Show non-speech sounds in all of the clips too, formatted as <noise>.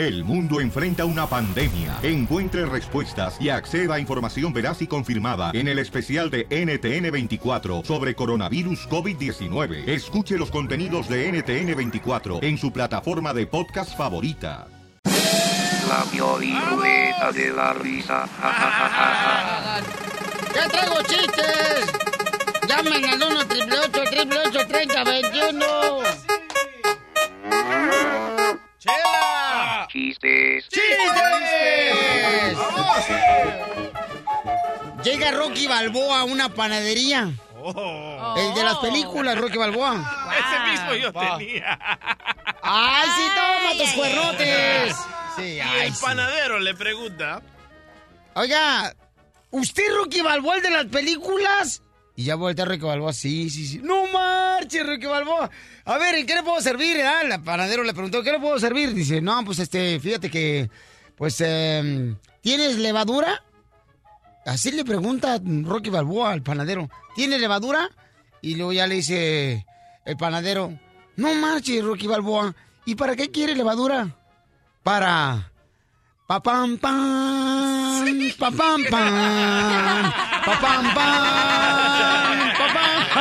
El mundo enfrenta una pandemia. Encuentre respuestas y acceda a información veraz y confirmada en el especial de NTN24 sobre coronavirus COVID-19. Escuche los contenidos de NTN24 en su plataforma de podcast favorita. La violeta de la risa. Ja, ja, ja, ja, ja. ¡Ya traigo chistes! Llamen al Chistes. ¡Chistes! Llega Rocky Balboa a una panadería. Oh. El de las películas, Rocky Balboa. Ese mismo yo tenía. ¡Ay, sí, toma tus cuernotes! Sí, Y ay, el sí. panadero le pregunta. Oiga, ¿usted Rocky Balboa el de las películas? Y ya voltea Rocky Balboa, sí, sí, sí. ¡No marches, Rocky Balboa! A ver, ¿en qué le puedo servir? Ah, el panadero le preguntó, ¿qué le puedo servir? Dice, no, pues este, fíjate que, pues, em, ¿tienes levadura? Así le pregunta Rocky Balboa al panadero, ¿tienes levadura? Y luego ya le dice el panadero, no marches, Rocky Balboa, ¿y para qué quiere levadura? Para... Pa pam pam, pa pam pam, pa pam pam, pa pam.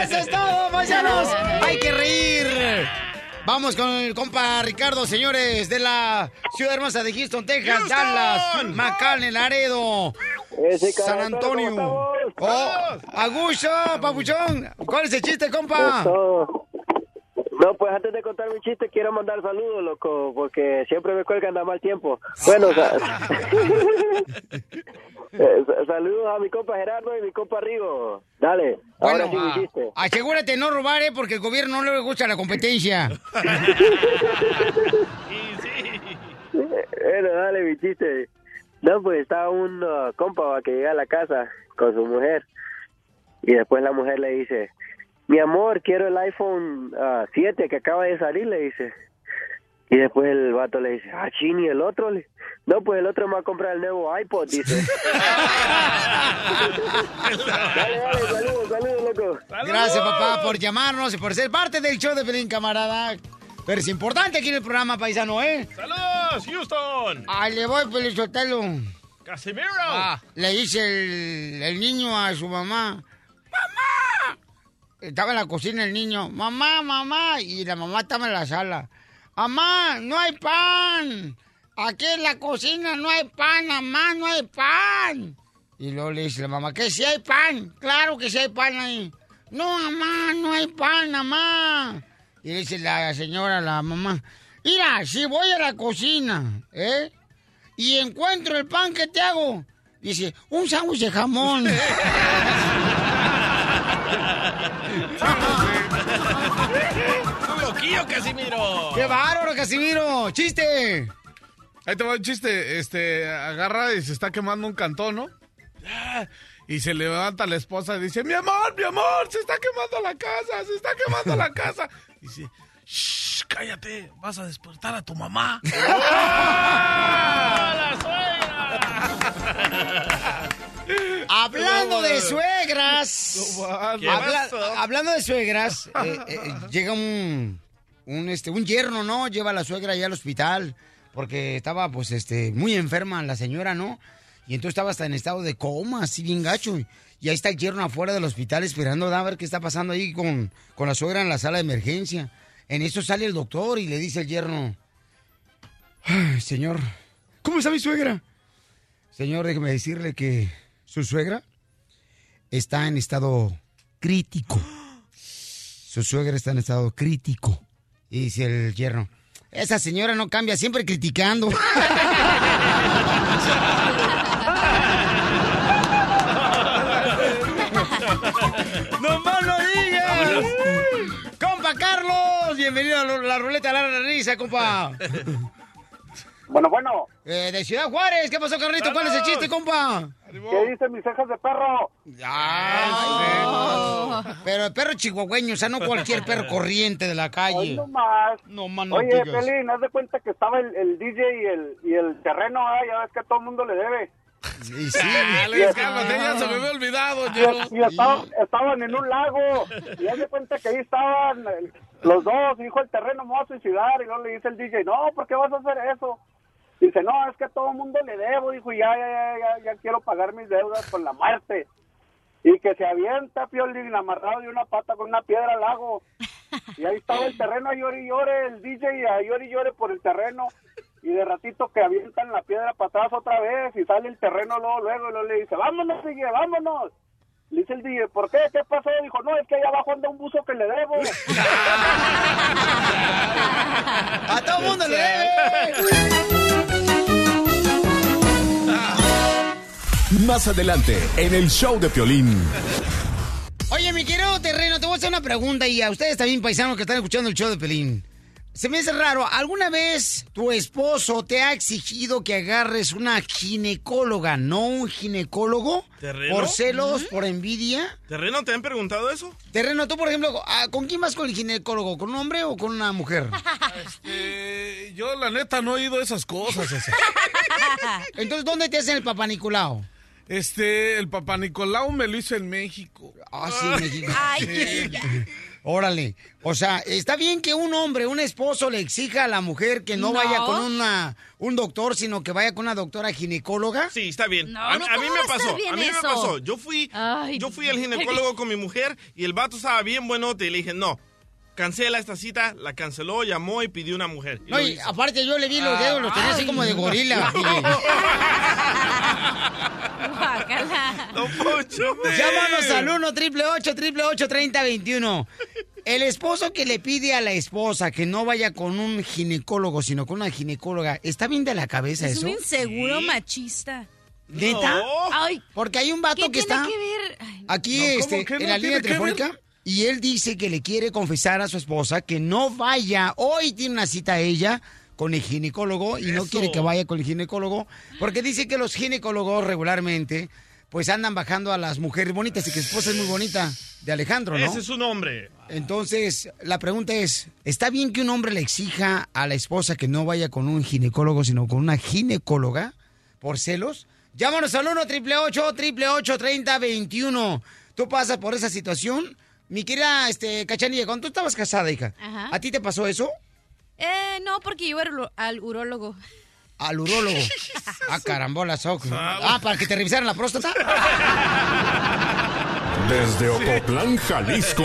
Eso es todo, paisanos. Hay que reír. Vamos con el compa Ricardo, señores, de la ciudad hermosa de Houston, Texas, Houston. Dallas, McAllen, Laredo, Ese San Antonio. Oh, Agucho, papuchón. ¿Cuál es el chiste, compa? Eso. No, pues antes de contar mi chiste, quiero mandar saludos, loco, porque siempre me cuelgan a mal tiempo. Bueno, sa- <laughs> Eh, sa- saludos a mi compa Gerardo y mi compa Rigo. Dale, ahora sí mi ah, chiste. asegúrate de no robar, ¿eh? Porque el gobierno no le gusta la competencia. <laughs> Y sí. Bueno, dale mi chiste. No, pues estaba un uh, compa va, que llega a la casa con su mujer y después la mujer le dice, mi amor, quiero el iPhone ah, 7 que acaba de salir, le dice. Y después el vato le dice, ah, chini, el otro. Le- No, pues el otro me va a comprar el nuevo iPod, dice. <laughs> dale, dale, saludos, saludos, loco. Gracias, papá, por llamarnos y por ser parte del show de Pelín, camarada. Pero es importante aquí en el programa, paisano, ¿eh? ¡Saludos, Houston! Ay, le voy, Pelizotelo. ¡Casimiro! Le dice el, el niño a su mamá, ¡Mamá! Estaba en la cocina el niño, ¡Mamá, mamá! Y la mamá estaba en la sala. ¡Mamá, no hay pan! Aquí en la cocina no hay pan, mamá, no hay pan. Y luego le dice la mamá, que si hay pan, claro que si hay pan ahí. No, mamá, no hay pan, mamá. Y dice la señora, la mamá, mira, si voy a la cocina, ¿eh? Y encuentro el pan, ¿qué te hago? Dice, un sándwich de jamón. <laughs> ¡Un loquillo, Casimiro! ¡Qué bárbaro, Casimiro! ¡Chiste! Ahí te va un chiste. Este, agarra y se está quemando un cantón, ¿no? Ah, Y se levanta la esposa y dice, mi amor, mi amor, se está quemando la casa, se está quemando la casa. Dice, shh, cállate, vas a despertar a tu mamá. ¡Ah, la suegra! <laughs> Hablando de suegras. Hablando de suegras, eh, eh, llega un, un, este, un yerno, ¿no? Lleva a la suegra allá al hospital porque estaba, pues, este, muy enferma la señora, ¿no? Y entonces estaba hasta en estado de coma, así bien gacho. Y ahí está el yerno afuera del hospital esperando a ver qué está pasando ahí con, con la suegra en la sala de emergencia. En eso sale el doctor y le dice el yerno, "Ay, señor, ¿cómo está mi suegra? Señor, déjeme decirle que su suegra está en estado crítico. Su suegra está en estado crítico. Y dice el yerno, esa señora no cambia, siempre criticando. <laughs> ¡No más lo digas! ¡Compa Carlos! Bienvenido a la ruleta de la risa, compa. Bueno, bueno, Eh, de Ciudad Juárez, ¿qué pasó, Carlito? ¿Cuál es el chiste, compa? ¿qué dicen mis cejas de perro? Ay, Pero el perro chihuahueño, o sea, no cualquier perro <laughs> corriente de la calle. más. No más no Oye, digas. Pelín, haz de cuenta que estaba el, el DJ y el, y el terreno, ah, ya ves que a todo el mundo le debe. <laughs> Y sí. Dale, cálmate, ya se me había olvidado, Y, Chelo. y estaban, estaban en un lago y haz de cuenta que ahí estaban eh, los dos, dijo el terreno me voy a suicidar y luego le dice el DJ, no, ¿por qué vas a hacer eso? Dice, no, es que a todo mundo le debo, dijo, ya, ya, ya, ya, quiero pagar mis deudas con la muerte. Y que se avienta Piolín amarrado de una pata con una piedra al lago. Y ahí estaba el terreno, a llore y llore, el DJ a llore y llore por el terreno. Y de ratito que avientan la piedra para otra vez y sale el terreno luego, luego, y luego le dice, vámonos, DJ, vámonos. Le dice el DJ, ¿por qué? ¿Qué pasó? Dijo, no, es que ahí abajo anda un buzo que le debo. <laughs> ¡A todo mundo le debe! Más adelante, en el show de Piolín. Oye, mi querido terreno, te voy a hacer una pregunta y a ustedes también, paisanos que están escuchando el show de Pelín. Se me hace raro, ¿alguna vez tu esposo te ha exigido que agarres una ginecóloga, no un ginecólogo? ¿Terreno? ¿Por celos, por envidia? ¿Terreno te han preguntado eso? Terreno, tú, por ejemplo, ah, ¿con quién vas con el ginecólogo? ¿Con un hombre o con una mujer? <laughs> Eh, yo, la neta, no he oído esas cosas. <laughs> Entonces, ¿dónde te hacen el papá Nicolau? Este, el papá Nicolau me lo hizo en México. Ah, sí, México. <laughs> Sí. Órale. O sea, está bien que un hombre, un esposo, le exija a la mujer que no, No. vaya con una, un doctor, sino que vaya con una doctora ginecóloga. Sí, está bien. No, a, no, a mí ¿cómo me pasó, a mí me pasó. Yo fui, yo fui al ginecólogo con mi mujer y el vato estaba bien buenote y le dije, no, cancela esta cita, la canceló, llamó y pidió una mujer. Y No, y aparte yo le vi los dedos, los tenía así como de gorila. <laughs> Llámanos al 1 triple 8 triple 8 30 21. El esposo que le pide a la esposa que no vaya con un ginecólogo, sino con una ginecóloga, ¿está bien de la cabeza Es eso? un inseguro machista. ¿Neta? Ay, Porque hay un vato ¿qué que tiene está que ver? Ay, aquí no, ¿cómo este, no en la línea telefónica y él dice que le quiere confesar a su esposa que no vaya, hoy tiene una cita ella con el ginecólogo y no quiere que vaya con el ginecólogo porque dice que los ginecólogos regularmente pues andan bajando a las mujeres bonitas y que su esposa es muy bonita de Alejandro, ¿no? Ese es un hombre. Entonces, la pregunta es, ¿está bien que un hombre le exija a la esposa que no vaya con un ginecólogo, sino con una ginecóloga por celos? Llámanos al 1 888 30 21 ¿Tú pasas por esa situación? Mi querida este, Cachanilla, cuando tú estabas casada, hija, Ajá. ¿a ti te pasó eso? Eh, no, porque iba al- al urólogo. Al urólogo. <laughs> ah, carambola, soco. Ah, para que te revisaran la próstata. Desde Ocotlán, Jalisco.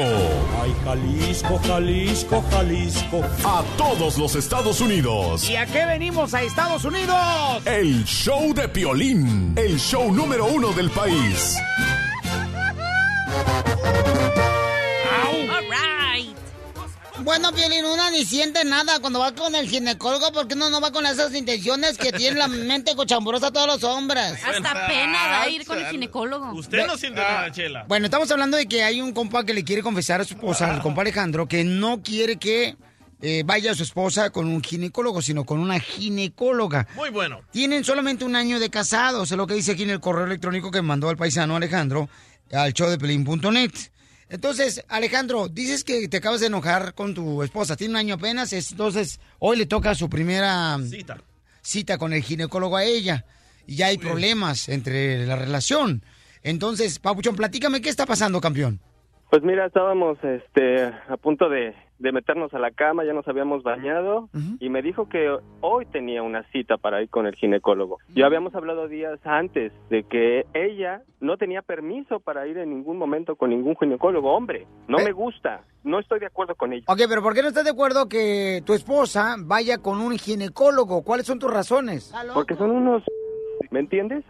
Ay, Jalisco, Jalisco, Jalisco. A todos los Estados Unidos. ¿Y a qué venimos a Estados Unidos? El show de Piolín. El show número uno del país. Bueno, Piolín, una ni siente nada cuando va con el ginecólogo porque uno no va con esas intenciones que tiene la <laughs> mente cochambrosa todos los hombres. Hasta pena da ir con el ginecólogo. Usted no siente nada, Chela. Bueno, estamos hablando de que hay un compa que le quiere confesar a su esposa, el compa Alejandro, que no quiere que eh, vaya su esposa con un ginecólogo, sino con una ginecóloga. Muy bueno. Tienen solamente un año de casados, es lo que dice aquí en el correo electrónico que mandó al paisano Alejandro al showdepelín.net. Entonces, Alejandro, dices que te acabas de enojar con tu esposa, tiene un año apenas, es- entonces hoy le toca su primera Cita. cita con el ginecólogo a ella y ya hay problemas entre la relación. Entonces, Papuchón, platícame qué está pasando, campeón. Pues mira, estábamos este, a punto de, de meternos a la cama, ya nos habíamos bañado y me dijo que hoy tenía una cita para ir con el ginecólogo. Ya habíamos hablado días antes de que ella no tenía permiso para ir en ningún momento con ningún ginecólogo. Hombre, no me gusta, no estoy de acuerdo con ella. Ok, pero ¿por qué no estás de acuerdo que tu esposa vaya con un ginecólogo? ¿Cuáles son tus razones? Porque son unos, ¿me entiendes?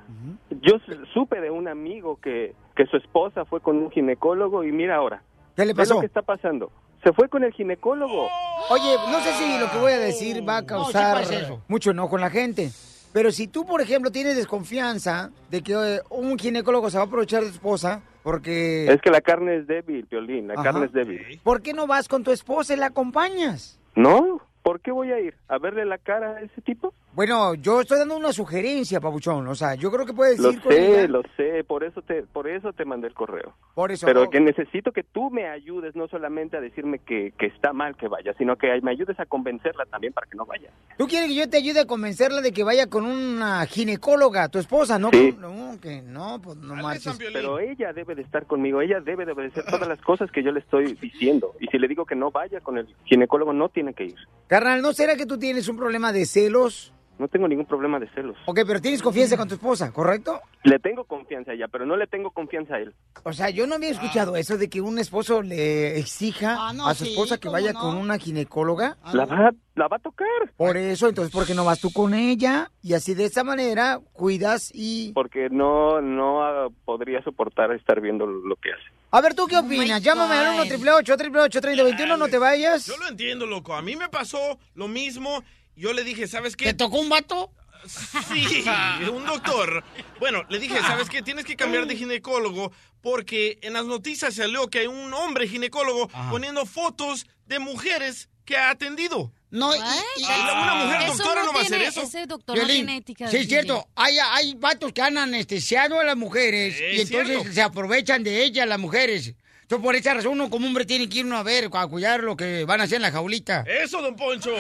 Yo su- supe de un amigo que, que su esposa fue con un ginecólogo y mira ahora. ¿Qué le pasó? lo que está pasando. Se fue con el ginecólogo. Oye, no sé si lo que voy a decir va a causar eso. mucho enojo en la gente. Pero si tú, por ejemplo, tienes desconfianza de que eh, un ginecólogo se va a aprovechar de tu esposa, porque... Es que la carne es débil, Violín, la Ajá. carne es débil. ¿Por qué no vas con tu esposa y la acompañas? ¿No? ¿Por qué voy a ir? ¿A verle la cara a ese tipo? Bueno, yo estoy dando una sugerencia, Pabuchón. O sea, yo creo que puedes Lo ir con sé, ella. lo sé, por eso te por eso te mandé el correo. Por eso. Pero que necesito que tú me ayudes, no solamente a decirme que, que está mal que vaya, sino que me ayudes a convencerla también para que no vaya. ¿Tú quieres que yo te ayude a convencerla de que vaya con una ginecóloga, tu esposa? No, Sí. no, que no, pues no marches. Pero ella debe de estar conmigo, ella debe de obedecer todas las cosas que yo le estoy diciendo. Y si le digo que no vaya con el ginecólogo, no tiene que ir. Carnal, ¿no será que tú tienes un problema de celos? No tengo ningún problema de celos. Ok, pero tienes confianza con tu esposa, ¿correcto? Le tengo confianza a ella, pero no le tengo confianza a él. O sea, yo no había escuchado eso de que un esposo le exija Ah, no, a su sí, esposa que ¿cómo vaya no? con una ginecóloga. La va, la va a tocar. Por eso, entonces, ¿por qué no vas tú con ella? Y así de esa manera cuidas y... Porque no, no ah, podría soportar estar viendo lo que hace. A ver, ¿tú qué opinas? Llámame al 1 888 888 3021 no te vayas. Yo lo entiendo, loco. A mí me pasó lo mismo. Yo le dije, ¿sabes qué? ¿Te tocó un vato? Sí, un doctor. Bueno, le dije, ¿sabes qué? Tienes que cambiar de ginecólogo porque en las noticias salió que hay un hombre ginecólogo poniendo fotos de mujeres que ha atendido. No, y, una mujer Eso doctora no, no va a hacer eso. ese doctor no tiene ética. Sí, es cierto. Hay, hay vatos que han anestesiado a las mujeres y Es entonces cierto. se aprovechan de ellas las mujeres. Entonces, por esa razón, uno como hombre tiene que ir uno a ver, a cuidar lo que van a hacer en la jaulita. Eso, don Poncho.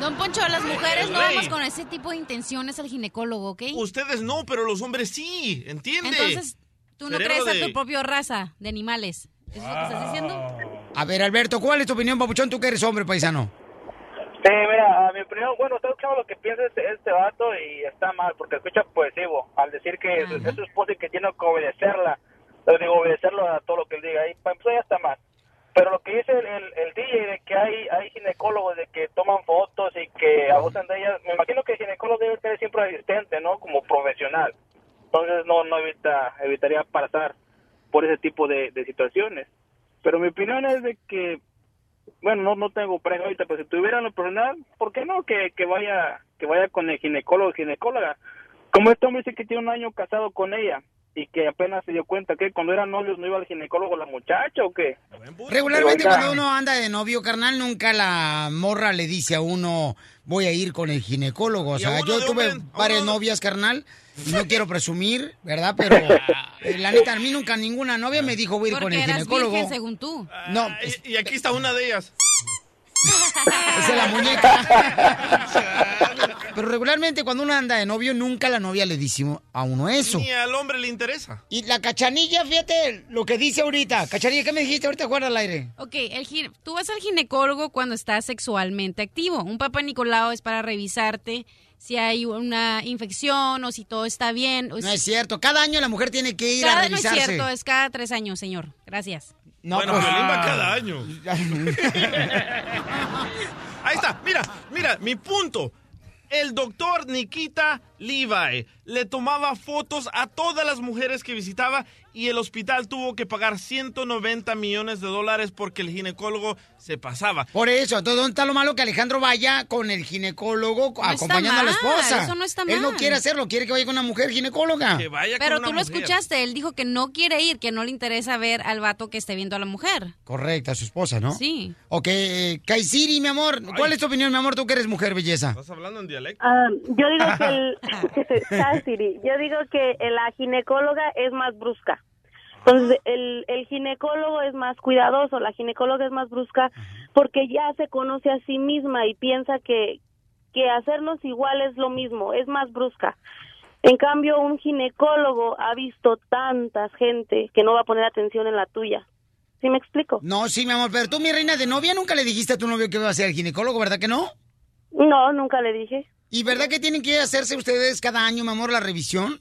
Don Poncho, las mujeres no vamos con ese tipo de intenciones al ginecólogo, ¿ok? Ustedes no, pero los hombres sí, ¿entiende? Entonces, tú no Cerebro crees a tu propia raza de animales. ¿Eso es lo que estás diciendo? A ver, Alberto, ¿cuál es tu opinión, papuchón? Tú que eres hombre, paisano. Sí, mira, a mi opinión, bueno, escuchando lo que piensa este, este vato y está mal, porque escucha posesivo, al decir que es su esposa y que tiene que obedecerla, le digo, obedecerlo a todo lo que él diga, y para empezar ya está mal. Pero lo que dice el, el, el DJ de que hay, hay ginecólogos de que toman fotos y que abusan de ellas, me imagino que el ginecólogo debe tener siempre asistente, ¿no? Como profesional. Entonces no, no evita, evitaría pasar por ese tipo de, de situaciones. Pero mi opinión es de que bueno, no, no tengo pareja ahorita, pero si tuviera lo personal, ¿por qué no? Que, que vaya que vaya con el ginecólogo o ginecóloga. Como este hombre dice que tiene un año casado con ella y que apenas se dio cuenta que cuando eran novios no iba al ginecólogo la muchacha o qué. Regularmente cuando uno anda de novio, carnal, nunca la morra le dice a uno, voy a ir con el ginecólogo. O ¿Y a sea, yo tuve hombre? varias novias, carnal, y no <laughs> quiero presumir, ¿verdad? Pero <laughs> eh, la neta, a mí nunca ninguna novia me dijo, voy a ir con el eras ginecólogo. virgen, según tú. No, Y, y aquí está una de ellas. Esa es la muñeca. Pero regularmente cuando uno anda de novio, nunca la novia le dice a uno eso. Ni al hombre le interesa. Y la cachanilla, fíjate lo que dice ahorita. Cachanilla, ¿qué me dijiste ahorita? Guarda al aire. Ok, el gine- tú vas al ginecólogo cuando estás sexualmente activo. Un papá Nicolau es para revisarte si hay una infección o si todo está bien. No es cierto. Cada año la mujer tiene que ir Cada, a no es revisarse. cierto, es cada tres años, señor. Gracias. No, bueno, pues- va cada año. <laughs> Ahí está, mira, mira, mi punto. El doctor Nikita Levi le tomaba fotos a todas las mujeres que visitaba y el hospital tuvo que pagar 190 millones de dólares porque el ginecólogo se pasaba. Por eso, entonces, ¿dónde está lo malo que Alejandro vaya con el ginecólogo acompañando a la mal, esposa? eso no está Él no mal. quiere hacerlo, quiere que vaya con una mujer ginecóloga. Que vaya Pero con tú una lo mujer. escuchaste, él dijo que no quiere ir, que no le interesa ver al vato que esté viendo a la mujer. Correcta, su esposa, ¿no? Sí. Ok, eh, Kaisiri, mi amor, ¿cuál es tu opinión, mi amor? Tú que eres mujer belleza. ¿Estás hablando en dialecto? Ah, yo digo que el, <laughs> Cassidy, yo digo que la ginecóloga es más brusca. Entonces, el, el ginecólogo es más cuidadoso, la ginecóloga es más brusca porque ya se conoce a sí misma y piensa que, que hacernos igual es lo mismo, es más brusca. En cambio, un ginecólogo ha visto tanta gente que no va a poner atención en la tuya. ¿Sí me explico? No, sí, mi amor, pero tú, mi reina de novia, nunca le dijiste a tu novio que iba a ser el ginecólogo, ¿verdad que no? No, nunca le dije. ¿Y verdad que tienen que hacerse ustedes cada año, mi amor, la revisión?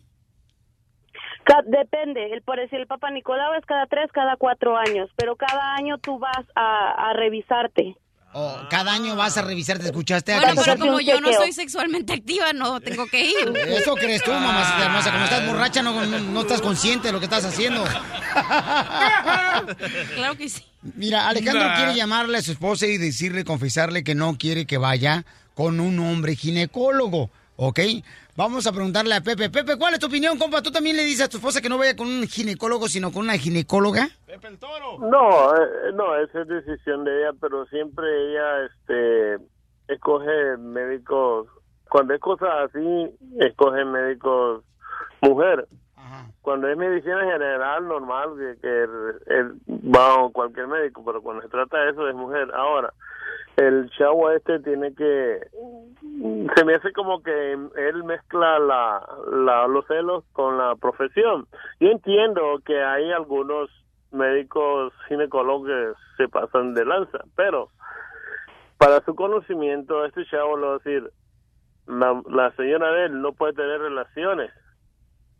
Ca- Depende, el, por decir, el Papa Nicolau es cada tres, cada cuatro años, pero cada año tú vas a, a revisarte. O cada año vas a revisar, ¿te escuchaste? a Bueno, pero como yo no soy sexualmente activa, no tengo que ir. Eso crees tú, mamacita hermosa. Como estás borracha, no, no, no estás consciente de lo que estás haciendo. <laughs> Claro que sí. Mira, Alejandro Nah. quiere llamarle a su esposa y decirle, confesarle que no quiere que vaya con un hombre ginecólogo, ¿ok? Vamos a preguntarle a Pepe. Pepe, ¿cuál es tu opinión, compa? ¿Tú también le dices a tu esposa que no vaya con un ginecólogo, sino con una ginecóloga? No, eh, no, esa es decisión de ella, pero siempre ella este, escoge médicos cuando es cosas así, escogen médicos mujer. Cuando es medicina general, normal, que, que el- el- va a cualquier médico, pero cuando se trata de eso, es mujer. Ahora, el chavo este tiene que... Se me hace como que él mezcla la, los celos con la profesión. Yo entiendo que hay algunos médicos ginecólogos que se pasan de lanza, pero para su conocimiento, este chavo le va a decir, la, la señora de él no puede tener relaciones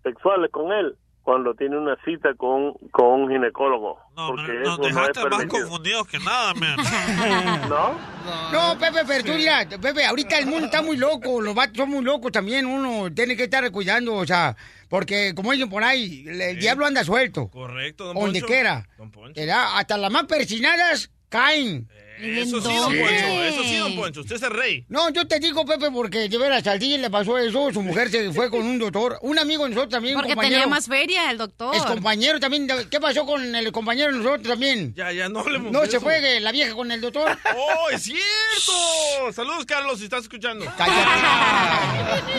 sexuales con él cuando tiene una cita con, con un ginecólogo. porque Nos eso no es dejaste más confundidos que nada, man. <laughs> ¿No? No, Pepe, pero tú mira, Pepe, ahorita el mundo está muy loco, los vatos son muy locos también, uno tiene que estar cuidando, o sea, porque como dicen por ahí, el, diablo anda suelto, Correcto, don donde Poncho. quiera, Don. Hasta las más persinadas caen. Eso sí, don Poncho. Eso sí, don Poncho. Usted es el rey. No, yo te digo, Pepe, porque de veras al DJ le pasó eso, su mujer se fue con un doctor, un amigo de nosotros también, Porque compañero. tenía más feria el doctor. Es compañero también, ¿qué pasó con el compañero de nosotros también? Ya, ya, no hablemos No de se eso. fue la vieja con el doctor. ¡Oh, es cierto! Saludos, Carlos, si estás escuchando. <laughs>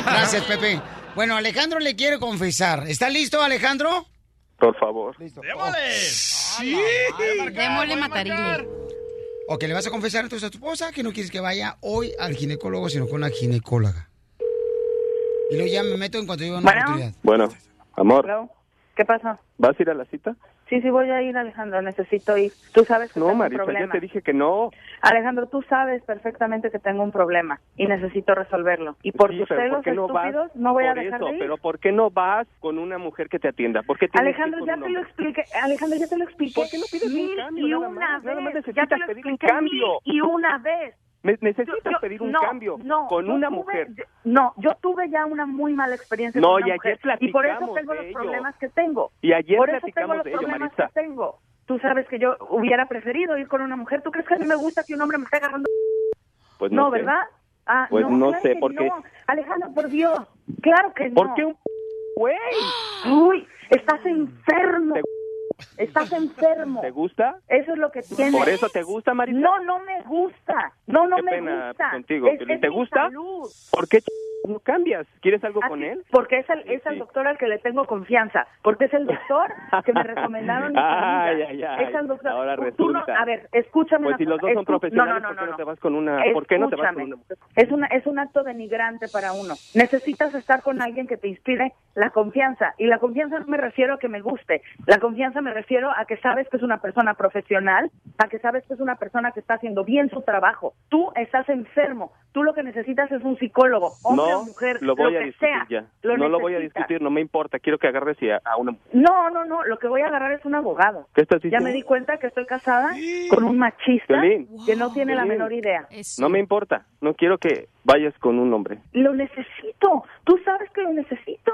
Gracias, Pepe. Bueno, Alejandro le quiere confesar. ¿Está listo, Alejandro? Por favor. ¡Démosle! Sí. Démosle matarile. Ok, le vas a confesar entonces a tu esposa que no quieres que vaya hoy al ginecólogo, sino con la ginecóloga. Y luego ya me meto en cuanto yo una Bueno. oportunidad. Bueno, amor, Hello. ¿Qué pasa? ¿vas a ir a la cita? Sí, sí, voy a ir, Alejandro. Necesito ir. Tú sabes que No, tengo Marisa, un ya problema. te dije que no. Alejandro, tú sabes perfectamente que tengo un problema y necesito resolverlo. Y por Sí, tus pero celos ¿por qué no estúpidos no voy a dejar eso? de ir. Pero ¿por qué no vas con una mujer que te atienda? ¿Por qué Alejandro, ya un te lo expliqué. Alejandro, ya te lo expliqué. ¿Por qué no pides un mil cambio y nada una más? Nada más vez. necesitas ya te lo pedir un cambio. mil y una vez. Me- necesitas Yo- yo- pedir un no, cambio no, con una tuve- mujer. No, yo tuve ya una muy mala experiencia No, con una y ayer mujer. Y por eso tengo los ello. problemas que tengo. Y ayer por eso tengo platicamos los de ello, problemas Marisa. que tengo. Tú sabes que yo hubiera preferido ir con una mujer. ¿Tú crees que a mí me gusta que un hombre me esté agarrando? Pues no, no, sé. ¿verdad? Ah, Pues no claro sé, porque- no. Alejandro, por Dios. Claro que no. ¿Por qué un güey? Uy, estás enfermo. Estás enfermo. ¿Te gusta? Eso es lo que tienes. ¿Por eso te gusta, Marisa? No, no me gusta. No, no Qué me pena gusta. contigo, Es- Piolín. es ¿Te mi gusta? salud. ¿Por qué no cambias? ¿Quieres algo ¿A con él? Porque es, el, es al doctor al que le tengo confianza. Porque es el doctor que me <laughs> recomendaron Ay, ay, ay. Es el doctor. Ahora Tú no- resulta. a ver, escúchame Pues si los dos son profesionales, no, no, ¿por qué no, te vas con una? ¿Por qué no te vas con Escúchame. una mujer? Es, una, es un acto denigrante para uno. Necesitas estar con alguien que te inspire la confianza. Y la confianza no me refiero a que me guste. La confianza me refiero a que sabes que es una persona profesional, a que sabes que es una persona que está haciendo bien su trabajo. Tú estás enfermo. Tú lo que necesitas es un psicólogo, hombre no, o mujer, lo voy a que discutir sea. ya. Lo no lo voy a discutir, no me importa. Quiero que agarres y a, a una mujer. No, no, no. Lo que voy a agarrar es un abogado. ¿Qué estás Ya diciendo? me di cuenta que estoy casada con un machista que no tiene la Piolín. menor idea. No me importa. No quiero que vayas con un hombre. Lo necesito. Tú sabes que lo necesito.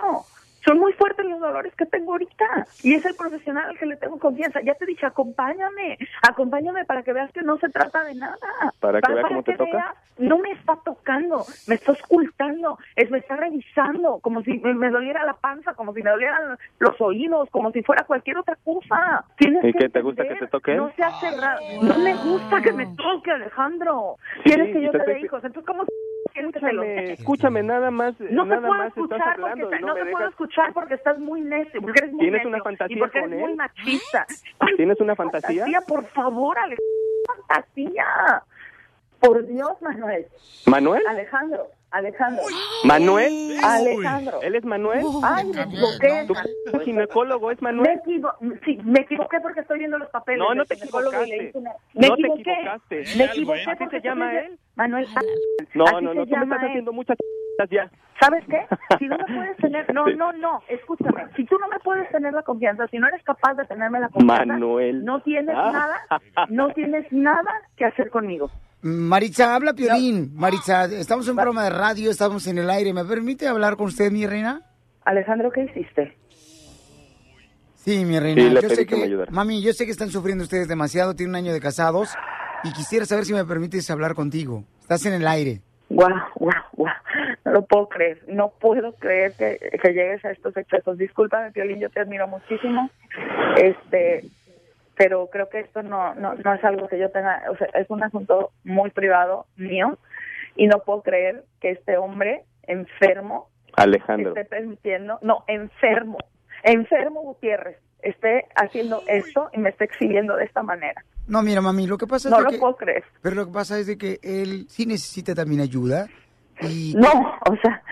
Son muy fuertes los dolores que tengo ahorita. Y es el profesional al que le tengo confianza. Ya te dije, acompáñame. Acompáñame para que veas que no se trata de nada. Para que vea cómo te toca. veas, no me está tocando. Me está ocultando. Es, me está revisando. Como si me, me doliera la panza. Como si me dolieran los oídos. Como si fuera cualquier otra cosa. Tienes ¿Y que qué te gusta que entender. te toque? No seas cerrado. No me gusta que me toque, Alejandro. Sí, Quieres que yo te te dé hijos. Entonces, ¿cómo te Escúchame, escúchame, nada más. No te nada puedo más escuchar porque hablando te- no, te puedo escuchar porque estás muy necio, porque eres muy ¿Tienes necio una fantasía y porque con eres muy él? machista. ¿Tienes una fantasía? por favor, Alejandro, fantasía. Por Dios, Manuel. ¿Manuel? Alejandro, Alejandro. ¿Manuel? Alejandro. ¿Él es Manuel? Ay, me equivoqué. ¿Tu ginecólogo es Me, Manuel? equivo- sí, me equivoqué porque estoy viendo los papeles. No, no te equivocaste. Me No te equivoqué. Me equivoqué. ¿Así porque se llama él? Manuel. No, no, no, tú me llama estás él. haciendo muchas ch- <laughs> ya. ¿Sabes qué? <laughs> Si no me puedes tener, no, no, no, escúchame. Si tú no me puedes tener la confianza, si no eres capaz de tenerme la confianza, Manuel. no tienes Ah. nada, no tienes nada que hacer conmigo. Maritza, habla Piolín. Maritza, estamos en un programa de radio, estamos en el aire. ¿Me permite hablar con usted, mi reina? Alejandro, ¿qué hiciste? Sí, mi reina. Sí, le yo pedí sé que me ayudara. Mami, yo sé que están sufriendo ustedes demasiado, tienen un año de casados y quisiera saber si me permites hablar contigo. Estás en el aire. Guau, guau, guau. No lo puedo creer. No puedo creer que, que llegues a estos excesos. Discúlpame, Piolín, yo te admiro muchísimo. Este, pero creo que esto no, no, no es algo que yo tenga, o sea, es un asunto muy privado mío y no puedo creer que este hombre enfermo Alejandro. esté permitiendo, no, enfermo, enfermo Gutiérrez, esté haciendo esto y me esté exhibiendo de esta manera. No, mira, mami, lo que pasa es No de lo que... puedo creer. Pero lo que pasa es de que él sí necesita también ayuda y... No, o sea,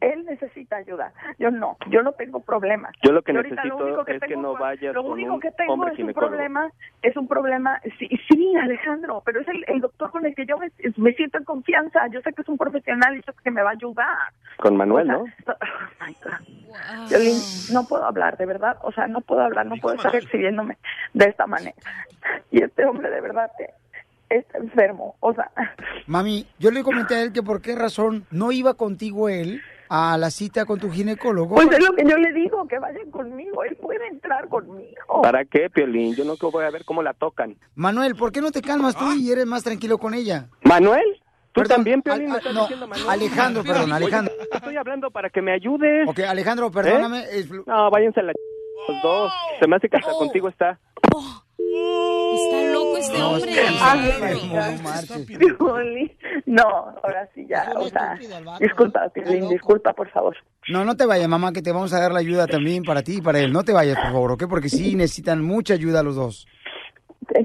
él necesita ayuda. Yo no, yo no tengo problemas. Yo lo que necesito es que tengo no fue- vayas Lo con único que tengo es un problema, es un problema, sí, sí, Alejandro, pero es el, el doctor con el que yo me, me siento en confianza. Yo sé que es un profesional y sé que me va a ayudar. Con Manuel, O ¿no? sea, oh my God. Violín, no puedo hablar, de verdad. O sea, no puedo hablar, no puedo estar exhibiéndome de esta manera. Y este hombre, de verdad, que está enfermo. O sea, Mami, yo le comenté a él que por qué razón no iba contigo él a la cita con tu ginecólogo. pues es lo que yo le digo, que vayan conmigo. Él puede entrar conmigo. ¿Para qué, Piolín? Yo no voy a ver cómo la tocan. Manuel, ¿por qué no te calmas tú y eres más tranquilo con ella? ¿Manuel? ¿Tú Perdón, también, Piolín? al- ¿Me al- estás no, diciendo Manuel? Alejandro, perdón, Oye, Alejandro. Estoy hablando para que me ayudes. Ok, Alejandro, perdóname. ¿Eh? No, váyanse a la... Los dos. Se me hace que hasta contigo está. Está loco este No, hombre. es my <laughs> no ahora sí ya, o sea, disculpa, Piolín, disculpa, por favor. No, no te vayas, mamá, que te vamos a dar la ayuda también para ti y para él. No te vayas, por favor, ¿ok? Porque sí necesitan mucha ayuda los dos.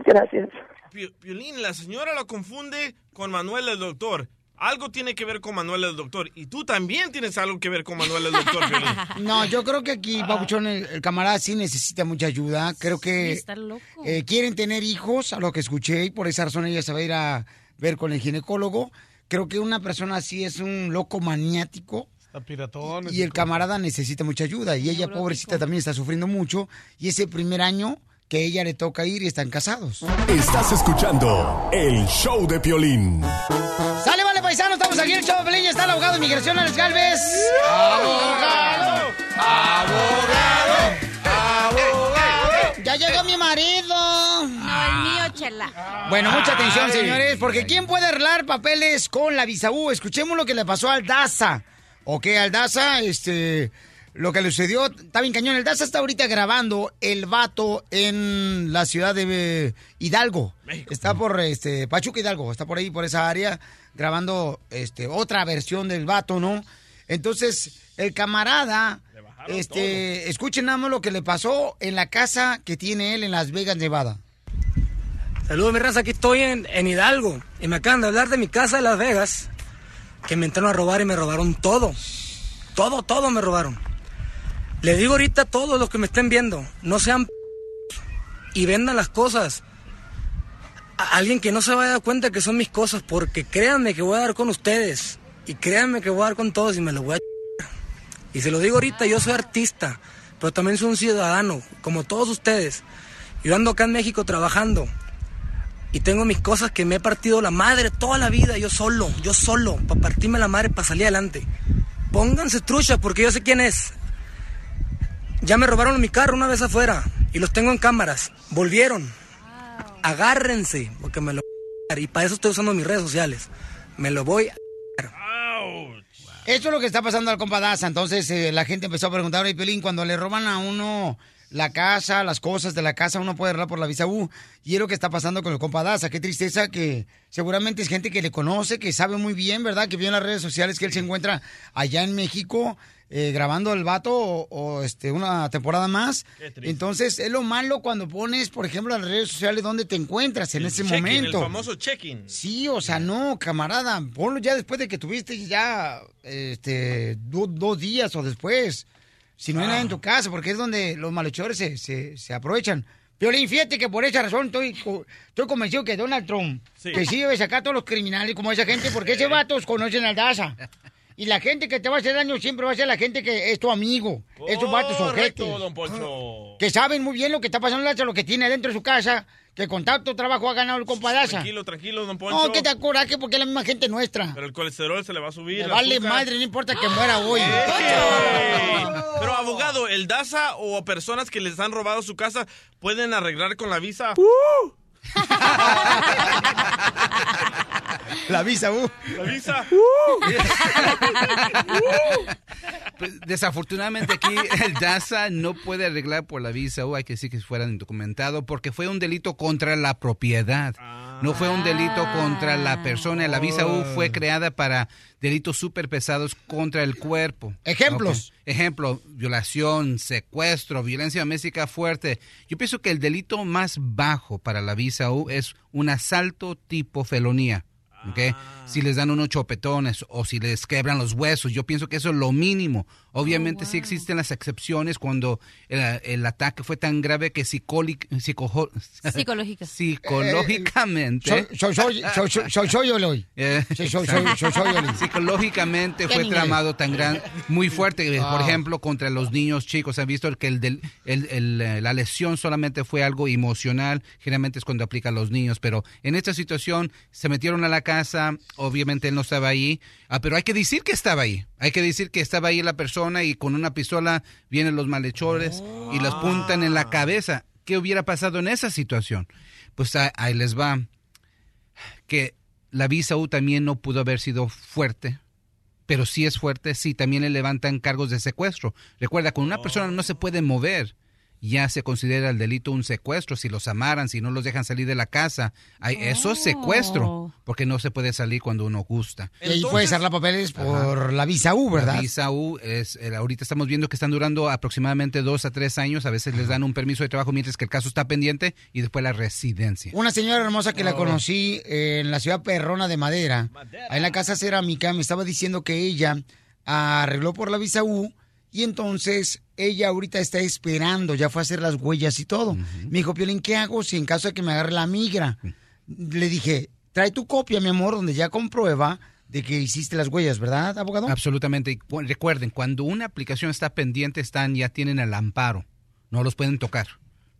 Gracias. Pi- Piolín, la señora lo confunde con Manuel el doctor. Algo tiene que ver con Manuel el doctor. Y tú también tienes algo que ver con Manuel el doctor. <laughs> No, yo creo que aquí, Papuchón, el, el camarada sí necesita mucha ayuda. Creo que Está loco. eh, quieren tener hijos, a lo que escuché, y por esa razón ella se va a ir a ver con el ginecólogo. Creo que una persona así es un loco maniático. Está piratón. Y el camarada necesita mucha ayuda. Y ella, pobrecita, también está sufriendo mucho. Y ese primer año que ella le toca ir y están casados. Estás escuchando el show de Piolín. Estamos aquí en el show de Está el abogado de inmigración, Alex Galvez. ¡Abogado! ¡Abogado! ¡Abogado! ¡Ya llegó mi marido! No, el mío, chela. Bueno, mucha atención, señores, porque ¿quién puede arreglar papeles con la visa U? Escuchemos lo que le pasó al Daza. Ok, al Daza, este, lo que le sucedió, está bien cañón. El Daza está ahorita grabando el vato en la ciudad de eh, Hidalgo. Está por, este, Pachuca Hidalgo, está por ahí, por esa área, grabando, este, otra versión del vato, ¿no? Entonces, el camarada, este, escuchen nada más lo que le pasó en la casa que tiene él en Las Vegas, Nevada. Saludos, mi raza. Aquí estoy en, en Hidalgo. Y me acaban de hablar de mi casa de Las Vegas. Que me entraron a robar y me robaron todo. Todo, todo me robaron. Le digo ahorita a todos los que me estén viendo: no sean p y vendan las cosas. A alguien que no se vaya a dar cuenta que son mis cosas. Porque créanme que voy a dar con ustedes. Y créanme que voy a dar con todos y me lo voy a. Y se lo digo ahorita: yo soy artista. Pero también soy un ciudadano, como todos ustedes. Yo ando acá en México trabajando y tengo mis cosas que me he partido la madre toda la vida, yo solo, yo solo, para partirme la madre, para salir adelante. Pónganse trucha porque yo sé quién es. Ya me robaron mi carro una vez afuera y los tengo en cámaras. Volvieron. Agárrense porque me lo voy a y para eso estoy usando mis redes sociales. Me lo voy a Esto es lo que está pasando al compa Daza. Entonces eh, la gente empezó a preguntar, oye, Pelín, cuando le roban a uno la casa, las cosas de la casa, uno puede arreglar por la visa U. Y es lo que está pasando con el compa Daza. Qué tristeza que seguramente es gente que le conoce, que sabe muy bien, ¿verdad? Que vio en las redes sociales que él se encuentra allá en México eh, grabando el vato o, o, este, una temporada más. Entonces es lo malo cuando pones, por ejemplo, en las redes sociales dónde te encuentras en El ese momento. El famoso check-in. Sí, o sea, no, camarada, ponlo ya después de que tuviste ya este, do- dos días o después. Si no hay nada en tu casa, porque es donde los malhechores se, se, se aprovechan. Piolín, fíjate que por esa razón estoy, estoy convencido que Donald Trump, Sí. que sí debe sacar a todos los criminales como esa gente, porque ese <laughs> vatos conocen al Daza. Y la gente que te va a hacer daño siempre va a ser la gente que es tu amigo. Esos vatos Correcto, ojetes. don Poncho. Que saben muy bien lo que está pasando en Daza, lo que tiene dentro de su casa, que con tanto trabajo ha ganado el compa Daza. Tranquilo, tranquilo, don Poncho. No, que te coraje porque es la misma gente nuestra. Pero el colesterol se le va a subir. El vale azúcar. madre, no importa que muera hoy. ¡Ey! <laughs> Pero abogado, ¿el DASA o personas que les han robado su casa pueden arreglar con la visa? Uh. <laughs> <laughs> La visa, uh. La visa. Pues, desafortunadamente aquí el DASA no puede arreglar por la visa o hay que decir que fuera indocumentado porque fue un delito contra la propiedad. No fue un delito contra la persona. La visa U fue creada para delitos súper pesados contra el cuerpo. Ejemplos. Ejemplo, violación, secuestro, violencia doméstica fuerte. Yo pienso que el delito más bajo para la visa U es un asalto tipo felonía. ¿Ok? Si les dan unos chopetones o si les quebran los huesos, yo pienso que eso es lo mínimo. Obviamente sí existen las excepciones cuando el, el ataque fue tan grave que psicólic- Psicológica. <laughs> psicológicamente. Eh. <laughs> Psicológicamente En fue tramado tan gran, muy fuerte. eh, Por Ah. ejemplo, contra los niños chicos. Han visto que el del- el- el, eh, la lesión solamente fue algo emocional. Generalmente es cuando aplica a los niños. Pero en esta situación se metieron a la casa. Obviamente él no estaba ahí. ah, pero hay que decir que estaba ahí. Hay que decir que estaba ahí la persona y con una pistola vienen los malhechores y los puntan en la cabeza. ¿Qué hubiera pasado en esa situación? Pues ah, ahí les va que la visa U también no pudo haber sido fuerte, pero sí es fuerte, sí también le levantan cargos de secuestro. Recuerda, cuando una persona no se puede mover, ya se considera el delito un secuestro. Si los amaran, si no los dejan salir de la casa, hay- eso es secuestro, porque no se puede salir cuando uno gusta. Y ahí puedes arreglar papeles por la visa U, ¿verdad? La visa U es, eh, ahorita estamos viendo que están durando aproximadamente dos a tres años. A veces les dan un permiso de trabajo mientras que el caso está pendiente y después la residencia. Una señora hermosa que la Oh. conocí en la ciudad perrona de Madera, ahí en la casa cerámica, me estaba diciendo que ella arregló por la visa U y entonces ella ahorita está esperando, ya fue a hacer las huellas y todo. Me dijo, Piolín, ¿qué hago si en caso de que me agarre la migra? Le dije, trae tu copia, mi amor, donde ya comprueba de que hiciste las huellas, ¿verdad, abogado? Absolutamente. Y cu- recuerden, cuando una aplicación está pendiente, están ya tienen el amparo. No los pueden tocar.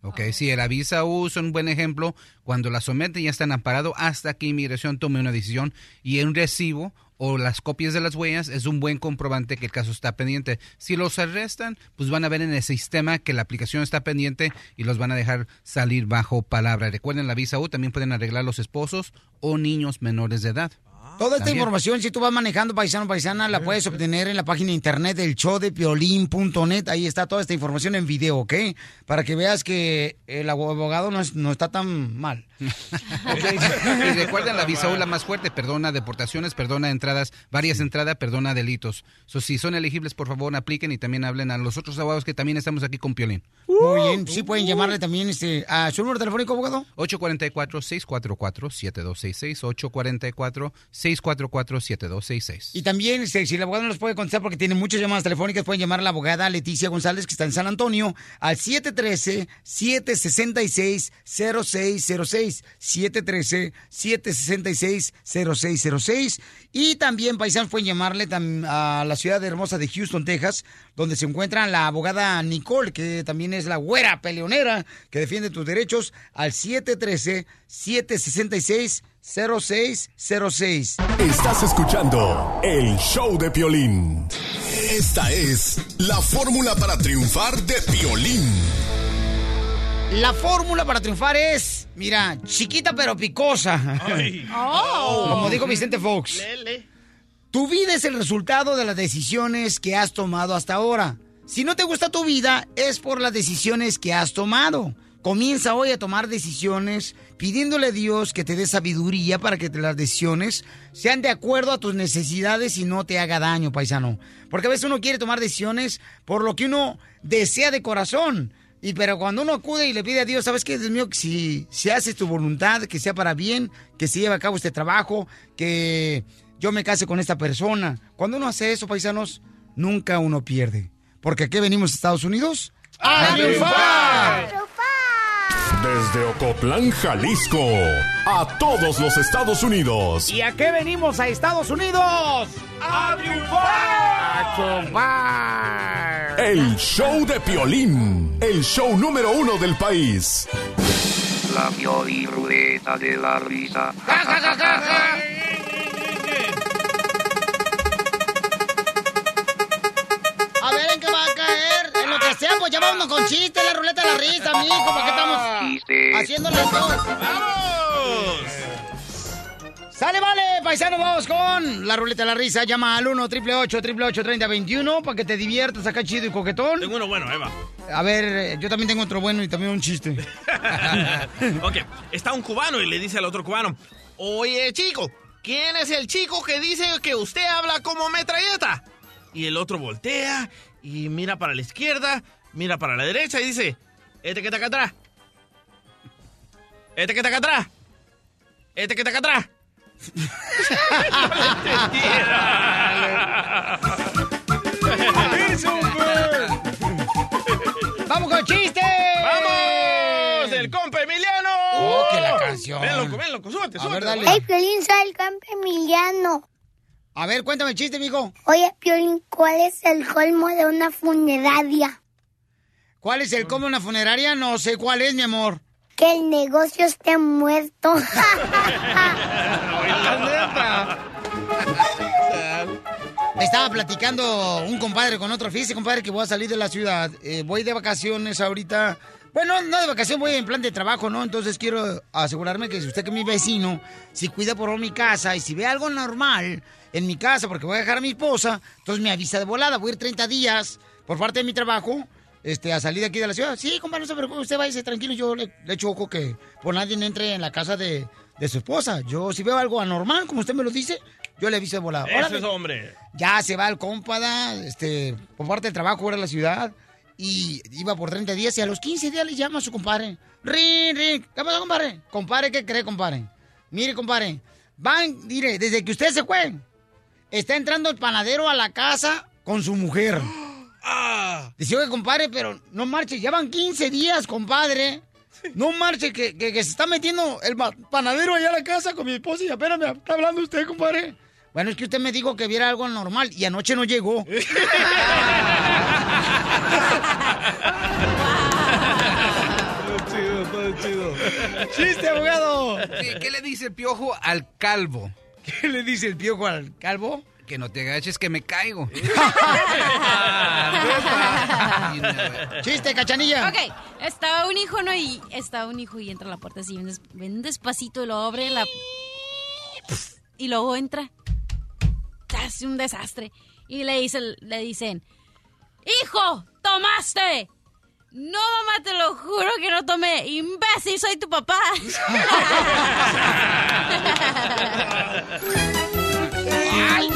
Ok, si el visa U es un buen ejemplo, cuando la someten ya están amparados hasta que inmigración tome una decisión y un recibo o las copias de las huellas es un buen comprobante que el caso está pendiente. Si los arrestan, pues van a ver en el sistema que la aplicación está pendiente y los van a dejar salir bajo palabra. Recuerden, la visa U también pueden arreglar los esposos o niños menores de edad. Toda esta También. información, si tú vas manejando paisano paisana, la puedes obtener en la página de internet del showdepiolín.net. Ahí está toda esta información en video, ¿ok? Para que veas que el abogado no, es- no está tan mal. <laughs> y recuerden, la visa U la más fuerte, perdona deportaciones, perdona entradas, varias entradas, perdona delitos. So, si son elegibles, por favor, apliquen y también hablen a los otros abogados que también estamos aquí con Piolín. Muy bien, sí pueden llamarle también este, a su número telefónico, abogado. 844-644-7266, 844-644-7266. Y también, este, si el abogado no los puede contestar porque tiene muchas llamadas telefónicas, pueden llamar a la abogada Leticia González, que está en San Antonio, al 713-766-0606. 713-766-0606. Y también, paisanos, pueden llamarle a la ciudad hermosa de Houston, Texas, donde se encuentra la abogada Nicole, que también es la güera peleonera que defiende tus derechos, al 713-766-0606. Estás escuchando el show de Piolín. Esta es la fórmula para triunfar de Piolín. La fórmula para triunfar es, mira, chiquita pero picosa. <laughs> Oh. Como dijo Vicente Fox. Tu vida es el resultado de las decisiones que has tomado hasta ahora. Si no te gusta tu vida, es por las decisiones que has tomado. Comienza hoy a tomar decisiones pidiéndole a Dios que te dé sabiduría para que las decisiones sean de acuerdo a tus necesidades y no te haga daño, paisano. Porque a veces uno quiere tomar decisiones por lo que uno desea de corazón. Y pero cuando uno acude y le pide a Dios, ¿sabes qué, Dios mío? Que si, si haces tu voluntad, que sea para bien, que se lleve a cabo este trabajo, que yo me case con esta persona. Cuando uno hace eso, paisanos, nunca uno pierde. Porque aquí venimos a Estados Unidos a triunfar. Desde Ocotlán, Jalisco, a todos los Estados Unidos. ¿Y a qué venimos a Estados Unidos? ¡A triunfar! ¡A triunfar! El show de Piolín, el show número uno del país. La ruleta de la risa. A ver en qué va a caer. En lo que sea, pues ya vámonos con chiste, la ruleta de la risa, mijo, porque estamos haciendo las dos. Sale, vale, paisano, vamos con la ruleta de la risa. Llama al 1 888 888 3021 para que te diviertas acá chido y coquetón. Tengo uno bueno, Eva. A ver, yo también tengo otro bueno y también un chiste. <laughs> ok, está un cubano y le dice al otro cubano, oye chico, ¿quién es el chico que dice que usted habla como metralleta? Y el otro voltea y mira para la izquierda, mira para la derecha y dice, este que está acá atrás. Este que está acá atrás. Este que está acá atrás. ¡Vamos con chiste! ¡Vamos! ¡El compa Emiliano! ¡Oh, que la canción! Ven, loco, ven, loco, A ver, dale. Hey, Piolín, soy el campo Emiliano. A ver, cuéntame el chiste, mijo. Oye, Piolín, ¿cuál es el colmo de una funeraria? ¿Cuál es el cómo una funeraria? No sé cuál es, mi amor. Que el negocio esté muerto. <laughs> Me estaba platicando un compadre con otro. Fíjese, compadre, que voy a salir de la ciudad. Eh, voy de vacaciones ahorita. Bueno, no de vacaciones, voy en plan de trabajo, ¿no? Entonces quiero asegurarme que si usted que es mi vecino, si cuida por mi casa y si ve algo normal en mi casa, porque voy a dejar a mi esposa, entonces me avisa de volada. Voy a ir 30 días por parte de mi trabajo este, a salir de aquí de la ciudad. Sí, compadre, no se preocupe, usted váyase tranquilo. Yo le, le echo ojo que por nadie entre en la casa de, de su esposa. Yo, si veo algo anormal, como usted me lo dice, yo le aviso de volada. Es hombre. Ya se va el compada, este, por parte del trabajo fuera de la ciudad. Y iba por 30 días y a los 15 días le llama a su compadre. Rin, rin. ¿Qué pasa, compadre? Compadre, ¿qué cree, compadre? Mire, compadre. Van, mire, desde que usted se fue, está entrando el panadero a la casa con su mujer. Dice, oye, compadre, pero no marche, ya van 15 días, compadre. No marche, que, que- que se está metiendo el panadero allá a la casa con mi esposa y apenas me está hablando usted, compadre. Bueno, es que usted me dijo que viera algo normal y anoche no llegó. <laughs> Todo chido, todo chido. ¡Chiste, abogado! ¿Qué, qué le dice el piojo al calvo? ¿Qué le dice el piojo al calvo? Que no te agaches que me caigo. <laughs> ¡Chiste, cachanilla! Ok, estaba un hijo, ¿no? Y estaba un hijo y entra a la puerta así, bien despacito, y lo abre la... Y luego entra. Hace un desastre. Y le, dice, le dicen, ¡Hijo, tomaste! No, mamá, te lo juro que no tomé. Imbécil, soy tu papá. ¡Ay,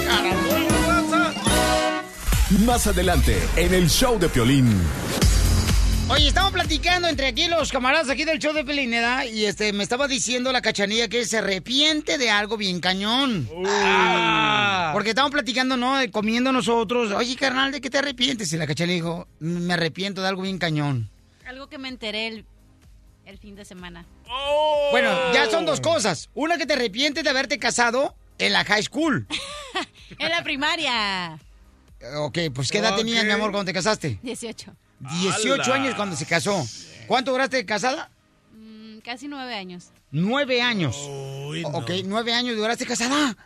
Más adelante, en el show de Piolín. Oye, estamos platicando entre aquí los camaradas aquí del show de Pelineda y este me estaba diciendo la cachanilla que se arrepiente de algo bien cañón. Ah. Porque estamos platicando, ¿no? Comiendo nosotros. Oye, carnal, ¿de qué te arrepientes? Y la cachanilla dijo, me arrepiento de algo bien cañón. Algo que me enteré el, el fin de semana. Bueno, ya son dos cosas. Una que te arrepientes de haberte casado en la high school. <laughs> En la primaria. Ok, pues ¿qué edad tenías, mi amor, cuando te casaste? 18. 18 ¡Hala! años cuando se casó. ¿Cuánto duraste casada? Mm, casi nueve años. Nueve años. Ok, nueve años duraste casada.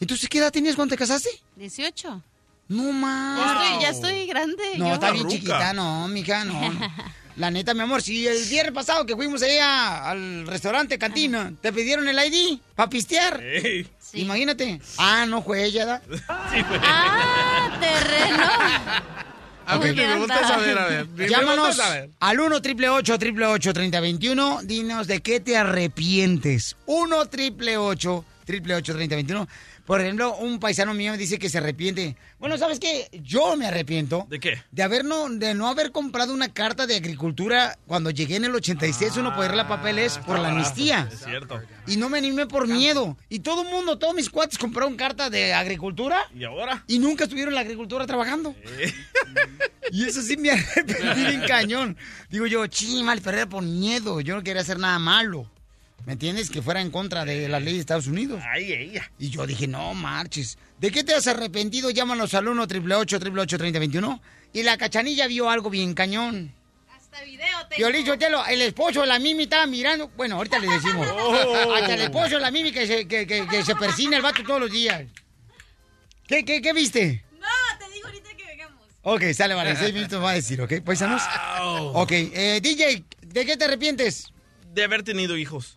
Entonces, ¿qué edad tenías cuando te casaste? 18. No más. Ya estoy, ya estoy grande. No, yo. está bien chiquita, no, mija, no. <laughs> La neta, mi amor, si el viernes pasado que fuimos allá al restaurante, cantina, te pidieron el ID para pistear. Imagínate. Ah, no fue ella, ¿da? Ah, terreno. A mí me gusta saber, a ver. me Llámanos saber. al 1 888 3021 Dinos de qué te arrepientes. 1 888 3021 Por ejemplo, un paisano mío me dice que se arrepiente. Bueno, ¿sabes qué? Yo me arrepiento. ¿De qué? De, haber no, de no haber comprado una carta de agricultura cuando llegué en el 86, uno poder la papeles por la amnistía. Es cierto. Y no me animé por miedo. Y todo el mundo, todos mis cuates compraron carta de agricultura. ¿Y ahora? Y nunca estuvieron en la agricultura trabajando. <laughs> Y eso sí me arrepentí bien <laughs> cañón. Digo yo, chi, mal perder por miedo. Yo no quería hacer nada malo. ¿Me entiendes? Que fuera en contra de la ley de Estados Unidos. Ay, ella. Y yo dije, no marches. ¿De qué te has arrepentido? Llámanos al 1 888 3021 Y la cachanilla vio algo bien cañón. Hasta video tengo. Piolín Sotelo, el esposo de la Mimi estaba mirando. Bueno, ahorita le decimos. <laughs> Oh. Hasta el esposo de la Mimi que se, que, que- que se persina el vato todos los días. ¿Qué, qué, qué viste? No, te digo ahorita que vengamos. Ok, sale, vale. Seis minutos va a decir, ¿ok? ¿Paisanos? Ok, eh, DJ, ¿de qué te arrepientes? De haber tenido hijos.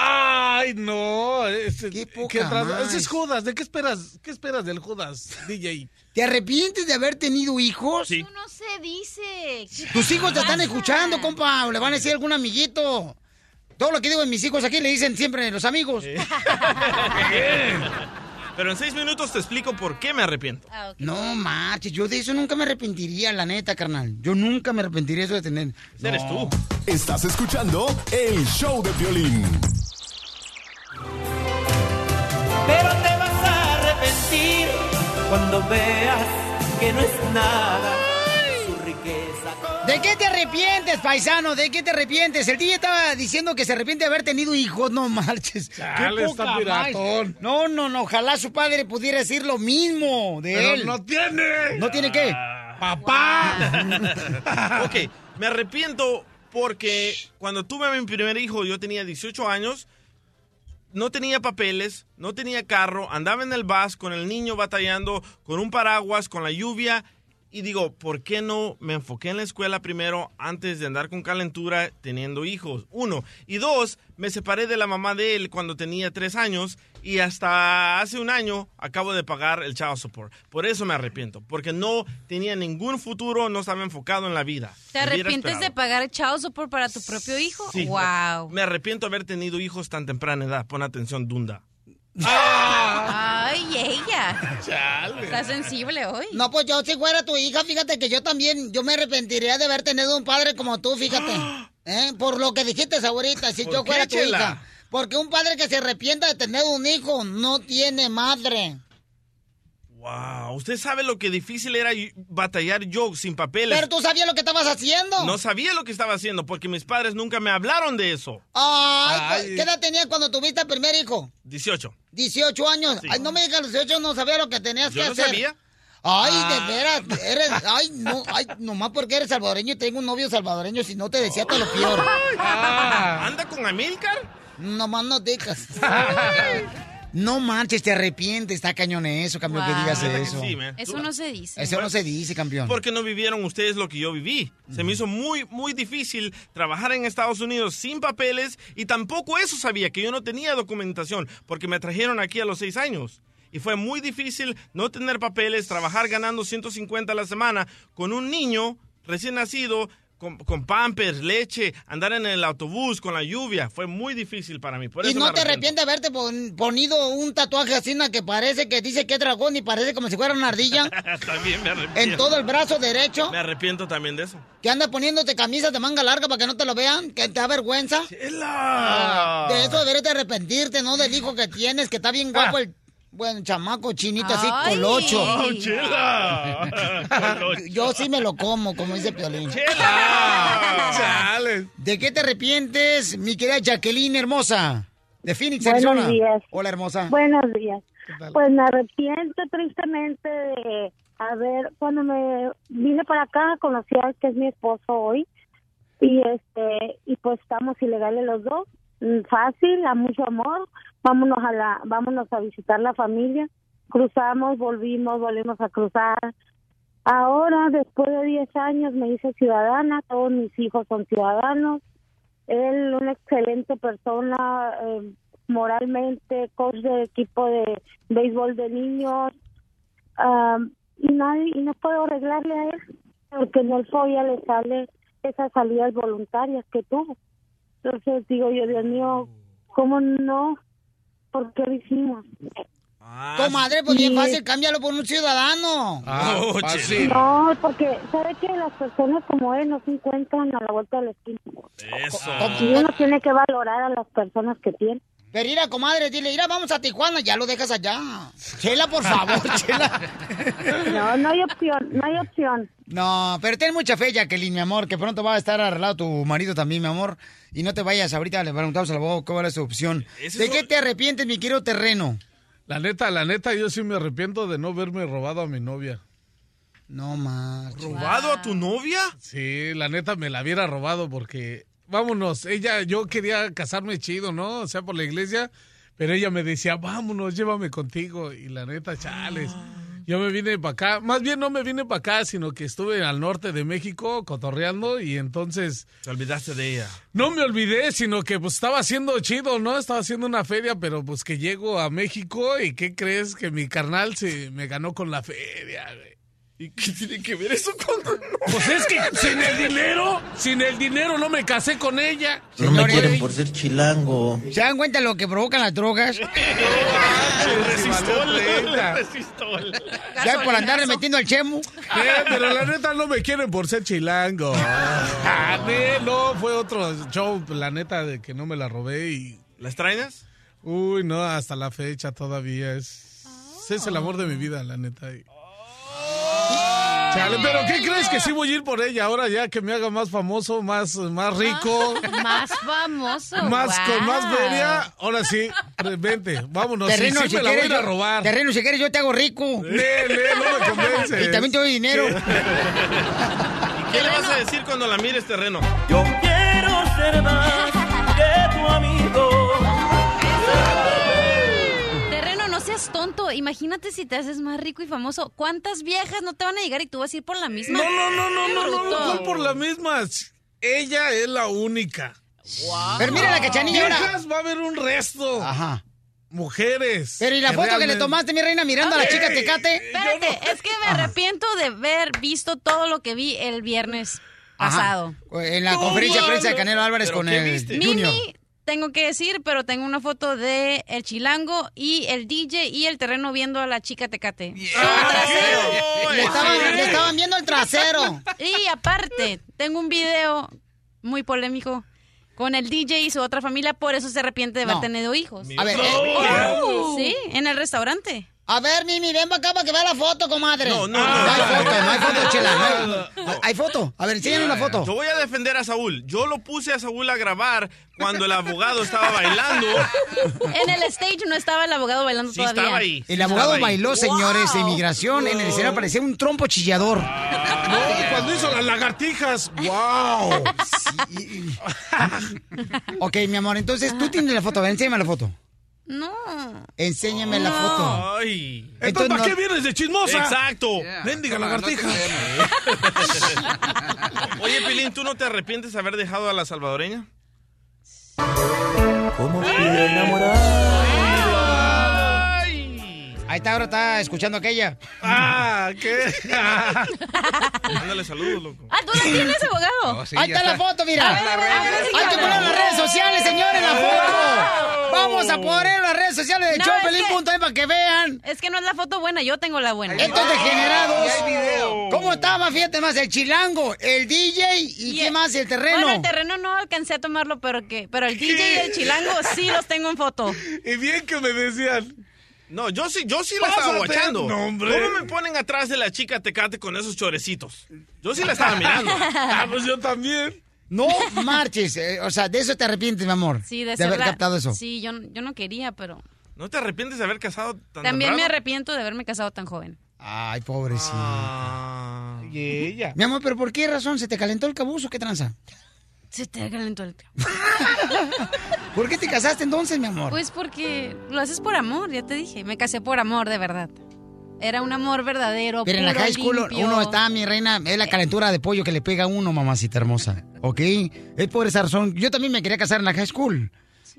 Ay, no. Ese, Qué poca ¿qué tra- más. ese es Judas. ¿De qué esperas? ¿Qué esperas del Judas, DJ? ¿Te arrepientes de haber tenido hijos? Sí. Eso no se dice. ¿Qué Tus hijos te están escuchando, compa. O le van a decir a algún amiguito. Todo lo que digo de mis hijos aquí le dicen siempre los amigos. <laughs> Pero en seis minutos te explico por qué me arrepiento. Ah. No marches, yo de eso nunca me arrepentiría, la neta, carnal. Yo nunca me arrepentiría eso de tener. Eres No. tú. Estás escuchando el show de Piolín. Pero te vas a arrepentir cuando veas que no es nada. ¿De qué te arrepientes, paisano? ¿De qué te arrepientes? El día estaba diciendo que se arrepiente de haber tenido hijos. No marches. <laughs> Qué está poca piratón. más. No, no, no. Ojalá su padre pudiera decir lo mismo de Pero él. no tiene. ¿No tiene qué? ¡Papá! <laughs> ok, me arrepiento porque cuando tuve a mi primer hijo yo tenía 18 años, no tenía papeles, no tenía carro, andaba en el bus con el niño batallando, con un paraguas, con la lluvia. Y digo, ¿por qué no me enfoqué en la escuela primero antes de andar con calentura teniendo hijos? Uno. Y dos, me separé de la mamá de él cuando tenía tres años y hasta hace un año acabo de pagar el child support. Por eso me arrepiento, porque no tenía ningún futuro, no estaba enfocado en la vida. ¿Te arrepientes de pagar el child support para tu propio hijo? Sí. Wow. Me arrepiento de haber tenido hijos tan temprana edad. Pon atención, Dunda. Ay, ella. Chale. Está sensible hoy. No, pues yo si fuera tu hija, fíjate que yo también, yo me arrepentiría de haber tenido un padre como tú, fíjate. <gasps> ¿Eh? Por lo que dijiste ahorita, si ¿Por yo qué, fuera tu Chela? hija. Porque un padre que se arrepienta de tener un hijo no tiene madre. Wow, usted sabe lo que difícil era batallar yo sin papeles. Pero tú sabías lo que estabas haciendo. No sabía lo que estaba haciendo porque mis padres nunca me hablaron de eso. Ay, Ay. ¿qué edad tenías cuando tuviste el primer hijo? 18. 18 años. Sí. Ay, no me digas los 18, no sabía lo que tenías Yo que no hacer. sabía. Ay, Ah. de veras, eres, ay, no, ay, nomás porque eres salvadoreño y tengo un novio salvadoreño, si no te decía todo lo peor. Ah, ¿Anda con Amilcar? Nomás no digas. <laughs> No manches, te arrepientes, está cañón eso, campeón, que digas eso. sí. Eso no se dice. Eso no se dice, campeón. Porque no vivieron ustedes lo que yo viví. Se me hizo muy, muy difícil trabajar en Estados Unidos sin papeles y tampoco eso sabía, que yo no tenía documentación, porque me trajeron aquí a los seis años. Y fue muy difícil no tener papeles, trabajar ganando 150 a la semana con un niño recién nacido, con, con pampers, leche, andar en el autobús con la lluvia. Fue muy difícil para mí. Por ¿Y eso no te arrepientes de haberte pon- ponido un tatuaje así que parece que dice que es dragón y parece como si fuera una ardilla <laughs> también me arrepiento. en todo el brazo derecho? Me arrepiento también de eso. Que anda poniéndote camisas de manga larga para que no te lo vean, que te da vergüenza. De eso deberías de arrepentirte, ¿no? Del hijo que tienes, que está bien guapo el buen chamaco chinito así, colocho. ¡Oh, chela! <laughs> Yo sí me lo como, como dice Piolín. ¡Chela! Chale. ¿De qué te arrepientes, mi querida Jacqueline hermosa? De Phoenix, Buenos Arizona. días. Hola, hermosa. Buenos días. Pues me arrepiento tristemente de haber, cuando me vine para acá, conocí al que es mi esposo hoy y este y pues estamos ilegales los dos. Mm, Fácil, a mucho amor. Vámonos a la, vámonos a visitar la familia. Cruzamos, volvimos, volvimos a cruzar. Ahora, después de 10 años, me hice ciudadana. Todos mis hijos son ciudadanos. Él, una excelente persona, eh, moralmente, coach de equipo de béisbol de niños. am, y, nadie, y no puedo arreglarle a él, porque en el FOIA le sale esas salidas voluntarias que tuvo. Entonces digo yo, Dios mío, ¿cómo no? ¿Por qué lo hicimos? Comadre, pues bien Y- fácil, cámbialo por un ciudadano. Ah, Oh. No, porque sabe que las personas como él no se encuentran a la vuelta de la esquina. Eso. Y uno tiene que valorar a las personas que tiene. Pero mira, comadre, dile, mira, vamos a Tijuana, ya lo dejas allá. Chela, por favor, <laughs> Chela. No, no hay opción, no hay opción. No, pero ten mucha fe, Jacqueline, mi amor, que pronto va a estar arreglado tu marido también, mi amor. Y no te vayas, ahorita le preguntamos al abogado cuál es su opción. ¿De qué te arrepientes, mi querido terreno? La neta, la neta, yo sí me arrepiento de no haberme robado a mi novia. No más. ¿Robado a tu novia? Sí, la neta me la hubiera robado porque, vámonos, ella, yo quería casarme chido, ¿no? O sea, por la iglesia, pero ella me decía, vámonos, llévame contigo. Y la neta, chales. Yo me vine para acá, más bien no me vine para acá, sino que estuve al norte de México cotorreando y entonces... Te olvidaste de ella. No me olvidé, sino que pues estaba haciendo chido, ¿no? Estaba haciendo una feria, pero pues que llego a México y ¿qué crees? Que mi carnal se me ganó con la feria, güey. ¿Y qué tiene que ver eso con.? Pues es que sin el dinero, sin el dinero no me casé con ella. No me quieren por ser chilango. ¿Se dan cuenta lo que provocan las drogas? <laughs> Ya por andarle metiendo al chemo. Eh, pero la neta no me quieren por ser chilango. Ah, ne, no, fue otro show, la neta, de que no me la robé y... ¿La extrañas? Uy, no, hasta la fecha todavía es... Es el amor de mi vida, la neta. Chale, pero ¿qué crees que sí voy a ir por ella ahora ya que me haga más famoso, más, más rico? <laughs> Más famoso. Más con más feria, ahora sí, vente, vámonos. Terreno, sí si me la voy a quieres, ir a yo- robar. Terreno, si quieres, yo te hago rico. Le, le, no me <laughs> convences. Y también te doy dinero. ¿Qué le vas a decir cuando la mires, terreno? Yo quiero ser más que tu amigo. Seas tonto. Imagínate si te haces más rico y famoso. ¿Cuántas viejas no te van a llegar y tú vas a ir por la misma? No, no, no, no, no, no, no. ¿cuál por la misma? Ella es la única. Pero mira la cachanilla. Viejas va a haber un resto. Ajá. Mujeres. Pero ¿y la foto que le realmente- tomaste, mi reina, mirando a la chica Tecate? Espérate, es que me arrepiento de haber visto todo lo que vi el viernes Ajá. pasado. En la conferencia de prensa de Canelo Álvarez con el. Mimi, tengo que decir, pero tengo una foto de el chilango y el DJ y el terreno viendo a la chica Tecate. Le estaban, le estaban viendo el trasero. Y aparte, tengo un video muy polémico con el DJ y su otra familia, por eso se arrepiente de haber No. tenido hijos. A ver, eh, Sí, en el restaurante. A ver, Mimi, ven para acá para que vea la foto, comadre. No, no, no. no. hay foto, no hay foto, chela. no hay- No. no, Hay foto. A ver, enséñame una foto. Yo voy a defender a Saúl. Yo lo puse a Saúl a grabar cuando el abogado estaba bailando. <laughs> En el stage no estaba el abogado bailando Sí, todavía. estaba ahí. El abogado Estaba ahí. bailó, señores, de inmigración. En el escenario parecía un trompo chillador. No, cuando hizo las lagartijas. ¡Wow! <laughs> Ok, mi amor, entonces tú tienes la foto. A ver, enséñame la foto. No. Enséñame la foto. Ay. Entonces, ¿para no- qué vienes de chismosa? Exacto. Mendiga lagartija. <laughs> Oye, Pilín, ¿tú no te arrepientes de haber dejado a la salvadoreña? Como piedra enamorada. Ahí está, ahora está escuchando aquella. Ah, ¿qué? <laughs> Mándale saludos, loco. Ah, ¿tú la tienes, abogado? Oh, sí, Ahí está la foto, mira. A ver, a ver, a ver si Hay que poner en las redes sociales, señores, la foto. Vamos a poner en las redes sociales de No, Chopelín.com para que vean. Es que no es la foto buena, yo tengo la buena. Estos degenerados. Video. ¿Cómo estaba? Fíjate más, el chilango, el DJ y, qué más, el terreno. Bueno, el terreno no alcancé a tomarlo, pero que, pero el DJ y el <laughs> chilango sí los tengo en foto. Y bien que me decían. No, yo sí, yo sí la estaba guachando. No, hombre. ¿Cómo me ponen atrás de la chica Tecate con esos chorecitos? Yo sí la estaba mirando. <laughs> Ah, pues yo también. No marches, eh, o sea, de eso te arrepientes, mi amor. Sí, de, de haber la- captado eso. Sí, yo, yo no quería, pero ¿No te arrepientes de haber casado tan también me arrepiento de haberme casado tan joven. Ay, pobrecito. Ah. Y ella. Mi amor, pero ¿por qué razón? ¿Se te calentó el cabuzo? ¿Qué tranza? Se te calentó el <laughs> ¿Por qué te casaste entonces, mi amor? Pues porque lo haces por amor, ya te dije. Me casé por amor, de verdad. Era un amor verdadero, Pero en la high school limpio. uno está, mi reina, es la calentura de pollo que le pega a uno, mamacita hermosa. ¿Ok? Es por esa razón. Yo también me quería casar en la high school.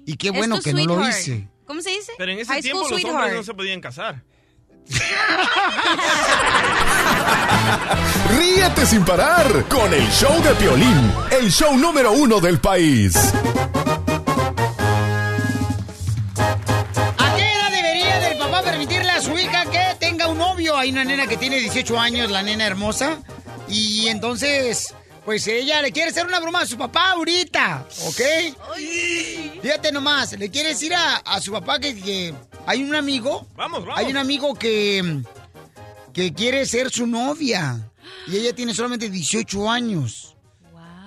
Y qué bueno que no lo hice. ¿Cómo se dice? Pero en ese High tiempo school los hombres no se podían casar. <laughs> Ríete sin parar con el show de Piolín, el show número uno del país. ¿A qué edad debería el papá permitirle a su hija que tenga un novio? Hay una nena que tiene 18 años, la nena hermosa. Y entonces, pues ella le quiere hacer una broma a su papá ahorita, ¿ok? Fíjate nomás, le quiere decir a, a su papá que, que hay un amigo. Vamos, vamos. Hay un amigo que, que quiere ser su novia. Y ella tiene solamente 18 años.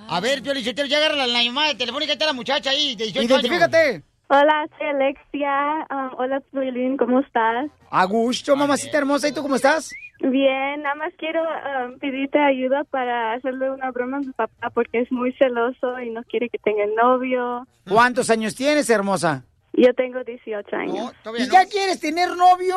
A ver, Pio Lichotero, ya agarra la, la llamada telefónica, está la muchacha ahí, de 18 años. Identifícate. Hola, soy Alexia. Ah, hola, Violín, ¿cómo estás? A gusto, mamacita hermosa, ¿y tú cómo estás? Bien, nada más quiero ah, pedirte ayuda para hacerle una broma a mi papá porque es muy celoso y no quiere que tenga novio. ¿Cuántos años tienes, hermosa? Yo tengo 18 años. ¿Y ya quieres tener novio?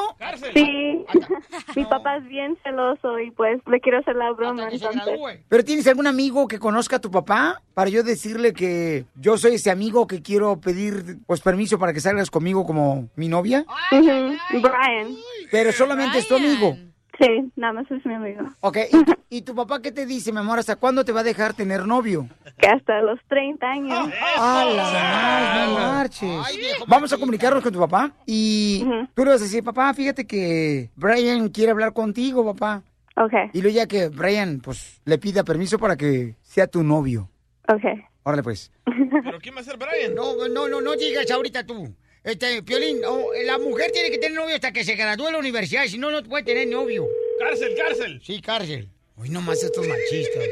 Sí. <laughs> Mi papá es bien celoso y pues le quiero hacer la broma entonces. ¿Pero tienes algún amigo que conozca a tu papá? Para yo decirle que yo soy ese amigo que quiero pedir pues permiso para que salgas conmigo como mi novia. Brian. Pero solamente es tu amigo. Sí, nada más es mi amigo. Ok, ¿y, y tu papá qué te dice, mi amor? ¿Hasta cuándo te va a dejar tener novio? Que hasta los 30 años. ¡A la más, no marches! Vamos a comunicarnos con tu papá y tú le vas a decir, papá, fíjate que Brian quiere hablar contigo, papá. Ok, Y luego ya que Brian, pues, le pida permiso para que sea tu novio. ok. Órale, pues. ¿Pero quién va a ser Brian? No, no, no, no digas ahorita tú. Este, Piolín, oh, la mujer tiene que tener novio hasta que se gradúe de la universidad, si no, no puede tener novio. Cárcel, cárcel. Sí, cárcel. Hoy nomás estos machistas.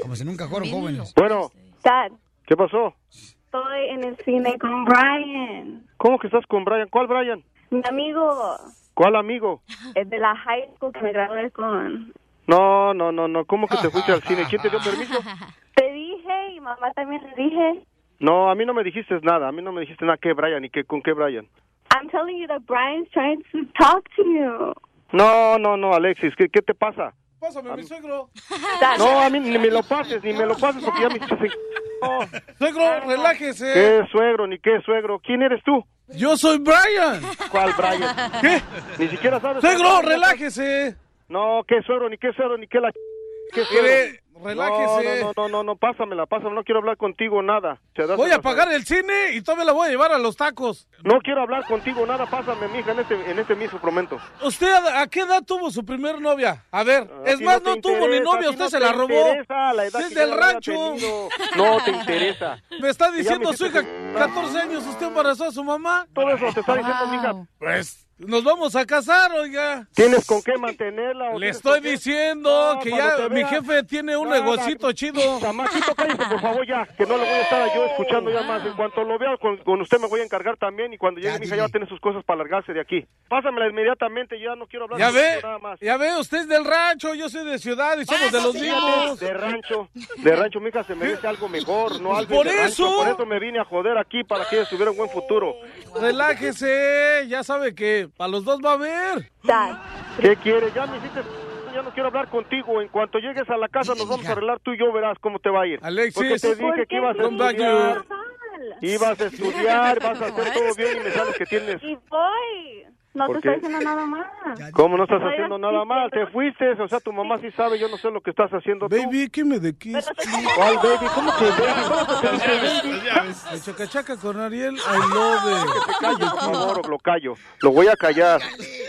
Como si nunca fueron jóvenes. Bueno, Dad, ¿qué pasó? estoy en el cine con Brian. ¿Cómo que estás con Brian? ¿Cuál Brian? Mi amigo. ¿Cuál amigo? Es de la high school que me gradué con. No, no, no, no. ¿Cómo que te fuiste al cine? ¿Quién te dio permiso? Te dije y mamá también le dije. No, a mí no me dijiste nada. A mí no me dijiste nada. ¿Qué Brian? ¿Y qué, con qué Brian? I'm telling you that Brian's trying to talk to you. No, no, no, Alexis. ¿Qué, qué te pasa? Pásame a mi suegro. <laughs> No, a mí ni me lo pases, ni me lo pases porque ya me <laughs> hiciste... No. Suegro, relájese. ¿Qué suegro, ni qué suegro? ¿Quién eres tú? Yo soy Brian. ¿Cuál Brian? ¿Qué? Ni siquiera sabes... Suegro, relájese. No, qué suegro, ni qué suegro, ni qué la... ¿Qué suegro? Relájese. No, no, no, no, pásamela, pásamela. No quiero hablar contigo nada. ¿Te das Voy a pagar el cine y todavía la voy a llevar a los tacos. No quiero hablar contigo nada. Pásame, mija, en este, en este mismo momento. ¿Usted a, qué edad tuvo su primer novia? A ver, es más, no tuvo ni novia, usted se la robó. Es del rancho. No te interesa. <laughs> Me está diciendo su hija, 14 años, usted embarazó a su mamá. Todo eso te está diciendo, mija. Pues, nos vamos a casar, oiga. ¿Tienes con qué mantenerla? o Le estoy diciendo No, que ya mi jefe tiene un negocito chido. Chamaquito, cállese, por favor, ya, que no le voy a estar yo escuchando ya más. En cuanto lo vea, con, con usted me voy a encargar también y cuando llegue mi hija ya va a tener sus cosas para largarse de aquí. Pásamela inmediatamente, yo ya no quiero hablar Ya contigo ve, nada más. ya ve, usted es del rancho, yo soy de ciudad y somos de los mismos. De rancho, de rancho, mi hija se merece algo mejor, no algo Por de rancho. eso. Por eso me vine a joder aquí para que ella tuviera un buen futuro. Relájese, ya sabe que para los dos va a haber. ¿Qué quieres? Ya me hiciste... Ya no quiero hablar contigo. En cuanto llegues a la casa nos vamos a arreglar tú y yo verás cómo te va a ir. Alexis, Porque te dije ¿por que ibas a estudiar. Ibas a estudiar, vas a hacer todo bien y me sabes que tienes... Y voy. No ¿Por te qué? estoy haciendo nada mal. ¿Cómo no estás haciendo nada mal? Te fuiste, o sea, tu mamá sí sabe, yo no sé lo que estás haciendo tú. Baby, ¿qué me de kiss? ¿Cuál baby? ¿Cómo que baby? ¿Cómo que te dice baby? El chacachaca con Ariel, I love Que te calles, it. por favor, lo callo. Lo voy a callar.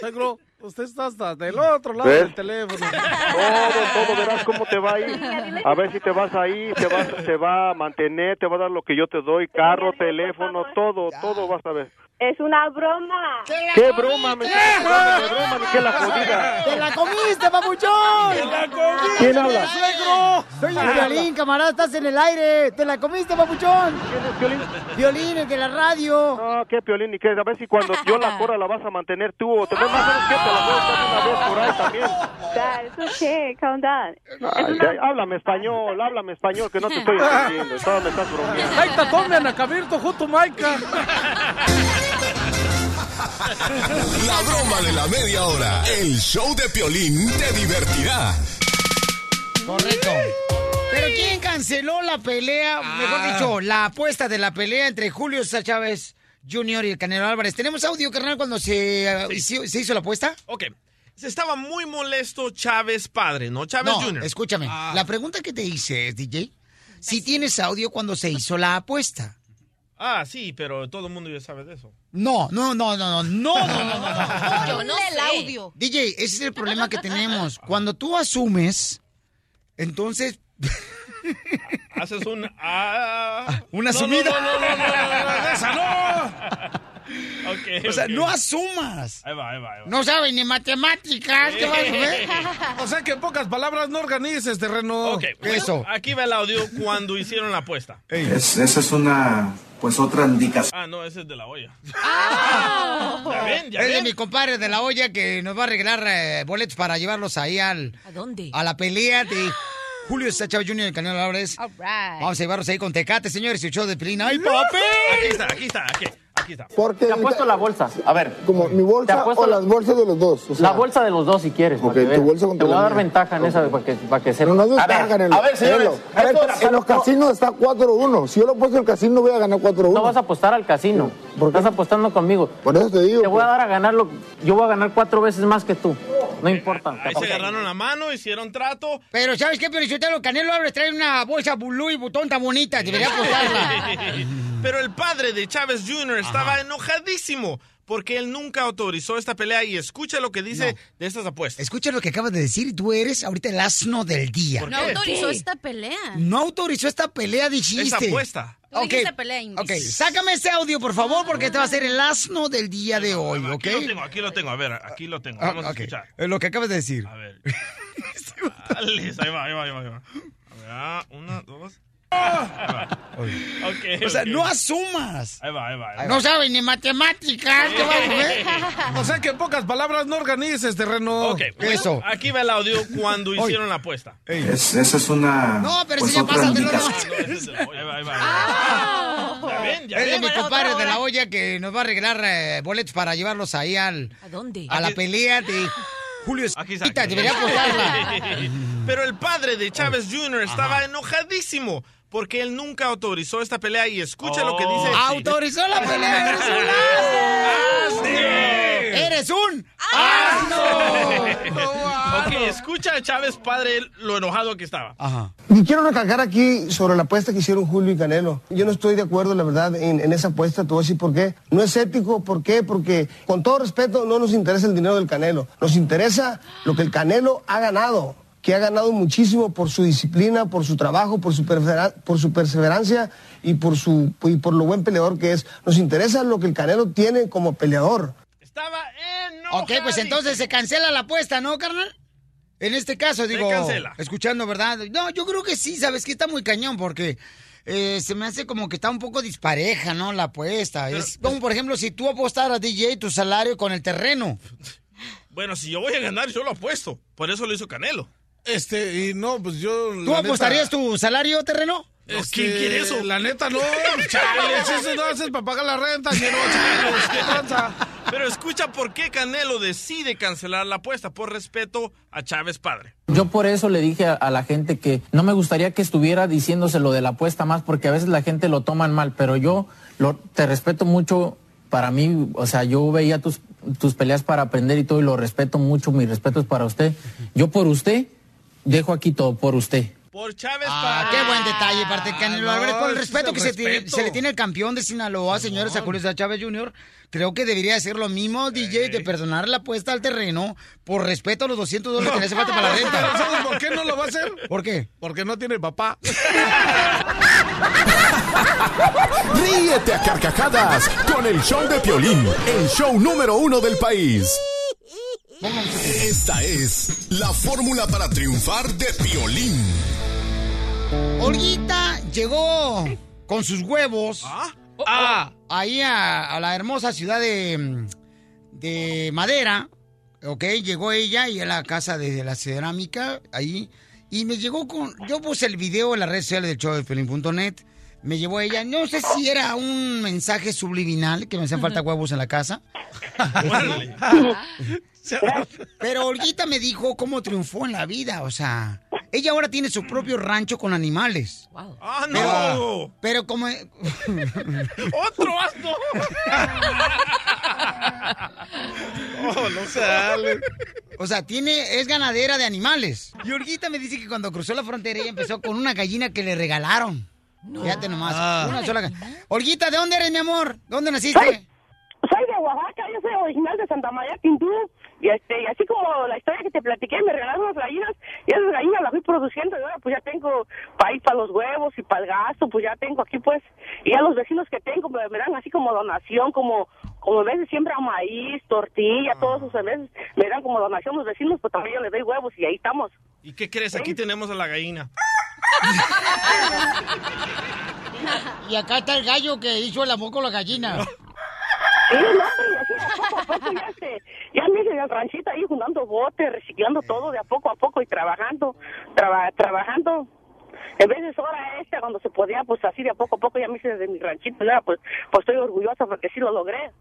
Suegro, usted está hasta del otro lado ¿Ves? del teléfono. Todo, todo, verás cómo te va a ir. A ver si te vas ahí, te, vas, te va a mantener, te va a dar lo que yo te doy, carro, teléfono, todo, todo vas a ver. Es una broma. ¿Qué broma? Me estás de broma, ni qué la jodida. ¡Te la comiste, papuchón! ¡Te la comiste, ¿Quién habla? suegro! Soy el violín, camarada, estás en el aire. ¿Te la comiste, papuchón? ¿Quién es Piolín? Violín, el de la radio. No, qué piolín ni qué. A ver si cuando yo la <laughs> corra la vas a mantener tú o te ves más o que te la voy a una vez por ahí también. Dad, it's okay. Calm down. Ay, ay, háblame español, háblame español, que no te estoy entendiendo. Todo me estás bromeando. Ahí está Tommy Anacabirto junto a Maika. <laughs> La broma de la media hora. El show de Piolín te divertirá. Correcto. Pero ¿quién canceló la pelea? Mejor dicho, la apuesta de la pelea entre Julio César Chávez Jr. y el Canelo Álvarez. ¿Tenemos audio, carnal, cuando se, uh, hizo, se hizo la apuesta? Ok. Se estaba muy molesto Chávez padre, ¿no? Chávez No, Jr. escúchame. La pregunta que te hice es, DJ, si tienes audio cuando se hizo la apuesta. Ah, sí, pero todo el mundo ya sabe de eso. No, no, no, no, no, no, no, no, no. Yo no sé. el audio. DJ, ese es el problema que tenemos. Cuando tú asumes, entonces Haces un... ah. una No, asumida. No, no, no, no, no, no, esa no. Ok, O sea, no asumas. Ahí va, ahí va, ahí va. No sabes ni matemáticas. ¿Qué vas a ver? O sea que en pocas palabras no organices, terreno. Ok, bueno, aquí va el audio cuando hicieron la apuesta. Es- esa es una, pues otra indicación. Ah, no, ese es de la olla. <laughs> Ya ven, ya es de ven. mi compadre de la olla que nos va a regalar eh, boletos para llevarlos ahí al, ¿A dónde? a la pelea de <gasps> Julio Chávez Jr. y el Canelo Álvarez. All right. Vamos a llevarlos ahí con Tecate, señores, y el show de Pelín. ¡Ay, papi! Aquí está, aquí está, aquí. Porque Te apuesto la bolsa. A ver. Como mi bolsa o la- las bolsas de los dos. o sea, la bolsa de los dos si quieres. Ok, tu Te voy a dar ventaja en esa para que, para que sepas. No, no es A ver, ventaja, a ver, señores. A ver, en los casinos está 4-1. Si yo lo he puesto en el casino, voy a ganar 4-1. No vas a apostar al casino. Estás apostando conmigo. Por eso te digo. Te voy a dar a ganar lo, yo voy a ganar cuatro veces más que tú. No importa. Ahí se agarraron la mano, hicieron trato. Pero ¿sabes qué, Pelichotelo? Canelo Álvarez trae una bolsa Blue y botón tan bonita. Debería <laughs> apostarla. Pero el padre de Chávez Jr. estaba enojadísimo porque él nunca autorizó esta pelea y escucha lo que dice de estas apuestas. Escucha lo que acabas de decir. Tú eres ahorita el asno del día. No autorizó esta pelea. No autorizó esta pelea, dijiste. Esta apuesta. Dijiste pelea. Ok, sácame ese audio, por favor, porque te va a ser el asno del día de hoy, ¿ok? Aquí lo tengo, aquí lo tengo. A ver, aquí lo tengo. Ah, Vamos a escuchar. Eh, Lo que acabas de decir. A ver. <laughs> Dale, ahí va, ahí va, ahí va. Ahí va. A ver, ah, una, dos. Ok, O sea, no asumas. Ahí va, ahí va. ahí No va. sabes ni matemáticas. ¿qué vas a ver? O sea que en pocas palabras no organices terreno. Ok, bueno, Aquí va el audio cuando hicieron la apuesta. Es- esa es una No, pero pues, si ya indicación. no. Ahí va, ahí va. Ah. Ya ven, ya Es de mi compadre de la olla que nos va a regalar eh, boletos para llevarlos ahí al, ¿A dónde? a la pelea de Julio Aquí está, Esquita. Debería apostarla. <laughs> Pero el padre de Chávez Jr. estaba enojadísimo porque él nunca autorizó esta pelea y escucha lo que dice. Autorizó la pelea. Eres un asno. Eres <laughs> un Ok, escucha a Chávez padre lo enojado que estaba. Ajá. Y quiero recalcar aquí sobre la apuesta que hicieron Julio y Canelo. Yo no estoy de acuerdo, la verdad, en, en esa apuesta. Te voy a decir por qué. No es ético. ¿Por qué? Porque, con todo respeto, no nos interesa el dinero del Canelo. Nos interesa lo que el Canelo ha ganado. Que ha ganado muchísimo por su disciplina, por su trabajo, por su, por su perseverancia y por, su, y por lo buen peleador que es. Nos interesa lo que el Canelo tiene como peleador. Ok, pues entonces se cancela la apuesta, ¿no, carnal? En este caso, digo, cancela. escuchando, ¿verdad? No, yo creo que sí, ¿sabes que Está muy cañón porque eh, se me hace como que está un poco dispareja, ¿no? La apuesta. es como, por ejemplo, si tú apostaras, DJ, tu salario con el terreno. Bueno, si yo voy a ganar, yo lo apuesto. Por eso lo hizo Canelo. Este, y no, pues yo. ¿Tú apostarías tu salario, terreno? ¿Quién quiere eso? La neta, no. Chales, eso no haces para pagar la renta, ñero, chales, ¿qué tranza? Pero escucha por qué Canelo decide cancelar la apuesta por respeto a Chávez padre. Yo por eso le dije a, a la gente que no me gustaría que estuviera diciéndose lo de la apuesta más, porque a veces la gente lo toman mal, pero yo lo, te respeto mucho. Para mí, o sea, yo veía tus, tus peleas para aprender y todo, y lo respeto mucho. Mi respeto es para usted. Yo por usted, dejo aquí todo, por usted. Por Chávez Ah, qué buen detalle, parte de Canelo no, Álvarez. Por el ese es respeto el que se, tiene- respeto. se le tiene al campeón de Sinaloa, señores, a Julio Chávez Jr., creo que debería hacer lo mismo, DJ, de perdonar la apuesta al terreno por respeto a los 200 dólares que le hace falta para la renta. <laughs> ¿Sabes por qué no lo va a hacer? ¿Por qué? Porque no tiene papá. <laughs> Ríete a carcajadas con el show de Piolín, el show número uno del país. Esta es la fórmula para triunfar de Piolín. Olguita llegó con sus huevos Ah. ahí a, a la hermosa ciudad de, de Madera. Ok, llegó ella y a la casa de la cerámica ahí. Y me llegó con. Yo puse el video en las redes sociales del show de Pelín.net. Me llevó ella. No sé si era un mensaje subliminal que me hacían falta <laughs> huevos en la casa. <laughs> <laughs> Pero Olguita me dijo cómo triunfó en la vida. O sea, ella ahora tiene su propio rancho con animales. ¡Ah, no! Pero, pero como. <laughs> ¡Otro asno! <laughs> Oh, no sale. O sea, tiene, es ganadera de animales. Y Olguita me dice que cuando cruzó la frontera ella empezó con una gallina que le regalaron. Fíjate nomás. Ah. Una sola gallina. Olguita, ¿de dónde eres, mi amor? ¿Dónde naciste? Soy de Oaxaca, yo soy original de Santa María Tintú. Y, este, y así como la historia que te platiqué, me regalaron unas gallinas y esas gallinas las fui produciendo y ahora pues ya tengo para ir para los huevos y para el gasto, pues ya tengo aquí pues. Y a los vecinos que tengo me, me dan así como donación, como como a veces siembran maíz, tortilla, todos esos meses me dan como donación los vecinos, pues también yo les doy huevos y ahí estamos. ¿Y qué crees? Aquí tenemos a la gallina. <laughs> Y acá está el gallo que hizo el amor con la gallina. <laughs> Sí, no, así poco a poco ya, este, ya me hice el ranchito ahí juntando botes, reciclando todo de a poco a poco y trabajando, traba- trabajando. En vez de hora esta, cuando se podía, pues así de a poco a poco ya me hice desde mi ranchito, ya, pues, pues estoy orgullosa porque sí lo logré.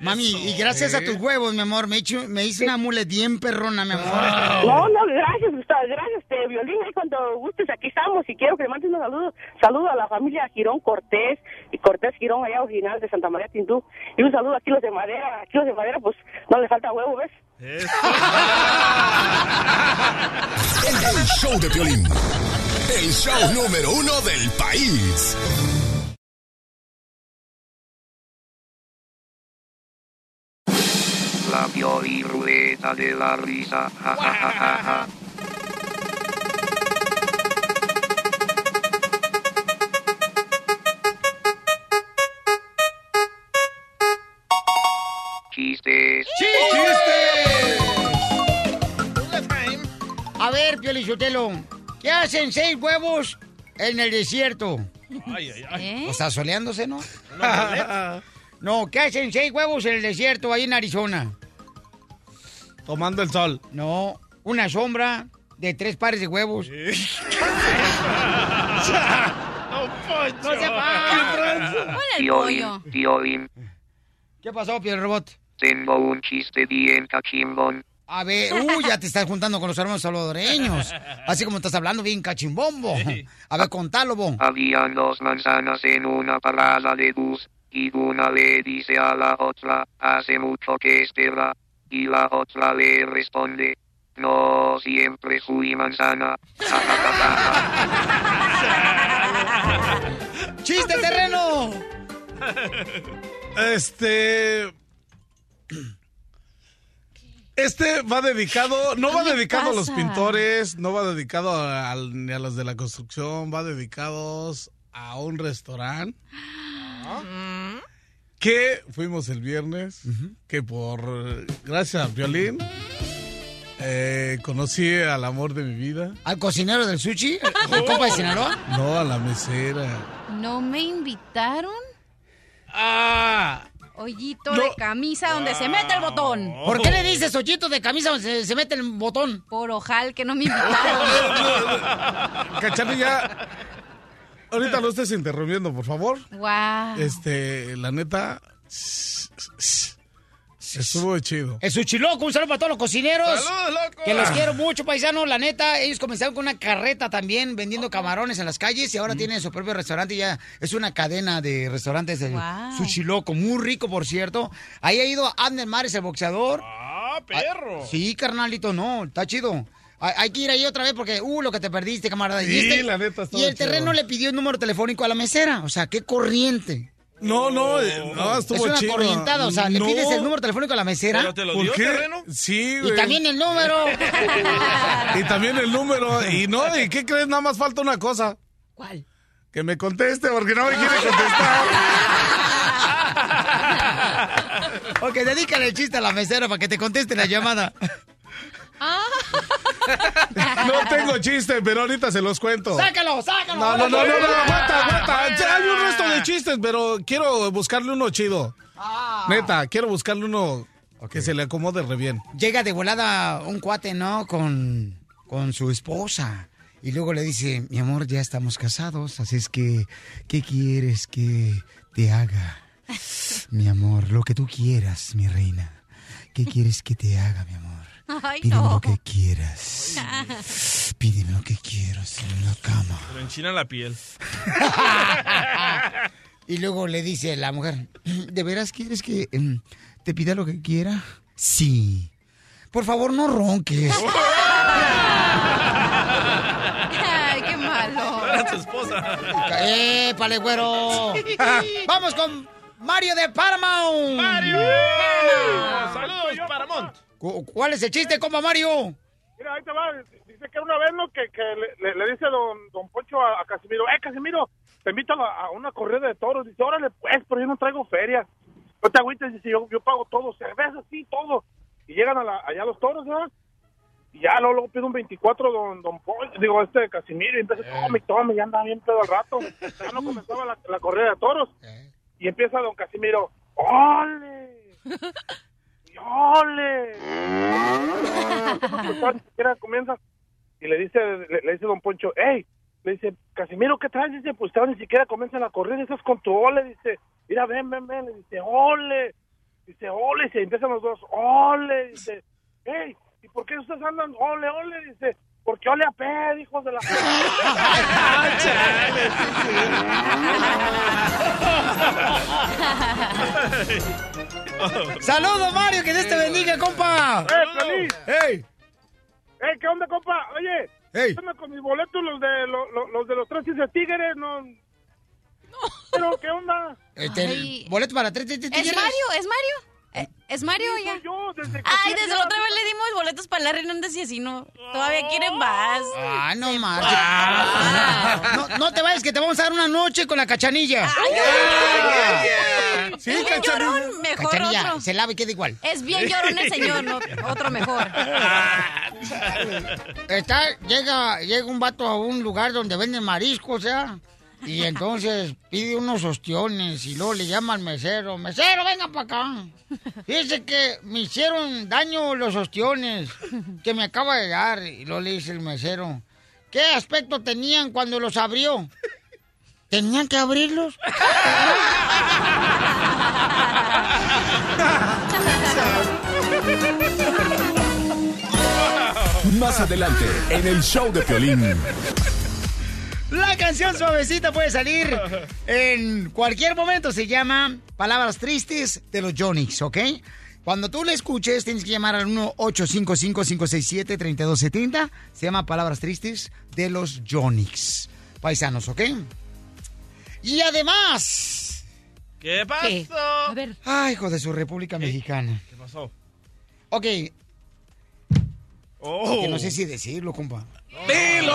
Mami, y gracias a tus huevos, mi amor, me, he hecho- me hice una mulet bien perrona, mi amor. No, no, gracias, Gracias, este, Violín, ahí cuando gustes, aquí estamos, y quiero que le mandes un saludo, saludo a la familia Girón Cortés, y Cortés Girón, allá original de Santa María Tintú, y un saludo aquí los de Madera, aquí los de Madera, pues, no le falta huevo, ¿ves? El show de Piolín. El show número uno del país. La Pioli Ruleta de la Risa. Ja, ja, ja, ja, ja. Chistes. A ver, Piolichotelo, ¿qué hacen seis huevos en el desierto? Ay, ay, ay. O sea, soleándose, ¿no? No, ¿qué hacen seis huevos en el desierto ahí en Arizona? Tomando el sol. No, una sombra de tres pares de huevos. <laughs> No, No se va. Piolín. ¿Qué pasó, Piel Robot? Tengo un chiste bien cachimbón. A ver, uy, ya te estás juntando con los hermanos salvadoreños. Así como estás hablando bien cachimbombo. A ver, contalo, bo. Habían dos manzanas en una parada de bus, y una le dice a la otra, hace mucho que espera, y la otra le responde, no siempre fui manzana. <laughs> ¡Chiste terreno! Este. Este va dedicado, no va ¿Qué le dedicado a los pintores, no va dedicado a- al- ni a los de la construcción, va dedicados a un restaurante que fuimos el viernes, que por gracias a Violín eh, conocí al amor de mi vida. ¿Al cocinero del sushi? ¿El compa de Sinaloa? No, a la mesera. ¿No me invitaron? Ah. Hoyito de camisa donde se mete el botón. ¿Por qué le dices hoyito de camisa donde se, se mete el botón? Por ojal que no me invitaron. <laughs> Cachanilla, ahorita no estés interrumpiendo, por favor. Wow. Este, la neta, estuvo chido. El suchiloco, un saludo para todos los cocineros. ¡Saludos, loco! Que los quiero mucho, paisanos. La neta, ellos comenzaron con una carreta también vendiendo camarones en las calles y ahora tienen su propio restaurante. y Ya es una cadena de restaurantes de Wow. Suchiloco, muy rico, por cierto. Ahí ha ido Abner Mares, el boxeador. Ah, perro. Sí, carnalito, no, está chido. Hay, que ir ahí otra vez porque, uh, lo que te perdiste, camarada. Sí, Y este- la neta, estuvo Y el chido. terreno le pidió el número telefónico a la mesera. O sea, qué corriente. No, no, eh, no, estuvo es una chido. corrientada, o sea, le No. pides el número telefónico a la mesera. ¿Pero te lo ¿Por dio qué? terreno? Sí, Y también el número. <laughs> Y también el número. Y no, ¿y qué crees? Nada más falta una cosa. ¿Cuál? Que me conteste, porque no me quiere contestar. <laughs> ok, dedícale el chiste a la mesera para que te conteste la llamada. No tengo chiste, pero ahorita se los cuento. ¡Sácalo, sácalo! No, no, no, no, no, aguanta, aguanta. Ya hay un resto de chistes, pero quiero buscarle uno chido. Ah. Neta, quiero buscarle uno que se le acomode re bien. Llega de volada un cuate, ¿no? Con, con su esposa. Y luego le dice, mi amor, ya estamos casados, así es que, ¿qué quieres que te haga? <laughs> Mi amor, lo que tú quieras, mi reina. ¿Qué quieres que te haga, mi amor? Ay, Pídeme no. lo que quieras. <laughs> Pídeme lo que quieras en la cama. Pero enchina la piel. <laughs> Y luego le dice la mujer, <clears throat> ¿de veras quieres que em, te pida lo que quiera? Sí. Por favor, no ronques. Ay, qué malo. Era tu esposa. ¡Épale, güero! <laughs> ¡Vamos con Mario de Paramount! ¡Mario! ¡Saludos, Paramount! Cu- ¿Cuál es el chiste, compa Mario? Mira, ahí te va. Dice que una vez, ¿no? Que, que le, le- le dice don, don Poncho a, a Casimiro, ¡eh, Casimiro! Te invito a, a una corrida de toros. Dice, órale, pues, pero yo no traigo feria. No te agüites, dice, yo, yo pago todo, cerveza, sí, todo. Y llegan a la- allá los toros, ¿verdad? Y ya luego, luego pide un 24 don, don Poncho, digo, este Casimiro, y empieza, tome, tome, ya anda bien pedo al rato. Ya no <laughs> comenzaba la, la corrida de toros. Y empieza don Casimiro, ¡ole! <laughs> ¡ole! <laughs> Ni siquiera comienza y le dice, le, le dice don Poncho, hey, le dice, Casimiro, ¿qué traes? Dice, pues ni siquiera comienzan a correr, estás con tu ole, dice, mira, ven, ven, ven, le dice, ole, dice, ole, y se empiezan los dos, ole, dice, hey, ¿y por qué ustedes andan, ole, ole? Dice, porque ole a ped, hijos de la... <laughs> <laughs> <laughs> ¡Saludos, Mario! ¡Que Dios te bendiga, compa! ¡Eh, Piolín! ¡Ey! ¡Eh, qué onda, compa! Oye, Ey. con mis boletos los de, lo- lo- los, de los tres de tigres, no... Pero, ¿qué onda? Este, boleto para tres, tres ¿Es tigres. Mario? ¿Es Mario? Eh, ¿Es Mario Sí, ya? yo, desde que Ay, desde la otra vez le dimos boletos para la Hernández y así no. Todavía quieren más. Ah, no marches. No, no te vayas, que te vamos a dar una noche con la cachanilla. Sí, es bien llorón, mejor Cachanilla, otro. se lava y queda igual. Es bien llorón el señor, no, otro mejor. Está, llega, llega un vato a un lugar donde venden mariscos, ¿ya? Y entonces pide unos ostiones y luego le llama al mesero. Mesero, venga para acá. Dice que me hicieron daño los ostiones que me acaba de dar. Y luego le dice el mesero. ¿Qué aspecto tenían cuando los abrió? ¿Tenían que abrirlos? Más adelante, en el show de Piolín. La canción suavecita puede salir en cualquier momento. Se llama Palabras Tristes de los Jonix, ¿ok? Cuando tú la escuches, tienes que llamar al 1-855-567-3270. Se llama Palabras Tristes de los Jonix. Paisanos, ¿ok? Y además... ¿Qué pasó? A ver. Ay, hijo de su República Mexicana. ¿Qué pasó? Ok, Oh. que no sé si decirlo, compa. ¡Dilo!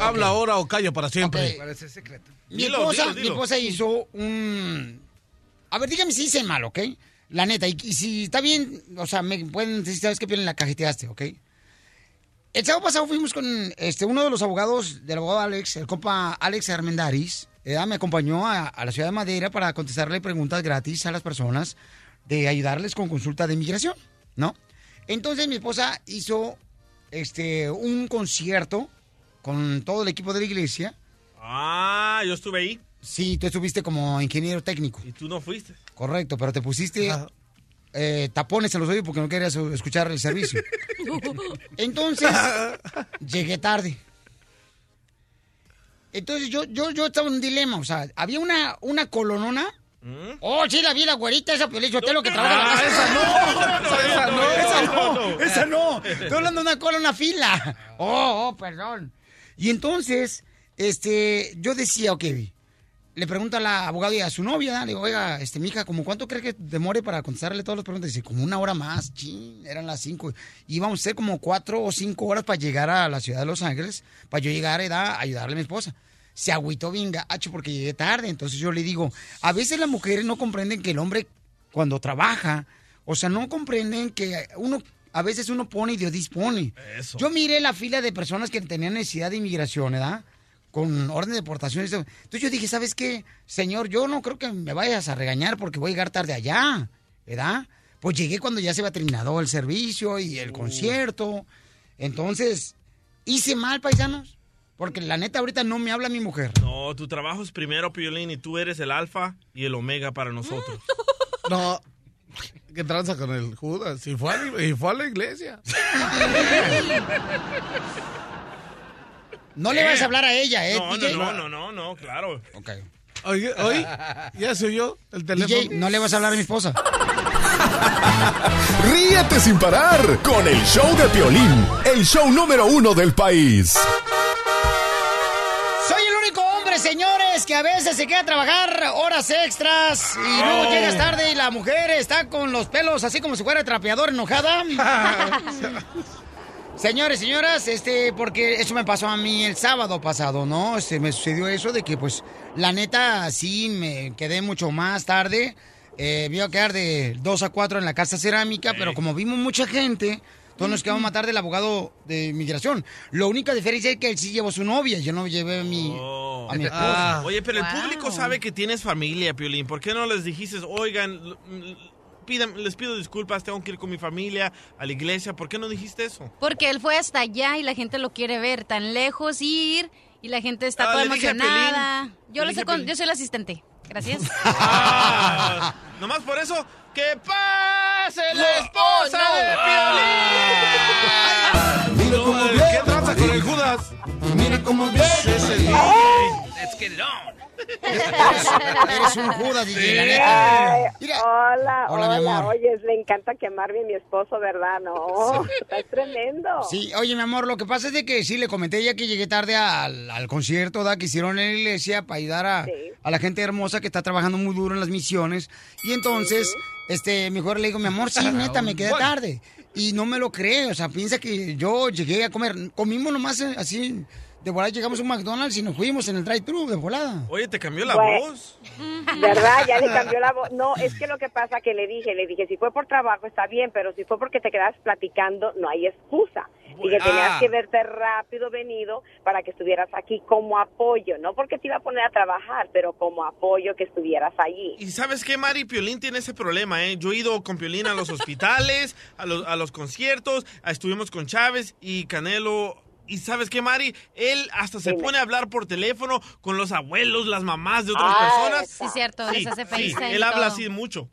Habla ahora o calla para siempre. Ok. Parece secreto. Mi Dilo, esposa, dilo, mi dilo. esposa hizo un... A ver, dígame si hice mal, ¿ok? La neta, y, y si está bien, o sea, me pueden decir, ¿sabes qué? Piolín, la cajeteaste, ¿ok? El sábado pasado fuimos con este, uno de los abogados del abogado Alex, el compa Alex Armendaris, eh, me acompañó a, a la ciudad de Madera para contestarle preguntas gratis a las personas de ayudarles con consulta de inmigración, ¿no? Entonces mi esposa hizo este, un concierto con todo el equipo de la iglesia. Ah, yo estuve ahí. Sí, tú estuviste como ingeniero técnico. Y tú no fuiste. Correcto, pero te pusiste eh, tapones en los oídos porque no querías escuchar el servicio. <laughs> Entonces, <laughs> llegué tarde. Entonces yo, yo, yo estaba en un dilema, o sea, había una, una colonona. Oh, sí, la vi, la güerita, esa Piolín lo que trabaja casa. esa no, esa no, esa no, esa no. Estoy hablando de una cola, una fila. Oh, oh, perdón. Y entonces, este, yo decía, ok, le pregunta a la abogada y a su novia, le digo, oiga, este, mija, ¿como cuánto cree que demore para contestarle todas las preguntas? Dice, como una hora más, chin, eran las cinco. Íbamos a ser como cuatro o cinco horas para llegar a la ciudad de Los Ángeles, para yo llegar a ayudarle a mi esposa. Se agüitó bien gacho porque llegué tarde, entonces yo le digo, a veces las mujeres no comprenden que el hombre cuando trabaja, o sea, no comprenden que uno, a veces uno pone y Dios dispone. Eso. Yo miré la fila de personas que tenían necesidad de inmigración, ¿verdad? Con orden de deportación. Entonces yo dije, ¿sabes qué? Señor, yo no creo que me vayas a regañar porque voy a llegar tarde allá, ¿verdad? Pues llegué cuando ya se había terminado el servicio y el concierto. Entonces, ¿hice mal, paisanos? Porque la neta ahorita no me habla mi mujer. No, tu trabajo es primero, Piolín, y tú eres el alfa y el omega para nosotros. <laughs> No. <laughs> ¿Qué tranza con el Judas? Y fue a la, y fue a la iglesia. No le vas a hablar a ella, ¿eh? No, DJ? no, no, no, no, no, claro. Ok. Oye, oye, <laughs> ya se oyó el teléfono. DJ, no le vas a hablar a mi esposa. Ríete sin parar con el show de Piolín, el show número uno del país. Señores, que a veces se queda a trabajar horas extras y luego llegas tarde y la mujer está con los pelos así como si fuera trapeador enojada. <laughs> Señores, señoras, este, porque eso me pasó a mí el sábado pasado, ¿no? Este, me sucedió eso de que, pues, la neta, sí, me quedé mucho más tarde. Eh, me iba a quedar de 2 a 4 en la casa cerámica, pero como vimos mucha gente, todos nos quedamos más tarde el abogado de inmigración. La única diferencia es que él sí llevó a su novia, yo no llevé a mi, a mi esposa. Oh. Oye, pero el público sabe que tienes familia, Piolín. ¿Por qué no les dijiste, oigan, pidan- les pido disculpas, tengo que ir con mi familia a la iglesia? ¿Por qué no dijiste eso? Porque él fue hasta allá y la gente lo quiere ver tan lejos ir Y la gente está Ah, toda a emocionada. Yo, lo sé a con- yo soy el asistente. Gracias. <laughs> Ah, nomás por eso, ¡que pase la esposa de Piolín! No, ¿Qué trata con el Judas? Mira cómo Ese DJ. Let's get it on. Eres un Judas, DJ, la neta. Mira. hola, Hola, hola, mi amor. Oye, le encanta quemarme a mi esposo, ¿verdad? No, está tremendo. Sí, oye, mi amor, lo que pasa es de que sí, le comenté ya que llegué tarde al, al concierto ¿da? que hicieron en la iglesia para ayudar a, a la gente hermosa que está trabajando muy duro en las misiones. Y entonces, este, mejor le digo, mi amor, sí, <laughs> neta, me quedé tarde. Y no me lo cree, o sea, piensa que yo llegué a comer. Comimos nomás eh, así, de volada llegamos a un McDonald's y nos fuimos en el drive-thru de volada. Oye, ¿te cambió la Bueno. voz? <laughs> ¿Verdad? Ya le cambió la voz. No, es que lo que pasa que le dije, le dije, si fue por trabajo está bien, pero si fue porque te quedas platicando, no hay excusa. Y que tenías Ah. que verte rápido venido para que estuvieras aquí como apoyo, no porque te iba a poner a trabajar, pero como apoyo que estuvieras allí. Y sabes qué, Mari, Piolín tiene ese problema, ¿eh? Yo he ido con Piolín a los <laughs> hospitales, a los, a los conciertos, estuvimos con Chávez y Canelo. Y sabes qué, Mari, él hasta se pone a hablar por teléfono con los abuelos, las mamás de otras Ah, personas. Sí, cierto, hace sí, y él habla así mucho.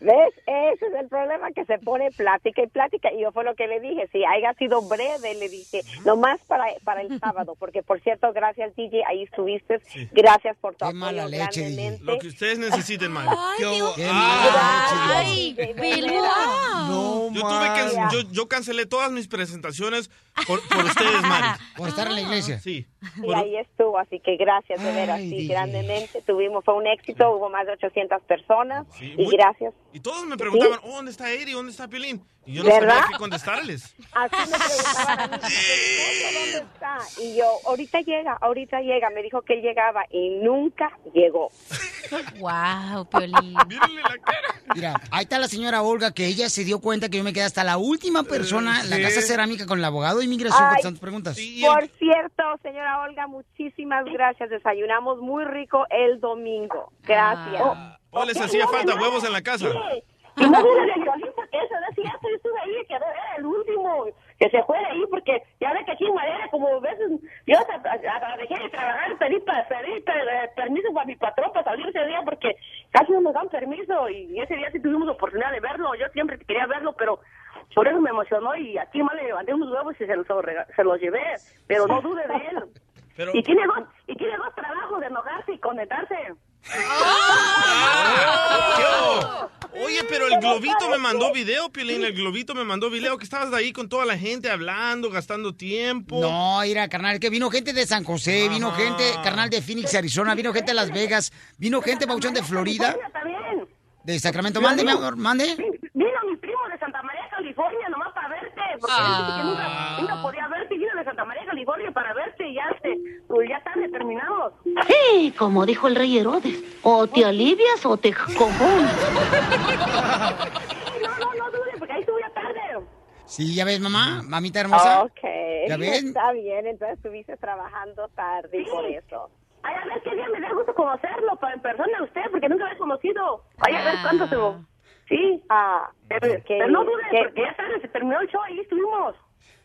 ¿Ves? Ese es el problema, que se pone plática y plática. Y yo fue lo que le dije, si haya sido breve, le dije, nomás para, para el sábado, porque por cierto, gracias DJ, ahí estuviste, gracias por tu apoyo mala leche, DJ. Lo que ustedes necesiten, Mari. Ay, Dios. Qué Ah. Ay. No, Yo, tuve que, yo, yo cancelé todas mis presentaciones por, por ustedes, Mari. Por estar en la iglesia. Sí. Y ahí estuvo, así que gracias de veras, sí, DJ. grandemente. Tuvimos, fue un éxito, hubo más de 800 personas Sí, y muy- gracias. Y todos me preguntaban, oh, ¿dónde está Eri? ¿Dónde está Piolín? Y yo no ¿Verdad? sabía qué contestarles. Así me preguntaban a mí, "¿Tu esposo ¿dónde está? Y yo, ahorita llega, ahorita llega. Me dijo que él llegaba y nunca llegó. Wow, Piolín. <laughs> Mírenle la cara. Mira, ahí está la señora Olga, que ella se dio cuenta que yo me quedé hasta la última persona en la sí. casa cerámica con el abogado de inmigración Ay, contestando preguntas. Sí, y el- Por cierto, señora Olga, muchísimas gracias. Desayunamos muy rico el domingo. Gracias. Oh, les hacía falta huevos en la casa. Y no de violín porque eso no es cierto. Yo estuve ahí, quedó era el último que se fue de ahí porque ya ve que aquí en Madera, como veces, yo dejé de trabajar, pedí, pedí pe- permiso para mi patrón para salir ese día porque casi no nos dan permiso y ese día sí tuvimos oportunidad de verlo. Yo siempre quería verlo, pero por eso me emocionó y aquí más le levanté unos huevos y se los, se los llevé. Pero no dude de él. Pero, Y tiene dos, y tiene dos trabajos de enojarse y conectarse. ¡Ah! Oye, pero el globito me mandó video, Piolín. El globito me mandó video que estabas ahí con toda la gente hablando, gastando tiempo. No, mira, carnal, que vino gente de San José, vino gente, carnal, de Phoenix, Arizona, vino gente de Las Vegas, vino gente, Pauchón, de Florida, También. de Sacramento. Mande, mi amor, mande. Vino mi primo de Santa María, California, nomás para verte. Porque él dice que nunca, nunca podía verte. y Vino de Santa María, California para verte y ya, este, pues ya tarde terminamos. Sí, como dijo el rey Herodes, o te alivias o te confundes. No, no, no dudes, porque ahí estuve ya tarde. Sí, ya ves, mamá, mamita hermosa. Ok, ¿Ya ven? está bien. Entonces estuviste trabajando tarde y por eso. Ay, a ver qué día me da gusto conocerlo para en persona a usted, porque nunca lo he conocido. Ay, a ver cuándo se lo... Sí. Ah, Pero, pero no dudes, qué- porque ya tarde se terminó el show, ahí estuvimos.